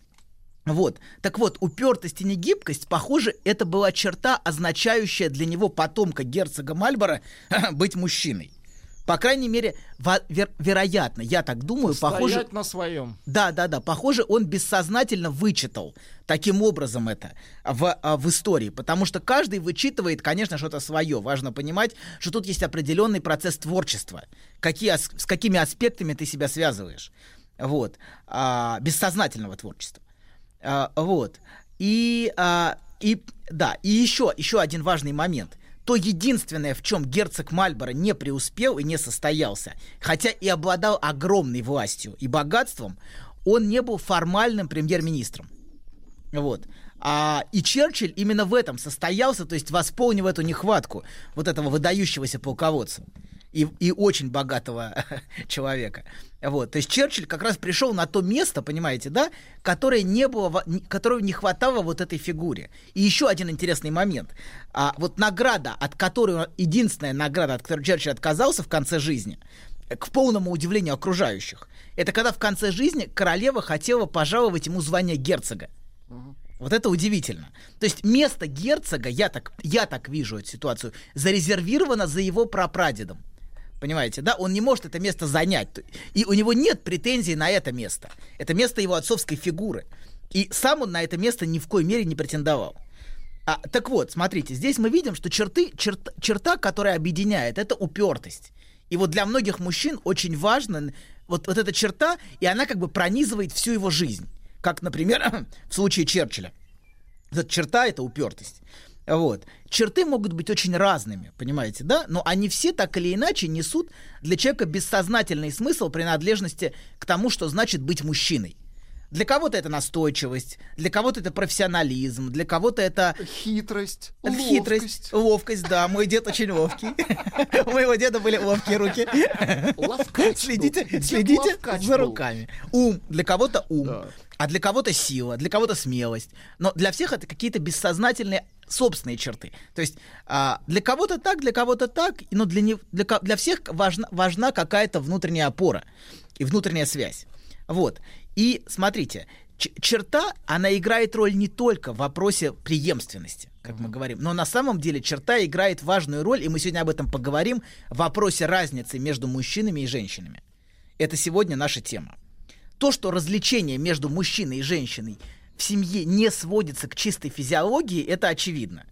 Вот. Так вот, упертость и негибкость, похоже, это была черта, означающая для него потомка герцога Мальборо быть мужчиной. По крайней мере, во- вер- вероятно, я так думаю, похоже... Стоять на своем. Да, да, да. Похоже, он бессознательно вычитал таким образом это в, а, в истории. Потому что каждый вычитывает, конечно, что-то свое. Важно понимать, что тут есть определенный процесс творчества. Какие, с какими аспектами ты себя связываешь. Вот. А, бессознательного творчества. А, вот. И, а, и да, и еще, еще один важный момент. То единственное, в чем герцог Мальборо не преуспел и не состоялся, хотя и обладал огромной властью и богатством, он не был формальным премьер-министром. Вот. А, и Черчилль именно в этом состоялся, то есть восполнив эту нехватку вот этого выдающегося полководца и, и очень богатого человека. Вот. То есть Черчилль как раз пришел на то место, понимаете, да, которое не было, которого не хватало вот этой фигуре. И еще один интересный момент. А, вот награда, от которой, единственная награда, от которой Черчилль отказался в конце жизни, к полному удивлению окружающих, это когда в конце жизни королева хотела пожаловать ему звание герцога. Вот это удивительно. То есть место герцога, я так, я так вижу эту ситуацию, зарезервировано за его прапрадедом. Понимаете, да? Он не может это место занять. И у него нет претензий на это место. Это место его отцовской фигуры. И сам он на это место ни в коей мере не претендовал. А, так вот, смотрите, здесь мы видим, что черты, черт- черта, которая объединяет, это упертость. И вот для многих мужчин очень важна вот, вот эта черта, и она как бы пронизывает всю его жизнь. Как, например, в случае Черчилля. Эта черта — это упертость. Вот. Черты могут быть очень разными, понимаете, да? Но они все так или иначе несут для человека бессознательный смысл принадлежности к тому, что значит быть мужчиной. Для кого-то это настойчивость, для кого-то это профессионализм, для кого-то это... Хитрость, Это Хитрость, ловкость, да. Мой дед очень ловкий. У моего деда были ловкие руки. Следите, следите за руками. Ум. Для кого-то ум. А для кого-то сила, для кого-то смелость. Но для всех это какие-то бессознательные собственные черты. То есть а, для кого-то так, для кого-то так, но для, не, для, для всех важна, важна какая-то внутренняя опора и внутренняя связь. Вот. И смотрите, черта, она играет роль не только в вопросе преемственности, как мы говорим, но на самом деле черта играет важную роль, и мы сегодня об этом поговорим, в вопросе разницы между мужчинами и женщинами. Это сегодня наша тема. То, что развлечение между мужчиной и женщиной в семье не сводится к чистой физиологии, это очевидно.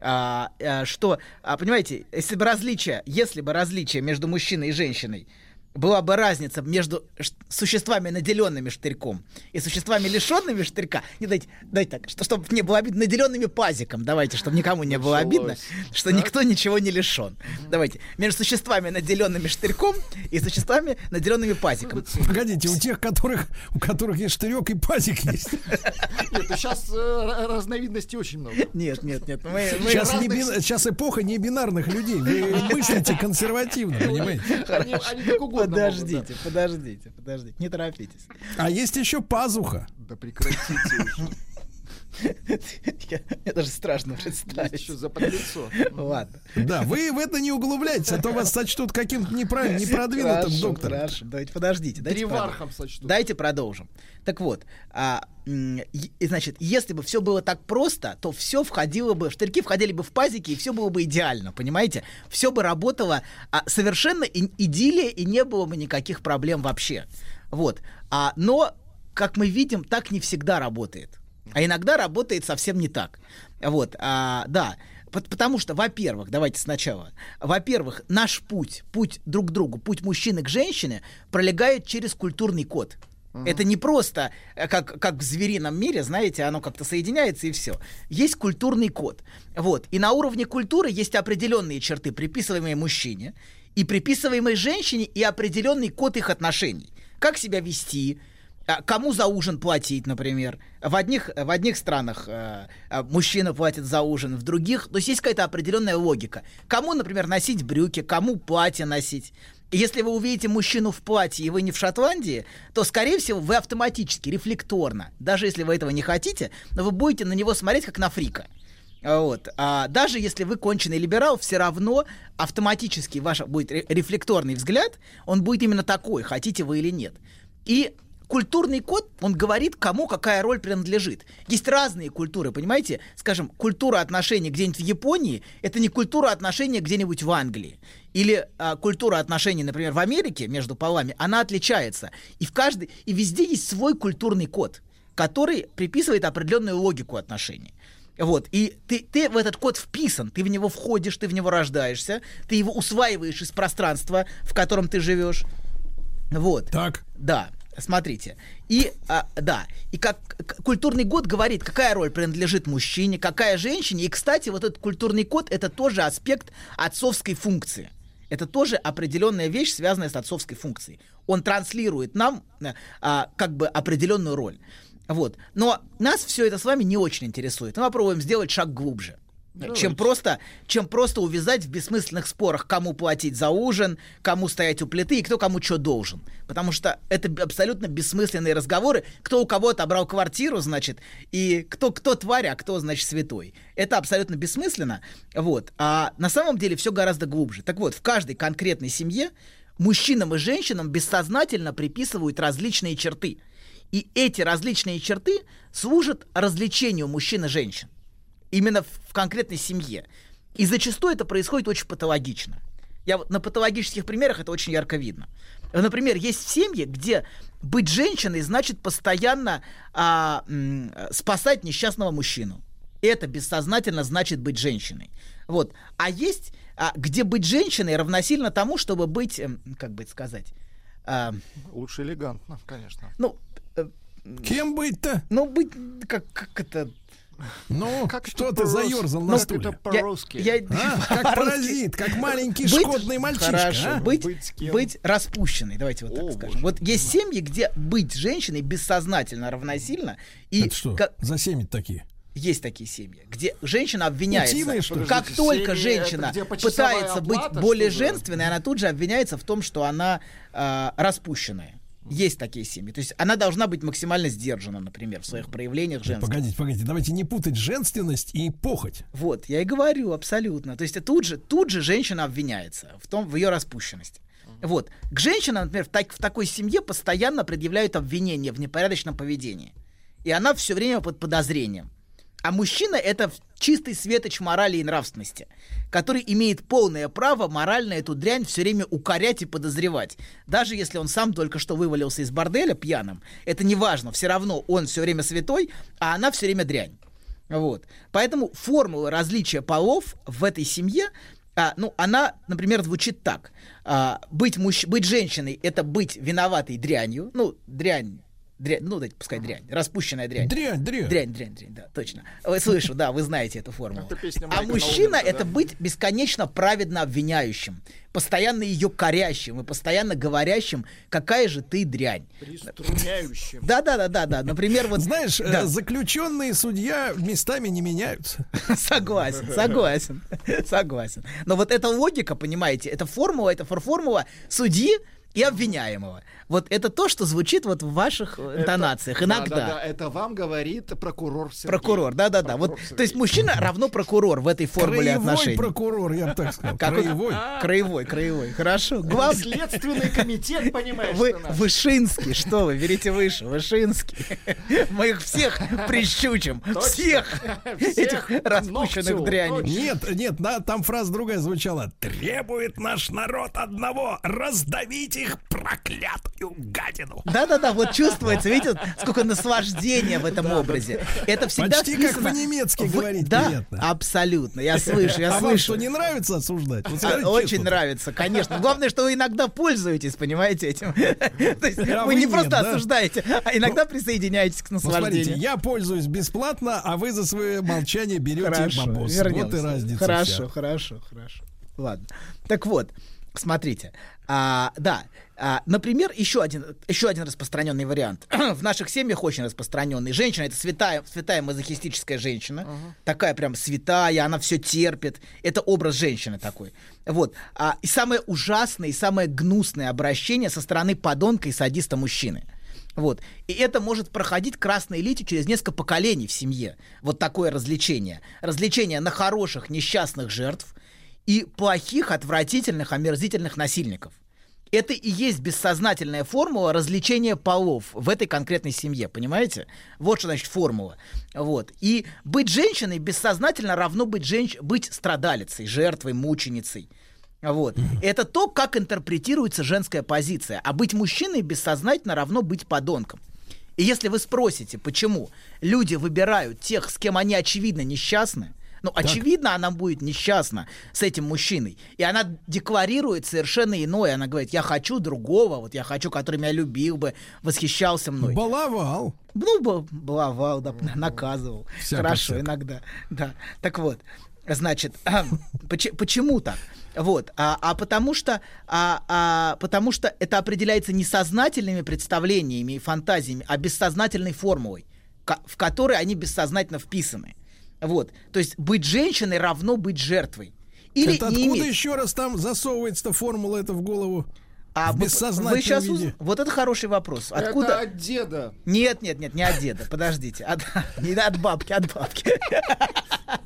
А, а, что, а, понимаете, если бы различие, если бы различие между мужчиной и женщиной была бы разница между существами, наделенными штырьком, и существами, лишенными штырька. Не дайте, дайте так, что, чтобы не было обидно, наделенными пазиком. Давайте, чтобы никому не было обидно, что никто ничего не лишен. Давайте. Между существами, наделенными штырьком, и существами, наделенными пазиком. Погодите, у тех, которых, у которых есть штырек и пазик есть. Нет, ну сейчас э, разновидностей очень много. Нет, нет, нет. Сейчас, эпоха не бинарных людей. Вы мыслите консервативно, понимаете? Они, они как угодно Подождите, могут, подождите, подождите. Не торопитесь. А есть еще пазуха. да. Да прекратите уже. Я- Мне даже страшно представить. Есть еще за подлецо. Ладно. Да, вы в это не углубляйтесь, а то вас сочтут каким-то неправильным, непродвинутым Хорошо, доктором. Хорошо, давайте подождите. Дайте сочтут. Дайте продолжим. Так вот, а, и, значит, если бы все было так просто, то все входило бы, штырьки входили бы в пазики, и все было бы идеально, понимаете? Все бы работало а, совершенно и- идиллия, и не было бы никаких проблем вообще. Вот. А, но, как мы видим, так не всегда работает. А иногда работает совсем не так. Вот, а, да. Пот- Потому что, во-первых, давайте сначала. Во-первых, наш путь, путь друг к другу, путь мужчины к женщине пролегает через культурный код. Это не просто, э, как, как в зверином мире, знаете, оно как-то соединяется и все. Есть культурный код. Вот. И на уровне культуры есть определенные черты, приписываемые мужчине, и приписываемые женщине, и определенный код их отношений. Как себя вести, Кому за ужин платить, например? В одних, в одних странах э, э, мужчина платит за ужин, в других... То есть есть какая-то определенная логика. Кому, например, носить брюки, кому платье носить. Если вы увидите мужчину в платье, и вы не в Шотландии, то, скорее всего, вы автоматически, рефлекторно, даже если вы этого не хотите, но вы будете на него смотреть как на фрика. А Вот. А даже если вы конченый либерал, все равно автоматически ваш будет ре- рефлекторный взгляд, он будет именно такой, хотите вы или нет. И культурный код, он говорит, кому какая роль принадлежит. Есть разные культуры, понимаете? Скажем, культура отношений где-нибудь в Японии, это не культура отношений где-нибудь в Англии. Или а, культура отношений, например, в Америке между полами, она отличается. И в каждой, и везде есть свой культурный код, который приписывает определенную логику отношений. Вот, и ты, ты в этот код вписан, ты в него входишь, ты в него рождаешься, ты его усваиваешь из пространства, в котором ты живешь. Вот. Так. Да, смотрите. И, а, да, и как культурный код говорит, какая роль принадлежит мужчине, какая женщине. И, кстати, вот этот культурный код это тоже аспект отцовской функции. Это тоже определенная вещь, связанная с отцовской функцией. Он транслирует нам э, а, как бы определенную роль. Вот. Но нас все это с вами не очень интересует. Мы попробуем сделать шаг глубже. Чем просто, чем просто увязать в бессмысленных спорах, кому платить за ужин, кому стоять у плиты и кто кому что должен. Потому что это абсолютно бессмысленные разговоры, кто у кого отобрал квартиру, значит, и кто, кто тварь, а кто, значит, святой. Это абсолютно бессмысленно. Вот. А на самом деле все гораздо глубже. Так вот, в каждой конкретной семье мужчинам и женщинам бессознательно приписывают различные черты. И эти различные черты служат развлечению мужчин и женщин именно в, в конкретной семье. И зачастую это происходит очень патологично. Я вот на патологических примерах это очень ярко видно. Например, есть семьи, где быть женщиной значит постоянно а, м, спасать несчастного мужчину. Это бессознательно значит быть женщиной. Вот. А есть, а, где быть женщиной равносильно тому, чтобы быть, эм, как бы это сказать, а, Лучше элегантно, конечно. ну, э, Кем быть-то? ну быть, как, как это, Ну, Как что это ты заерзал на это стуле? по-русски. Я, А, как паразит, как маленький Быть- шкодный мальчишка. Хорошо, а? быть, Быть быть распущенной, давайте вот так О, скажем. боже. Вот есть семьи, где быть женщиной бессознательно равносильно, и Это что как- за семьи такие? есть такие семьи, где женщина обвиняется. Утиные, что ли? Как Подождите, только это женщина почасовая пытается быть оплата, более что ли? женственной, она тут же обвиняется в том, что она э, распущенная. Есть такие семьи. То есть она должна быть максимально сдержана, например, в своих проявлениях женских. Погодите, погодите, давайте не путать женственность и похоть. Вот, я и говорю, абсолютно. То есть тут же, тут же женщина обвиняется в том, в ее распущенности. Вот. К женщинам, например, в, так- в такой семье постоянно предъявляют обвинения в непорядочном поведении. И она все время под подозрением. А мужчина это чистый светоч морали и нравственности, который имеет полное право морально эту дрянь все время укорять и подозревать. Даже если он сам только что вывалился из борделя пьяным, это не важно, все равно он все время святой, а она все время дрянь. Вот. Поэтому формула различия полов в этой семье, а, ну, она, например, звучит так. А, быть, мужч... быть женщиной — это быть виноватой дрянью. Ну, дрянь, дрянь, ну, дайте пускай дрянь, распущенная дрянь. Дрянь, дрянь. Дрянь, дрянь, дрянь, да, точно. Ой, слышу, да, вы знаете эту формулу. Это А мужчина — это да? быть бесконечно праведно обвиняющим, постоянно ее корящим и постоянно говорящим, какая же ты дрянь. Приструняющим. Да, да, да, да, да. Например, вот Знаешь, э, да. заключенные судья местами не меняются. Согласен, согласен, согласен. Но вот эта логика, понимаете, это формула, это формула судьи и обвиняемого. Вот это то, что звучит вот в ваших э, интонациях иногда. Да, да, да, это вам говорит прокурор Сергей. Прокурор, да, да, да. Вот, то есть мужчина равно прокурор в этой формуле Краевой отношений. прокурор, я бы так сказал. Какой? Краевой. Краевой, краевой. Хорошо. Главный. Следственный комитет, понимаешь, Вы. Вышинский, что вы, берите выше, Вышинский. Мы их всех прищучим, всех этих распущенных дряней. Нет, нет, там фраза другая звучала. Требует наш народ одного раздавить их проклятую гадину. Да-да-да, вот чувствуется, видите, сколько наслаждения в этом образе. Это всегда Почти как по-немецки говорить Да, абсолютно, я слышу, я а вам слышу. что, не нравится скажите Очень нравится, конечно. Главное, что вы иногда пользуетесь, понимаете, этим. То есть А вы не просто да? осуждаете, а иногда присоединяетесь к Ну, наслаждению. я пользуюсь бесплатно, а вы за свое молчание берете бабос. Вот и разница Хорошо, хорошо, хорошо. Ладно. Так вот, смотрите. А, да, а, например, еще один, еще один распространенный вариант. В наших семьях очень распространенный. Женщина это святая, святая мазохистическая женщина. Такая прям святая, она все терпит. Это образ женщины такой. Вот. А, и самое ужасное и самое гнусное обращение со стороны подонка и садиста мужчины. Вот. И это может проходить красной литью через несколько поколений в семье. Вот такое развлечение. Развлечение на хороших, несчастных жертв и плохих, отвратительных, омерзительных насильников. Это и есть бессознательная формула развлечения полов в этой конкретной семье, понимаете? Вот что значит формула. Вот. И быть женщиной бессознательно равно быть, женщ... быть страдалицей, жертвой, мученицей. Вот. Это то, как интерпретируется женская позиция. А быть мужчиной бессознательно равно быть подонком. И если вы спросите, почему люди выбирают тех, с кем они очевидно несчастны, ну, очевидно, она будет несчастна с этим мужчиной. И она декларирует совершенно иное. Она говорит, я хочу другого, вот я хочу, который меня любил бы, восхищался мной. Баловал. Ну, баловал, да, наказывал. Всяко, Хорошо, всяко. иногда. Да. Так вот, значит, поч- почему так? Вот, а, а потому что, а, а, потому что это определяется не сознательными представлениями и фантазиями, а бессознательной формулой, в которой они бессознательно вписаны. Вот, то есть быть женщиной равно быть жертвой. Или это не откуда иметь- еще раз там засовывается формула это в голову? А в вы- вы сейчас уз- Вот это хороший вопрос. Это Откуда? от деда. Нет, нет, нет, не от деда. Подождите. От- не от бабки, от бабки.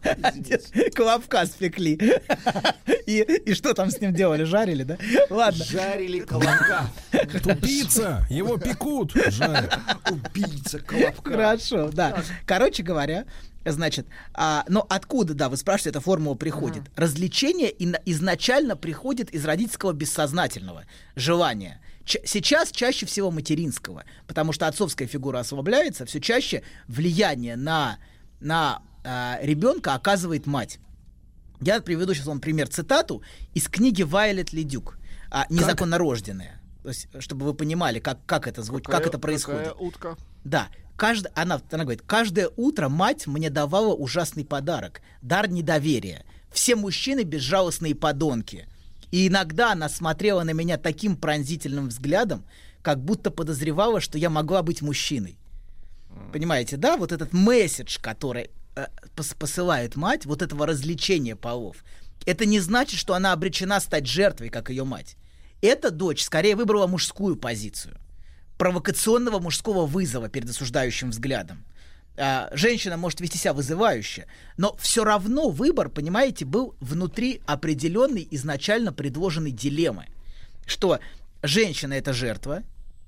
Колобка спекли. И, и что там с ним делали? Жарили, да? Ладно. Жарили колобка. Тупица, его пекут. Жаль. Убийца колобка. Хорошо, да. Короче говоря, значит, а, но откуда, да, вы спрашиваете, эта формула приходит? Развлечение ин- изначально приходит из родительского бессознательного желания. Сейчас чаще всего материнского, потому что отцовская фигура ослабляется, все чаще влияние на, на а, ребенка оказывает мать. Я приведу сейчас вам пример цитату из книги Вайлет Ледюк а, «Незаконно рожденная». То есть, чтобы вы понимали, как, как это звучит, как это происходит. какая утка. Да, каждое, она, она говорит, каждое утро мать мне давала ужасный подарок, дар недоверия. Все мужчины безжалостные подонки. И иногда она смотрела на меня таким пронзительным взглядом, как будто подозревала, что я могла быть мужчиной. Понимаете, да? Вот этот месседж, который э, пос- посылает мать, вот этого развлечения полов, это не значит, что она обречена стать жертвой, как ее мать. Эта дочь скорее выбрала мужскую позицию провокационного мужского вызова перед осуждающим взглядом. А, Женщина может вести себя вызывающе, но все равно выбор, понимаете, был внутри определенной изначально предложенной дилеммы, что женщина это жертва,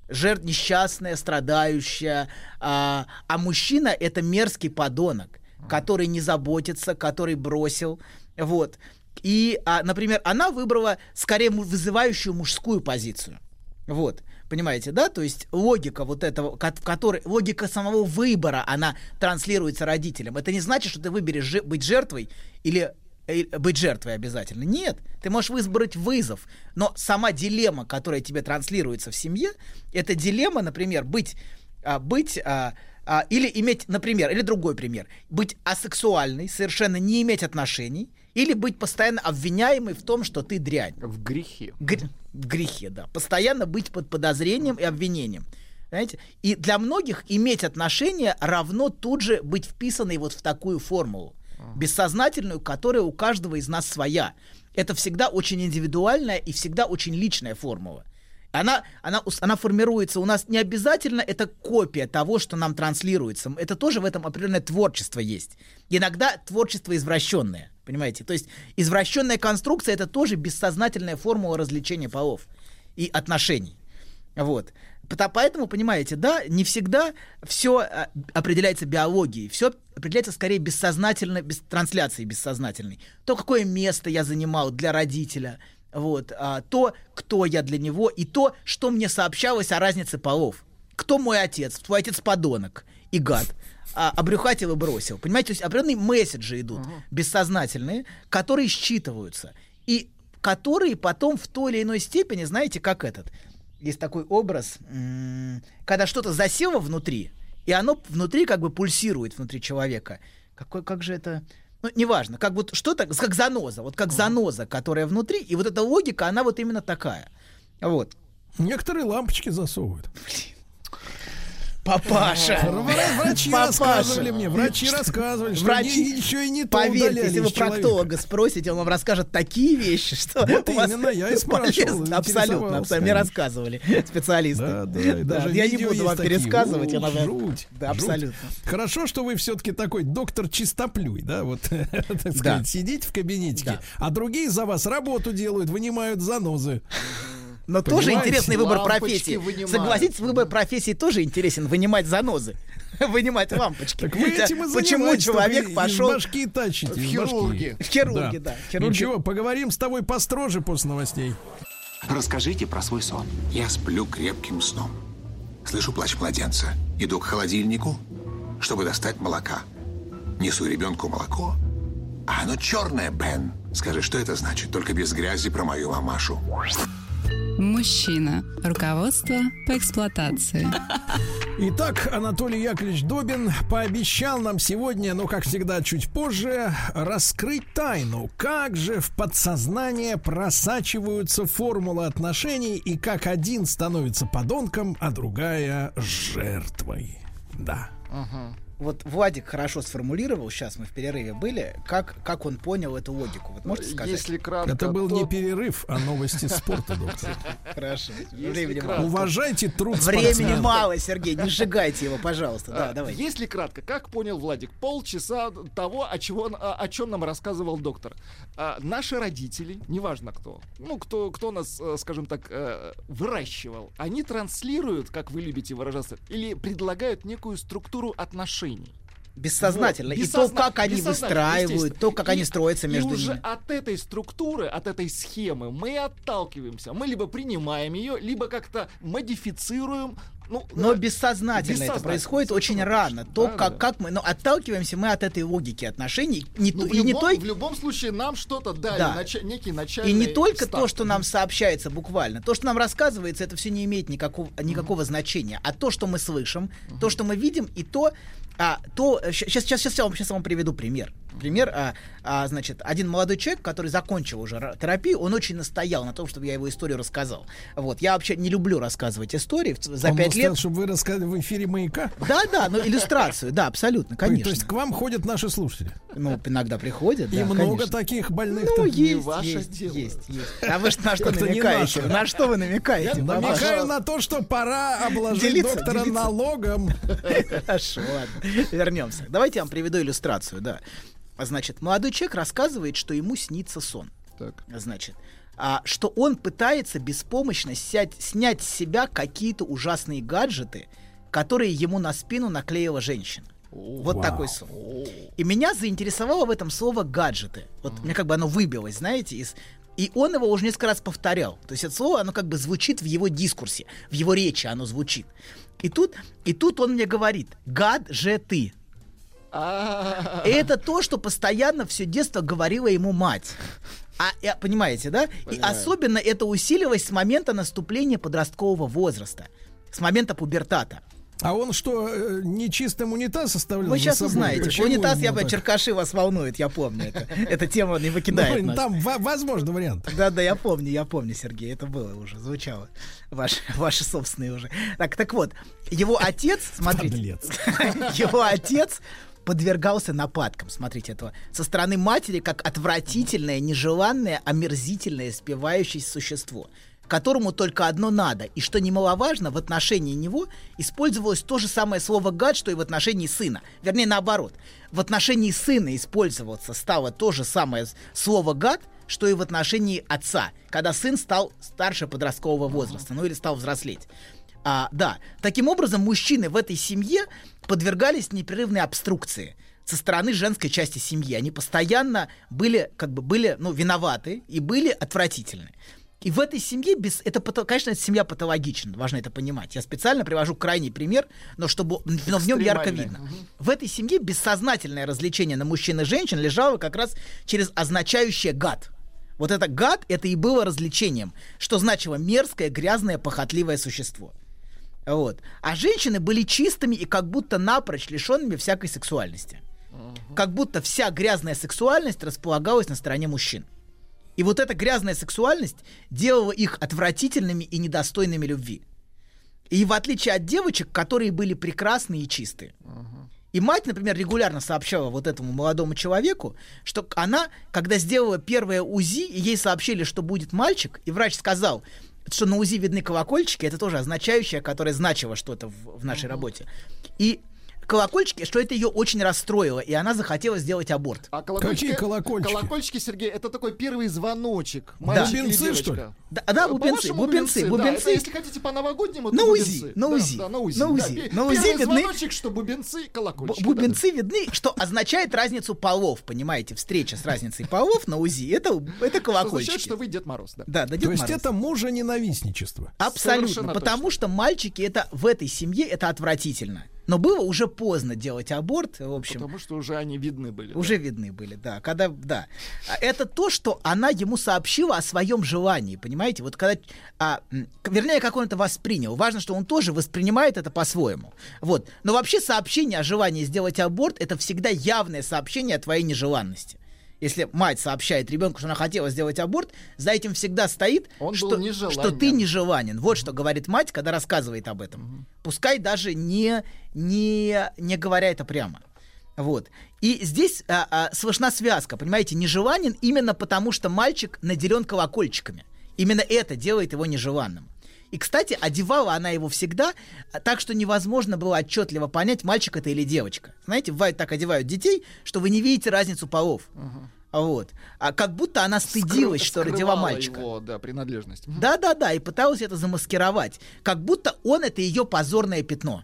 жертв несчастная, страдающая, а, а мужчина это мерзкий подонок, который не заботится, который бросил, вот. И, а, например, она выбрала скорее вызывающую мужскую позицию, вот. Понимаете, да? То есть логика вот этого, в которой логика самого выбора, она транслируется родителям. Это не значит, что ты выберешь жи- быть жертвой или э, быть жертвой обязательно. Нет, ты можешь выбрать вызов, но сама дилемма, которая тебе транслируется в семье, это дилемма, например, быть, а, быть а, а, или иметь, например, или другой пример, быть асексуальной, совершенно не иметь отношений, или быть постоянно обвиняемой в том, что ты дрянь. В грехе. Гр- грехе, да. Постоянно быть под подозрением и обвинением. Знаете? И для многих иметь отношения равно тут же быть вписанной вот в такую формулу. Бессознательную, которая у каждого из нас своя. Это всегда очень индивидуальная и всегда очень личная формула. Она, она, она формируется у нас не обязательно, это копия того, что нам транслируется. Это тоже в этом определенное творчество есть. Иногда творчество извращенное, понимаете? То есть извращенная конструкция это тоже бессознательная формула развлечения полов и отношений. Вот. Поэтому, понимаете, да, не всегда все определяется биологией, все определяется скорее бессознательно, без трансляции бессознательной. То, какое место я занимал для родителя, вот, а, то, кто я для него, и то, что мне сообщалось о разнице полов. Кто мой отец? Твой отец подонок и гад. А, обрюхатил и бросил. Понимаете, то есть определенные месседжи идут, бессознательные, которые считываются. И которые потом в той или иной степени, знаете, как этот. Есть такой образ, когда что-то засело внутри, и оно внутри как бы пульсирует внутри человека. Какой, как же это... Ну, неважно, как вот что-то, как заноза, вот как заноза, которая внутри, и вот эта логика, она вот именно такая. Вот. Некоторые лампочки засовывают. Папаша. Вра- Врачи рассказывали мне, врачи рассказывали, что Врачи, еще и не то Поверьте, если вы проктолога спросите, он вам расскажет такие вещи, что Вот именно, я и спрашивал. Абсолютно, абсолютно. Мне рассказывали специалисты. Да, да, я не буду вам пересказывать. Я, жуть, Да, абсолютно. Хорошо, что вы все-таки такой доктор чистоплюй, да, вот, так сказать, сидите в кабинетике, а другие за вас работу делают, вынимают занозы. Но тоже Понимаете? интересный выбор профессии. вынимают. Согласитесь, выбор профессии тоже интересен. Вынимать занозы. Вынимать лампочки. Так вы этим и Почему человек пошел... башки тащите. В башки. В хирурги, да, хирурги. Ничего, поговорим с тобой построже после новостей. Расскажите про свой сон. Я сплю крепким сном. Слышу плач младенца. Иду к холодильнику, чтобы достать молока. Несу ребенку молоко. А оно черное, Бен. Скажи, что это значит? Только без грязи про мою мамашу. Мужчина. Руководство по эксплуатации. Итак, Анатолий Яковлевич Добин пообещал нам сегодня, ну, как всегда, чуть позже, раскрыть тайну, как же в подсознание просачиваются формулы отношений и как один становится подонком, а другая жертвой. Да. Вот Владик хорошо сформулировал, сейчас мы в перерыве были, как, как он понял эту логику. Вот можете сказать? Если кратко, Это был то- не перерыв, а новости спорта, доктор. Хорошо. Времени мало. Уважайте труд Времени мало, Сергей, не сжигайте его, пожалуйста. Да, А, давай. Если кратко, как понял Владик, полчаса того, о, чего, о чем нам рассказывал доктор. А, наши родители, неважно кто, ну, кто, кто нас, э, скажем так, э, выращивал, они транслируют, как вы любите выражаться, или предлагают некую структуру отношений. Бессознательно. Вот, И то, как они бессознательно, выстраивают, то, как И- они строятся между и уже ними. от этой структуры, от этой схемы мы отталкиваемся. Мы либо принимаем ее, либо как-то модифицируем. Ну, Но э, бессознательно, это бессознательно, происходит очень совершенно рано. То, Да, как, да. как мы, но отталкиваемся мы от этой логики отношений. Не, Ну, то- в, и не любом, той, в любом случае нам что-то дали, Да. нача- некий начальный И не только старт. то, что нам сообщается буквально, то, что нам рассказывается, это все не имеет никакого, никакого значения, а то, что мы слышим, то, что мы видим, и то, а, то сейчас, сейчас, сейчас, я вам, сейчас я вам приведу пример. Пример, а, а, значит, один молодой человек, который закончил уже ра- терапию, он очень настоял на том, чтобы я его историю рассказал. Вот, я вообще не люблю рассказывать истории за Он пять лет. чтобы вы рассказали в эфире маяка. Да, да, ну иллюстрацию, да, абсолютно, конечно. То есть к вам ходят наши слушатели. Ну, иногда приходят, И много таких больных. Ну, есть, есть, есть, есть. А вы что- на что намекаете? На что вы намекаете? Намекаю на то, что пора обложить доктора налогом. Хорошо, ладно. Вернемся. Давайте я вам приведу иллюстрацию, да. Значит, молодой человек рассказывает, что ему снится сон. Так. Значит, а, что он пытается беспомощно сять- снять с себя какие-то ужасные гаджеты, которые ему на спину наклеила женщина. Вот Вау. такой сон. И меня заинтересовало в этом слово гаджеты. Вот мне как бы оно выбилось, знаете, из... И он его уже несколько раз повторял. То есть это слово, оно как бы звучит в его дискурсе, в его речи оно звучит. И тут, и тут он мне говорит, гад же ты. А, И это то, что постоянно все детство говорила ему мать. А, понимаете, да? И Понимаю. особенно это усилилось с момента наступления подросткового возраста, с момента пубертата. А он что, э, нечистым унитаз оставлял? Вы сейчас узнаете. Почему Унитаз, я бы черкаши вас волнует, я помню это. Эта тема не выкидает Ну, нас. Там во- возможно вариант. Да, да, я помню, я помню, Сергей, это было уже, звучало. Ваши, ваши собственные уже. Так, так вот, его отец, смотрите, его отец подвергался нападкам, смотрите, этого, со стороны матери, как отвратительное, нежеланное, омерзительное, спивающееся существо, которому только одно надо, и что немаловажно, в отношении него использовалось то же самое слово «гад», что и в отношении сына. Вернее, наоборот. В отношении сына использоваться стало то же самое слово «гад», что и в отношении отца, когда сын стал старше подросткового возраста, ну или стал взрослеть. А, да, таким образом мужчины в этой семье подвергались непрерывной обструкции со стороны женской части семьи. Они постоянно были, как бы, были, ну, виноваты и были отвратительны. И в этой семье, без, это, конечно, эта семья патологична, важно это понимать. Я специально привожу крайний пример, но, чтобы, но в нем ярко видно. В этой семье бессознательное развлечение на мужчин и женщин лежало как раз через означающее гад. Вот это гад, это и было развлечением, что значило мерзкое, грязное, похотливое существо. Вот. А женщины были чистыми и как будто напрочь лишенными всякой сексуальности. Как будто вся грязная сексуальность располагалась на стороне мужчин. И вот эта грязная сексуальность делала их отвратительными и недостойными любви. И в отличие от девочек, которые были прекрасные и чистые. И мать, например, регулярно сообщала вот этому молодому человеку, что она, когда сделала первое УЗИ, ей сообщили, что будет мальчик, и врач сказал, что на УЗИ видны колокольчики, это тоже означающее, которое значило что-то в, в нашей работе. И колокольчики, что это ее очень расстроило, и она захотела сделать аборт. А колокольчики, Какие колокольчики? Колокольчики, Сергей, это такой первый звоночек. Да. Бубенцы, что ли? Да, да, бубенцы, По-вашему, бубенцы, да. бубенцы. Это, если хотите по-новогоднему, то На УЗИ, бубенцы. на Да, УЗИ, Да, на УЗИ. на да. УЗИ. Пе- На УЗИ Первый видны- звоночек, что бубенцы, колокольчики. Бубенцы видны, что означает разницу полов, понимаете, встреча с разницей полов на УЗИ, это, это Да-да-да. Что означает, колокольчики. что вы Дед Мороз, да. Да, да, Дед То есть Мороз. это мужа-ненавистничество. Абсолютно, Совершенно потому что мальчики это в этой семье это отвратительно. Но было уже поздно делать аборт, в общем. Потому что уже они видны были. Уже видны были, да. Когда, да. А Это то, что она ему сообщила о своем желании, понимаете? Вот когда, а, вернее, как он это воспринял. Важно, что он тоже воспринимает это по-своему. Вот. Но вообще сообщение о желании сделать аборт это всегда явное сообщение о твоей нежеланности. Если мать сообщает ребенку, что она хотела сделать аборт, за этим всегда стоит, Он что, что ты нежеланен. Вот что говорит мать, когда рассказывает об этом. Пускай даже не, не, не говоря это прямо. Вот. И здесь а, а, слышна связка, понимаете, нежеланен именно потому, что мальчик наделен колокольчиками. Именно это делает его нежеланным. И, кстати, одевала она его всегда а, так, что невозможно было отчетливо понять, мальчик это или девочка. Знаете, бывает так одевают детей, что вы не видите разницу полов. А Вот. А как будто она стыдилась, Скры- что родила мальчика. его, да, принадлежность. Да-да-да, и пыталась это замаскировать. Как будто он это ее позорное пятно.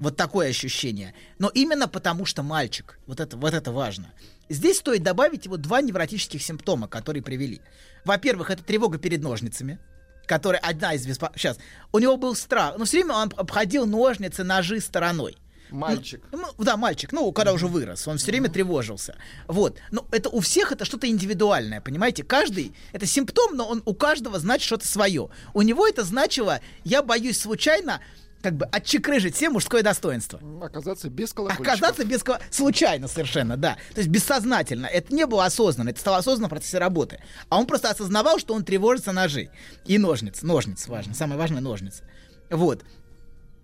Вот такое ощущение. Но именно потому, что мальчик. Вот это, вот это важно. Здесь стоит добавить его два невротических симптома, которые привели. Во-первых, это тревога перед ножницами, которая одна из беспо... Сейчас. У него был страх. Но все время он обходил ножницы, ножи стороной. Мальчик. Ну, да, мальчик, ну, когда уже вырос, он все время тревожился. Вот. Но это у всех это что-то индивидуальное, понимаете? Каждый, это симптом, но он у каждого значит что-то свое. У него это значило, я боюсь случайно как бы отчекрыжить все мужское достоинство. Оказаться без колокольчиков. Оказаться без коло- случайно совершенно, да. То есть бессознательно. Это не было осознанно, это стало осознанно в процессе работы. А он просто осознавал, что он тревожится ножей. И ножниц. Ножниц важно. Самое важное ножницы. Вот.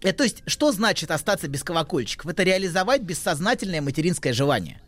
Это, то есть, что значит остаться без колокольчиков? Это реализовать бессознательное материнское желание.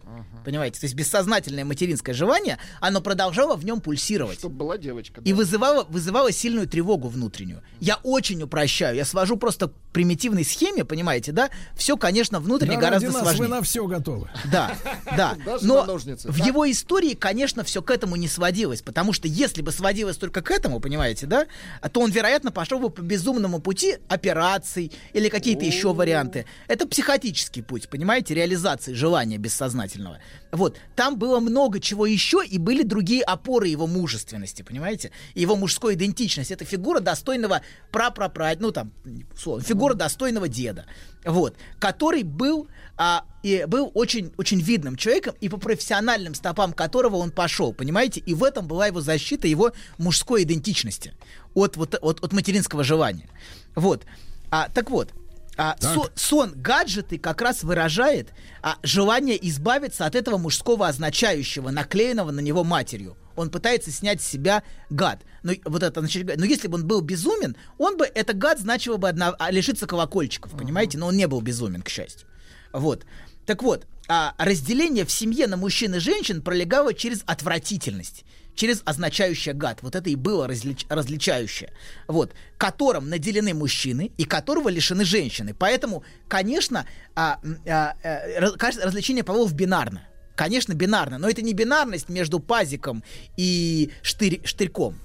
Понимаете? То есть бессознательное материнское желание, оно продолжало в нем пульсировать. Чтобы была девочка. И вызывало, вызывало сильную тревогу внутреннюю. Я очень упрощаю. Я свожу просто к примитивной схеме, понимаете, да? Все, конечно, внутренне Да, гораздо ради нас сложнее. вы на все готовы. Да, да. Но ножницы, в да? его истории, конечно, все к этому не сводилось. Потому что если бы сводилось только к этому, понимаете, да, то он, вероятно, пошел бы по безумному пути операций или какие-то еще варианты. Это психотический путь, понимаете, реализации желания бессознательного. Вот, там было много чего еще, и были другие опоры его мужественности, понимаете, его мужской идентичности. Это фигура достойного прапрапра, ну там, условно, фигура достойного деда, вот, который был, а, и был очень, очень видным человеком, и по профессиональным стопам которого он пошел, понимаете, и в этом была его защита его мужской идентичности от, вот, от, от материнского желания. Вот, а, так вот, а, со- сон гаджеты как раз выражает а, желание избавиться от этого мужского означающего, наклеенного на него матерью. Он пытается снять с себя гад. Но вот это, значит, но если бы он был безумен, он бы это гад значило бы одна, а, лишиться колокольчиков, понимаете? Но он не был безумен, к счастью. Вот. Так вот, а разделение в семье на мужчин и женщин пролегало через отвратительность, через означающее гад. Вот это и было различ- различающее. Вот. Которым наделены мужчины и которого лишены женщины. Поэтому, конечно, а, а, э, раз- кажется, различение полов бинарно. Конечно, бинарно, но это не бинарность между пазиком и штырь- штырьком,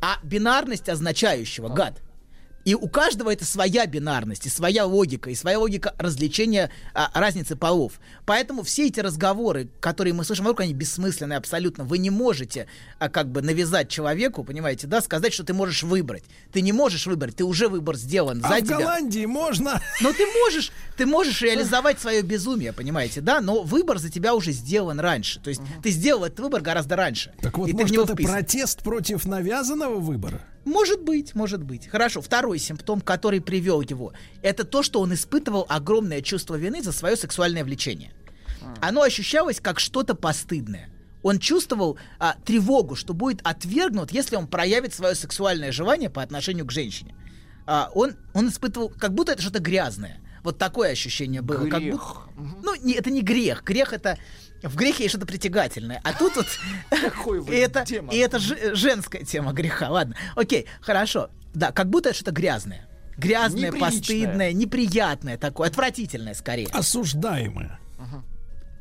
а бинарность означающего гад. И у каждого это своя бинарность, и своя логика, и своя логика развлечения а, разницы полов. Поэтому все эти разговоры, которые мы слышим вокруг, они бессмысленные абсолютно. Вы не можете а, как бы навязать человеку, понимаете, да, сказать, что ты можешь выбрать. Ты не можешь выбрать, ты уже выбор сделан А за в тебя. Голландии можно. Но ты можешь, ты можешь реализовать свое безумие, понимаете, да? Но выбор за тебя уже сделан раньше. То есть ты сделал этот выбор гораздо раньше. Так вот, и ты в может, него это вписан. протест против навязанного выбора? Может быть, может быть. Хорошо, второй симптом, который привел его, это то, что он испытывал огромное чувство вины за свое сексуальное влечение. Оно ощущалось как что-то постыдное. Он чувствовал а, тревогу, что будет отвергнут, если он проявит свое сексуальное желание по отношению к женщине. А, он, он испытывал, как будто это что-то грязное. Вот такое ощущение было. Как Грех. будто, ну, не, это не грех. Грех это в грехе есть что-то притягательное. А тут вот и это, и это же- женская тема греха. Ладно, окей, хорошо. Да, как будто это что-то грязное. Грязное, постыдное, неприятное такое, отвратительное скорее. Осуждаемое.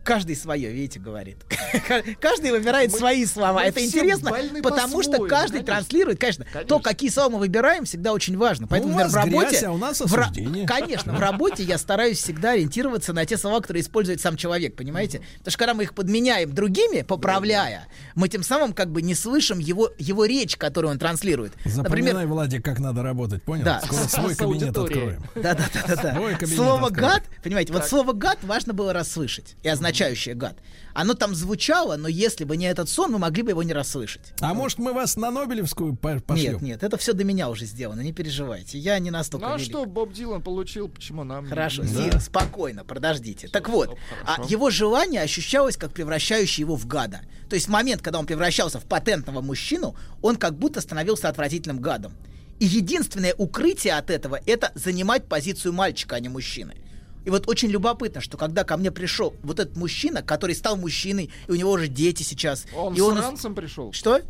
Каждый свое, видите, говорит. Каждый выбирает Мы- свои слова. Это интересно, потому что каждый конечно. транслирует, конечно, то, какие слова мы выбираем, всегда очень важно. Поэтому, у например, в работе... грязь, а у нас в. Конечно, в работе я стараюсь всегда ориентироваться на те слова, которые использует сам человек, понимаете? Потому что когда мы их подменяем другими, поправляя, мы тем самым как бы не слышим его, его речь, которую он транслирует. Запоминай, Владик, как надо работать, понял? Да. Скоро свой кабинет откроем. Да, да, да, да, Свой да. кабинет Слово гад, понимаете, вот слово гад важно было расслышать. И означающее гад. Оно там звучало, но если бы не этот сон, мы могли бы его не расслышать. А может, мы вас на Нобелевскую по- пошлем? Нет, нет, это все до меня уже сделано, не переживайте. Я не настолько Ну а велик. что Боб Дилан получил, почему нам? не- Хорошо, Да. Зин, спокойно, подождите. Так вот, а хорошо. его желание ощущалось как превращающее его в гада. То есть в момент, когда он превращался в патентного мужчину, он как будто становился отвратительным гадом. И единственное укрытие от этого это занимать позицию мальчика, а не мужчины. И вот очень любопытно, что когда ко мне пришел вот этот мужчина, который стал мужчиной, и у него уже дети сейчас. Он и с он... ранцем пришел? Что?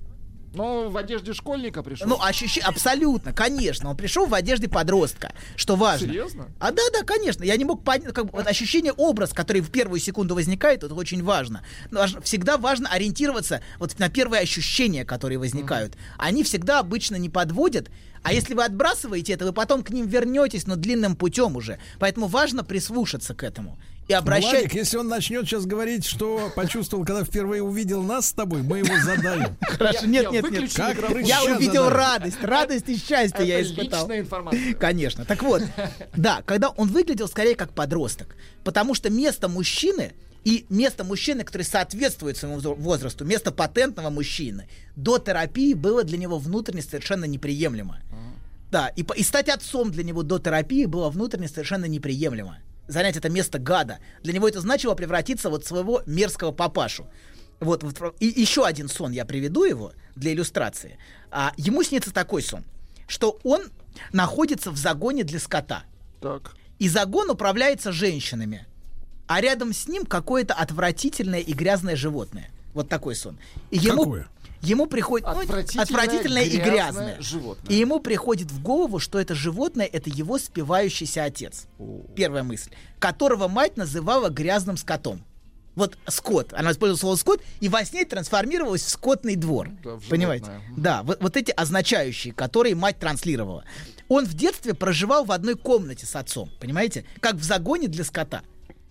Ну, в одежде школьника пришел. Ну, ощущение, абсолютно, конечно. Он пришел в одежде подростка, что важно. Серьезно? А да, да, конечно. Я не мог понять, как вот ощущение, образ, который в первую секунду возникает, это очень важно. Но всегда важно ориентироваться вот на первые ощущения, которые возникают. Они всегда обычно не подводят. А если вы отбрасываете это, вы потом к ним вернетесь, но длинным путем уже. Поэтому важно прислушаться к этому. И обращать... Владик, если он начнет сейчас говорить, что почувствовал, когда впервые увидел нас с тобой, мы его задаем. Хорошо, нет, нет, нет. Как Я увидел задаем. радость, радость и счастье я испытал. личная информация. Конечно. Так вот, да, когда он выглядел скорее как подросток, потому что место мужчины и место мужчины, который соответствует своему возрасту, место патентного мужчины, до терапии было для него внутренне совершенно неприемлемо. Да, и, и стать отцом для него до терапии было внутренне совершенно неприемлемо. Занять это место гада. Для него это значило превратиться вот в своего мерзкого папашу. Вот, вот, и еще один сон я приведу его для иллюстрации. А, ему снится такой сон, что он находится в загоне для скота. Так. И загон управляется женщинами. а рядом с ним какое-то отвратительное и грязное животное. Вот такой сон. И ему, Какое? Ему приходит ну, Отвратительное, отвратительное и грязное грязное. животное. И ему приходит в голову, что это животное это его спивающийся отец. Первая мысль. Которого мать называла грязным скотом. Вот скот. Она использовала слово скот, и во сне трансформировалась в скотный двор. Да, в Понимаете? Да, вот, вот эти означающие, которые мать транслировала. Он в детстве проживал в одной комнате с отцом, понимаете? Как в загоне для скота.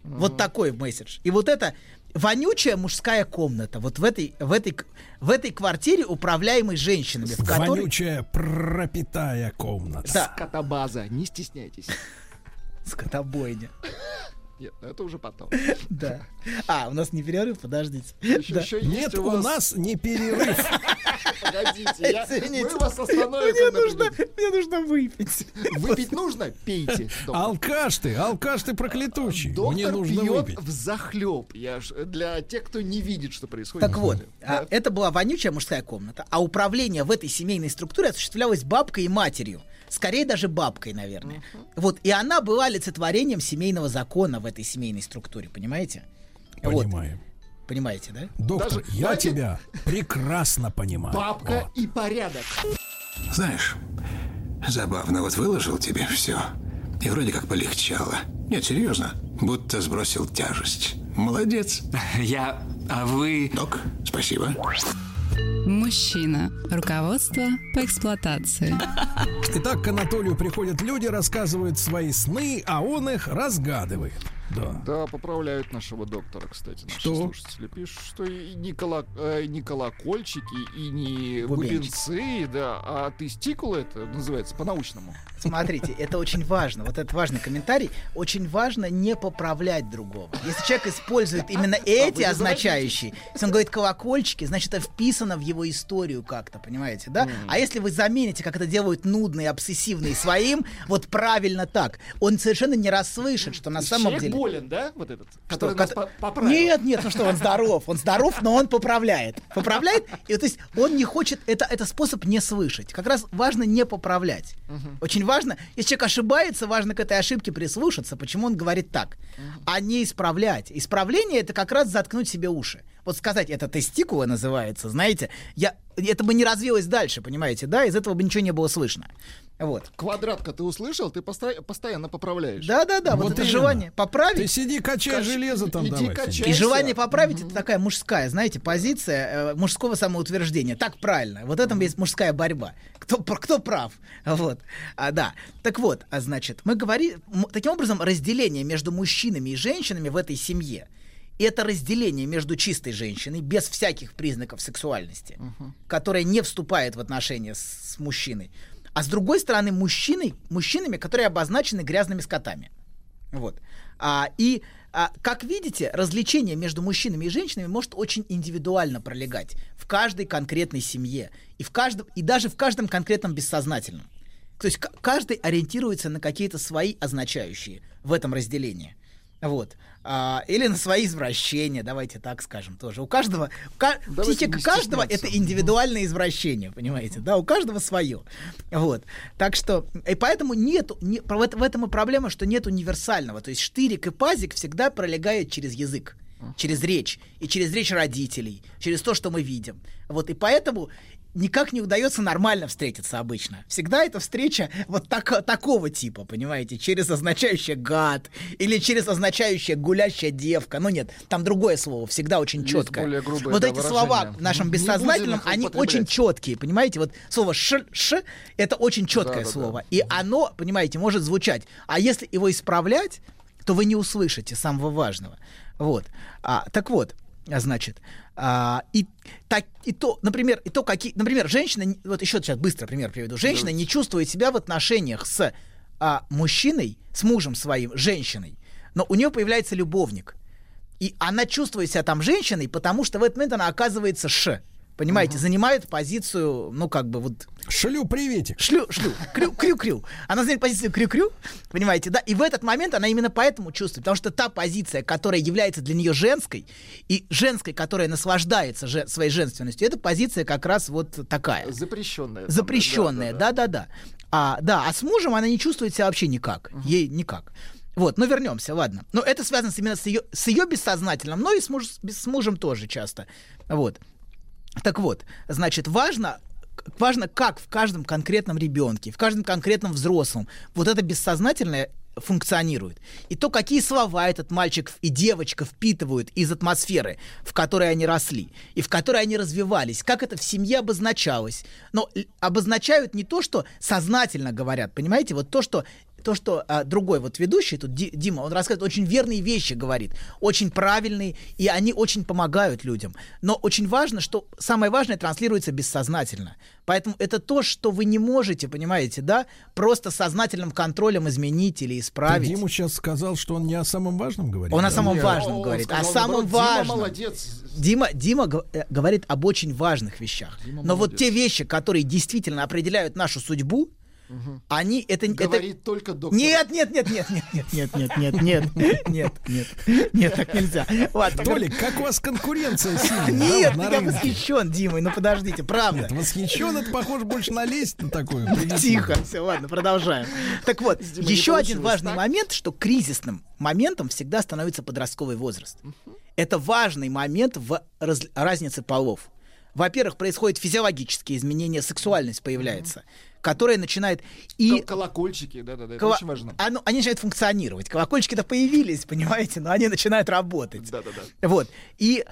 Вот такой месседж. И вот это вонючая мужская комната, вот в этой, в этой, в этой квартире, управляемой женщинами, в которой... Вонючая пропитая комната. Да. Скотобаза, не стесняйтесь. Скотобойня. Нет, ну это уже потом. Да. А, у нас не перерыв, подождите. Еще- Да. еще Нет, у у вас- нас не перерыв. Погодите, я, Извините. мы вас остановим. Мне нужно, мне нужно выпить. Выпить нужно? Пейте. доктор. Алкаш ты, алкаш ты проклятущий. Мне Доктор нужно пьет выпить. в захлеб. Я ж, для тех, кто не видит, что происходит. Так вот, а, это была вонючая мужская комната, а управление в этой семейной структуре осуществлялось бабкой и матерью. Скорее даже бабкой, наверное. Вот, и она была олицетворением семейного закона в этой семейной структуре, понимаете? Вот. Понимаем. Понимаете, да? Доктор, Даже, я знаете, тебя прекрасно понимаю. Бабка и порядок. Знаешь, забавно, вот выложил тебе все. И вроде как полегчало. Нет, серьезно. Будто сбросил тяжесть. Молодец. Я... А вы... Док, спасибо. Мужчина. Руководство по эксплуатации. Итак, к Анатолию приходят люди, рассказывают свои сны, а он их разгадывает. Да. Да, поправляют нашего доктора, кстати, наши Что? слушатели. Пишут, что и не, кола- э, не колокольчики, и не бубенцы, да, а тестикулы это называется по-научному. Смотрите, это очень важно. Вот этот важный комментарий. Очень важно не поправлять другого. Если человек использует именно эти не означающие, если он говорит колокольчики, значит, это вписано в его историю как-то, понимаете, да? А если вы замените, как это делают нудные, обсессивные своим, вот правильно так, он совершенно не расслышит, что на самом деле... болен, да, вот этот, Что, который нас кот- по- поправил? Нет, нет, ну что, он здоров. Он здоров, но он поправляет. Поправляет, и то есть он не хочет, это, это способ не слышать. Как раз важно не поправлять. Очень важно, если человек ошибается, важно к этой ошибке прислушаться, почему он говорит так, а не исправлять. Исправление это как раз заткнуть себе уши. Вот сказать, это тестикула называется, знаете, я, это бы не развилось дальше, понимаете, да, из этого бы ничего не было слышно. Вот. Квадратка ты услышал, ты поста- постоянно поправляешь. Да-да-да, вот, это именно. желание поправить. Ты сиди, качай Кач- железо там иди давай. И желание поправить это такая мужская, знаете, позиция э, мужского самоутверждения. Так правильно. Вот этом есть мужская борьба. Кто, кто прав? Вот. А, да. Так вот, а значит, мы говорим, таким образом, разделение между мужчинами и женщинами в этой семье. Это разделение между чистой женщиной, без всяких признаков сексуальности, которая не вступает в отношения с, с мужчиной. А с другой стороны, мужчиной, мужчинами, которые обозначены грязными скотами. Вот. А, и, а, как видите, различение между мужчинами и женщинами может очень индивидуально пролегать в каждой конкретной семье и, в каждом, и даже в каждом конкретном бессознательном. То есть каждый ориентируется на какие-то свои означающие в этом разделении. Вот. А, или на свои извращения, давайте так скажем тоже. У каждого, у ка- психика каждого это индивидуальное извращение, понимаете, да, у каждого свое. Вот. Так что, и поэтому нету, не, в этом и проблема, что нет универсального. То есть штырик и пазик всегда пролегают через язык через речь, и через речь родителей, через то, что мы видим. Вот, и поэтому никак не удается нормально встретиться обычно. Всегда эта встреча вот так- такого типа, понимаете, через означающее гад, или через означающее гулящая девка. Ну нет, там другое слово, всегда очень более грубое, вот да, эти слова выражение. в нашем бессознательном, они очень четкие, понимаете? Вот слово ш, ш это очень четкое Да-да-да. слово. И оно, понимаете, может звучать. А если его исправлять, то вы не услышите самого важного. Вот. А, так вот, значит, а, и, так, и то, например, и то, какие, например, женщина, вот еще сейчас быстро пример приведу. Женщина не чувствует себя в отношениях с а, мужчиной, с мужем своим, женщиной, но у нее появляется любовник. И она чувствует себя там женщиной, потому что в этот момент она оказывается ш. Понимаете, занимает позицию, ну, как бы вот... Шлю приветик. Шлю, шлю, крю, крю, крю. Она занимает позицию крю-крю, понимаете, да? И в этот момент она именно поэтому чувствует, потому что та позиция, которая является для нее женской, и женской, которая наслаждается же, своей женственностью, эта позиция как раз вот такая. Запрещенная. там, Запрещенная, да-да-да. А, да, а с мужем она не чувствует себя вообще никак. Ей никак. Вот, но вернемся, ладно. Но это связано именно с ее, с ее бессознательным, но и с, муж- с мужем тоже часто. Вот. Так вот, значит, важно, важно, как в каждом конкретном ребенке, в каждом конкретном взрослом вот это бессознательное функционирует. И то, какие слова этот мальчик и девочка впитывают из атмосферы, в которой они росли, и в которой они развивались, как это в семье обозначалось. Но обозначают не то, что сознательно говорят, понимаете, вот то, что то, что а, другой вот ведущий, тут Ди- Дима, он рассказывает очень верные вещи, говорит, очень правильные, и они очень помогают людям. Но очень важно, что самое важное транслируется бессознательно. Поэтому это то, что вы не можете, понимаете, да, просто сознательным контролем изменить или Ты исправить. Диму сейчас сказал, что он не о самом важном говорит. Он о да? самом Нет, важном он говорит, сказал, о самом наоборот, Дима важном. молодец. Дима, Дима г- э, говорит об очень важных вещах. Дима Но вот молодец. те вещи, которые действительно определяют нашу судьбу, они это это- Говорит только доктор. Нет, нет, нет, нет, нет, нет, нет, нет, нет, нет, нет, нет, нет, так нельзя. Ладно, Толик, как у вас конкуренция сильная? Нет, я восхищен Димой, ну подождите, правда. Нет, восхищен, это похоже больше на лесть на такую. Тихо, все, ладно, продолжаем. Так вот, не еще один важный момент, что кризисным моментом всегда становится подростковый возраст. Это важный момент в раз- разнице полов. Во-первых, происходят физиологические изменения, сексуальность появляется, которая начинает и Кол- Колокольчики, да-да-да, это Кола- очень важно. оно- они начинают функционировать. Колокольчики-то появились, понимаете, но они начинают работать. Да-да-да. Вот. И,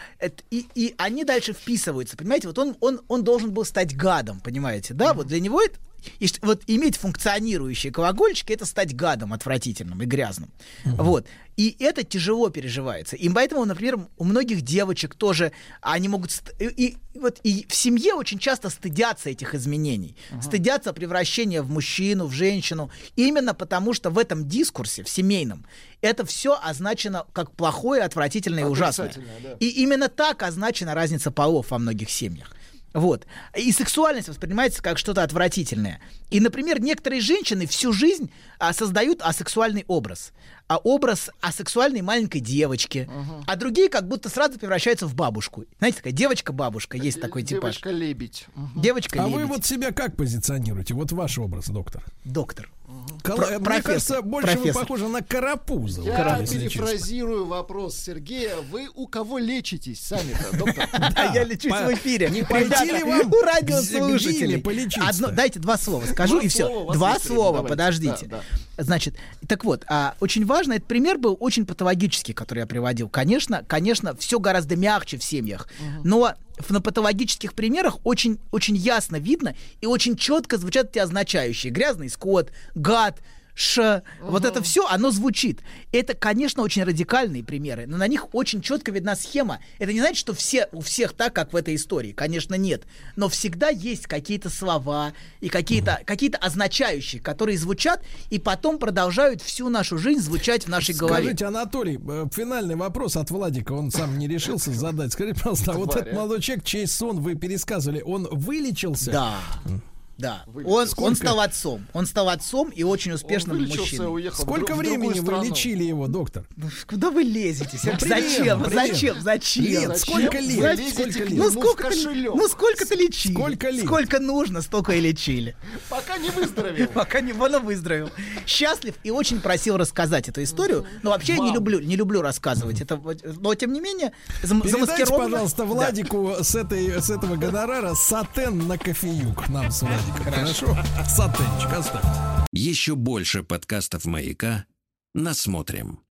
и, и они дальше вписываются, понимаете? Вот он, он, он должен был стать гадом, понимаете? Да, вот для него это... И ш- вот иметь функционирующие колокольчики это стать гадом отвратительным и грязным. Вот. И это тяжело переживается. И поэтому, например, у многих девочек тоже они могут... И, и вот и в семье очень часто стыдятся этих изменений. Стыдятся превращения в мужчину, в женщину. Именно потому, что в этом дискурсе, в семейном, это все означено как плохое, отвратительное и ужасное. Да. И именно так означена разница полов во многих семьях. Вот. И сексуальность воспринимается как что-то отвратительное. И, например, некоторые женщины всю жизнь а, создают асексуальный образ. А образ асексуальной маленькой девочки. А другие как будто сразу превращаются в бабушку. Знаете, такая девочка-бабушка, есть такой типаж. Девочка-лебедь. Мгм. Девочка А вы вот себя как позиционируете? Вот ваш образ, доктор. Доктор. Кол- Про- Мне профессор, кажется, больше вы профессор. похожи на Карапузова. Я честно. перефразирую вопрос Сергея. Вы у кого лечитесь сами-то, доктор? Да, я лечусь в эфире. не пойти ли вам у радиослушателей. Дайте два слова скажу и все. Два слова, подождите. Значит, так вот, а, очень важно, этот пример был очень патологический, который я приводил. Конечно, конечно, все гораздо мягче в семьях, но на патологических примерах очень, очень ясно видно и очень четко звучат эти означающие. Грязный скот, гад, ш, вот это все, оно звучит. Это, конечно, очень радикальные примеры, но на них очень четко видна схема. Это не значит, что все, у всех так, как в этой истории. Конечно, нет. Но всегда есть какие-то слова и какие-то какие означающие, которые звучат и потом продолжают всю нашу жизнь звучать в нашей голове. Скажите, Анатолий, э, финальный вопрос от Владика, он сам не решился задать. Скажите, пожалуйста, а вот этот молодой человек, чей сон вы пересказывали, он вылечился? Да. Да. Он, Сколько? он стал отцом. Он стал отцом и очень успешным мужчиной. уехал Сколько в времени вы страну. лечили его, доктор? Ну, Куда вы лезете? Зачем? примерно. Зачем? Зачем? Лет, сколько лет? Зачем? Сколько лет? Ну сколько, ты, ну сколько ты лечили? Сколько лет? Сколько нужно, столько и лечили. Пока не выздоровел. Пока не он выздоровел. Счастлив и очень просил рассказать эту историю. Но вообще я не люблю, не люблю рассказывать. Это, но тем не менее, зам- Передайте, замаскированно. пожалуйста, Да. Владику с, этой, с этого гонорара сатен на кофеюк нам с Владиком. Хорошо? Сатенчик оставьте. Еще больше подкастов «Маяка» насмотрим.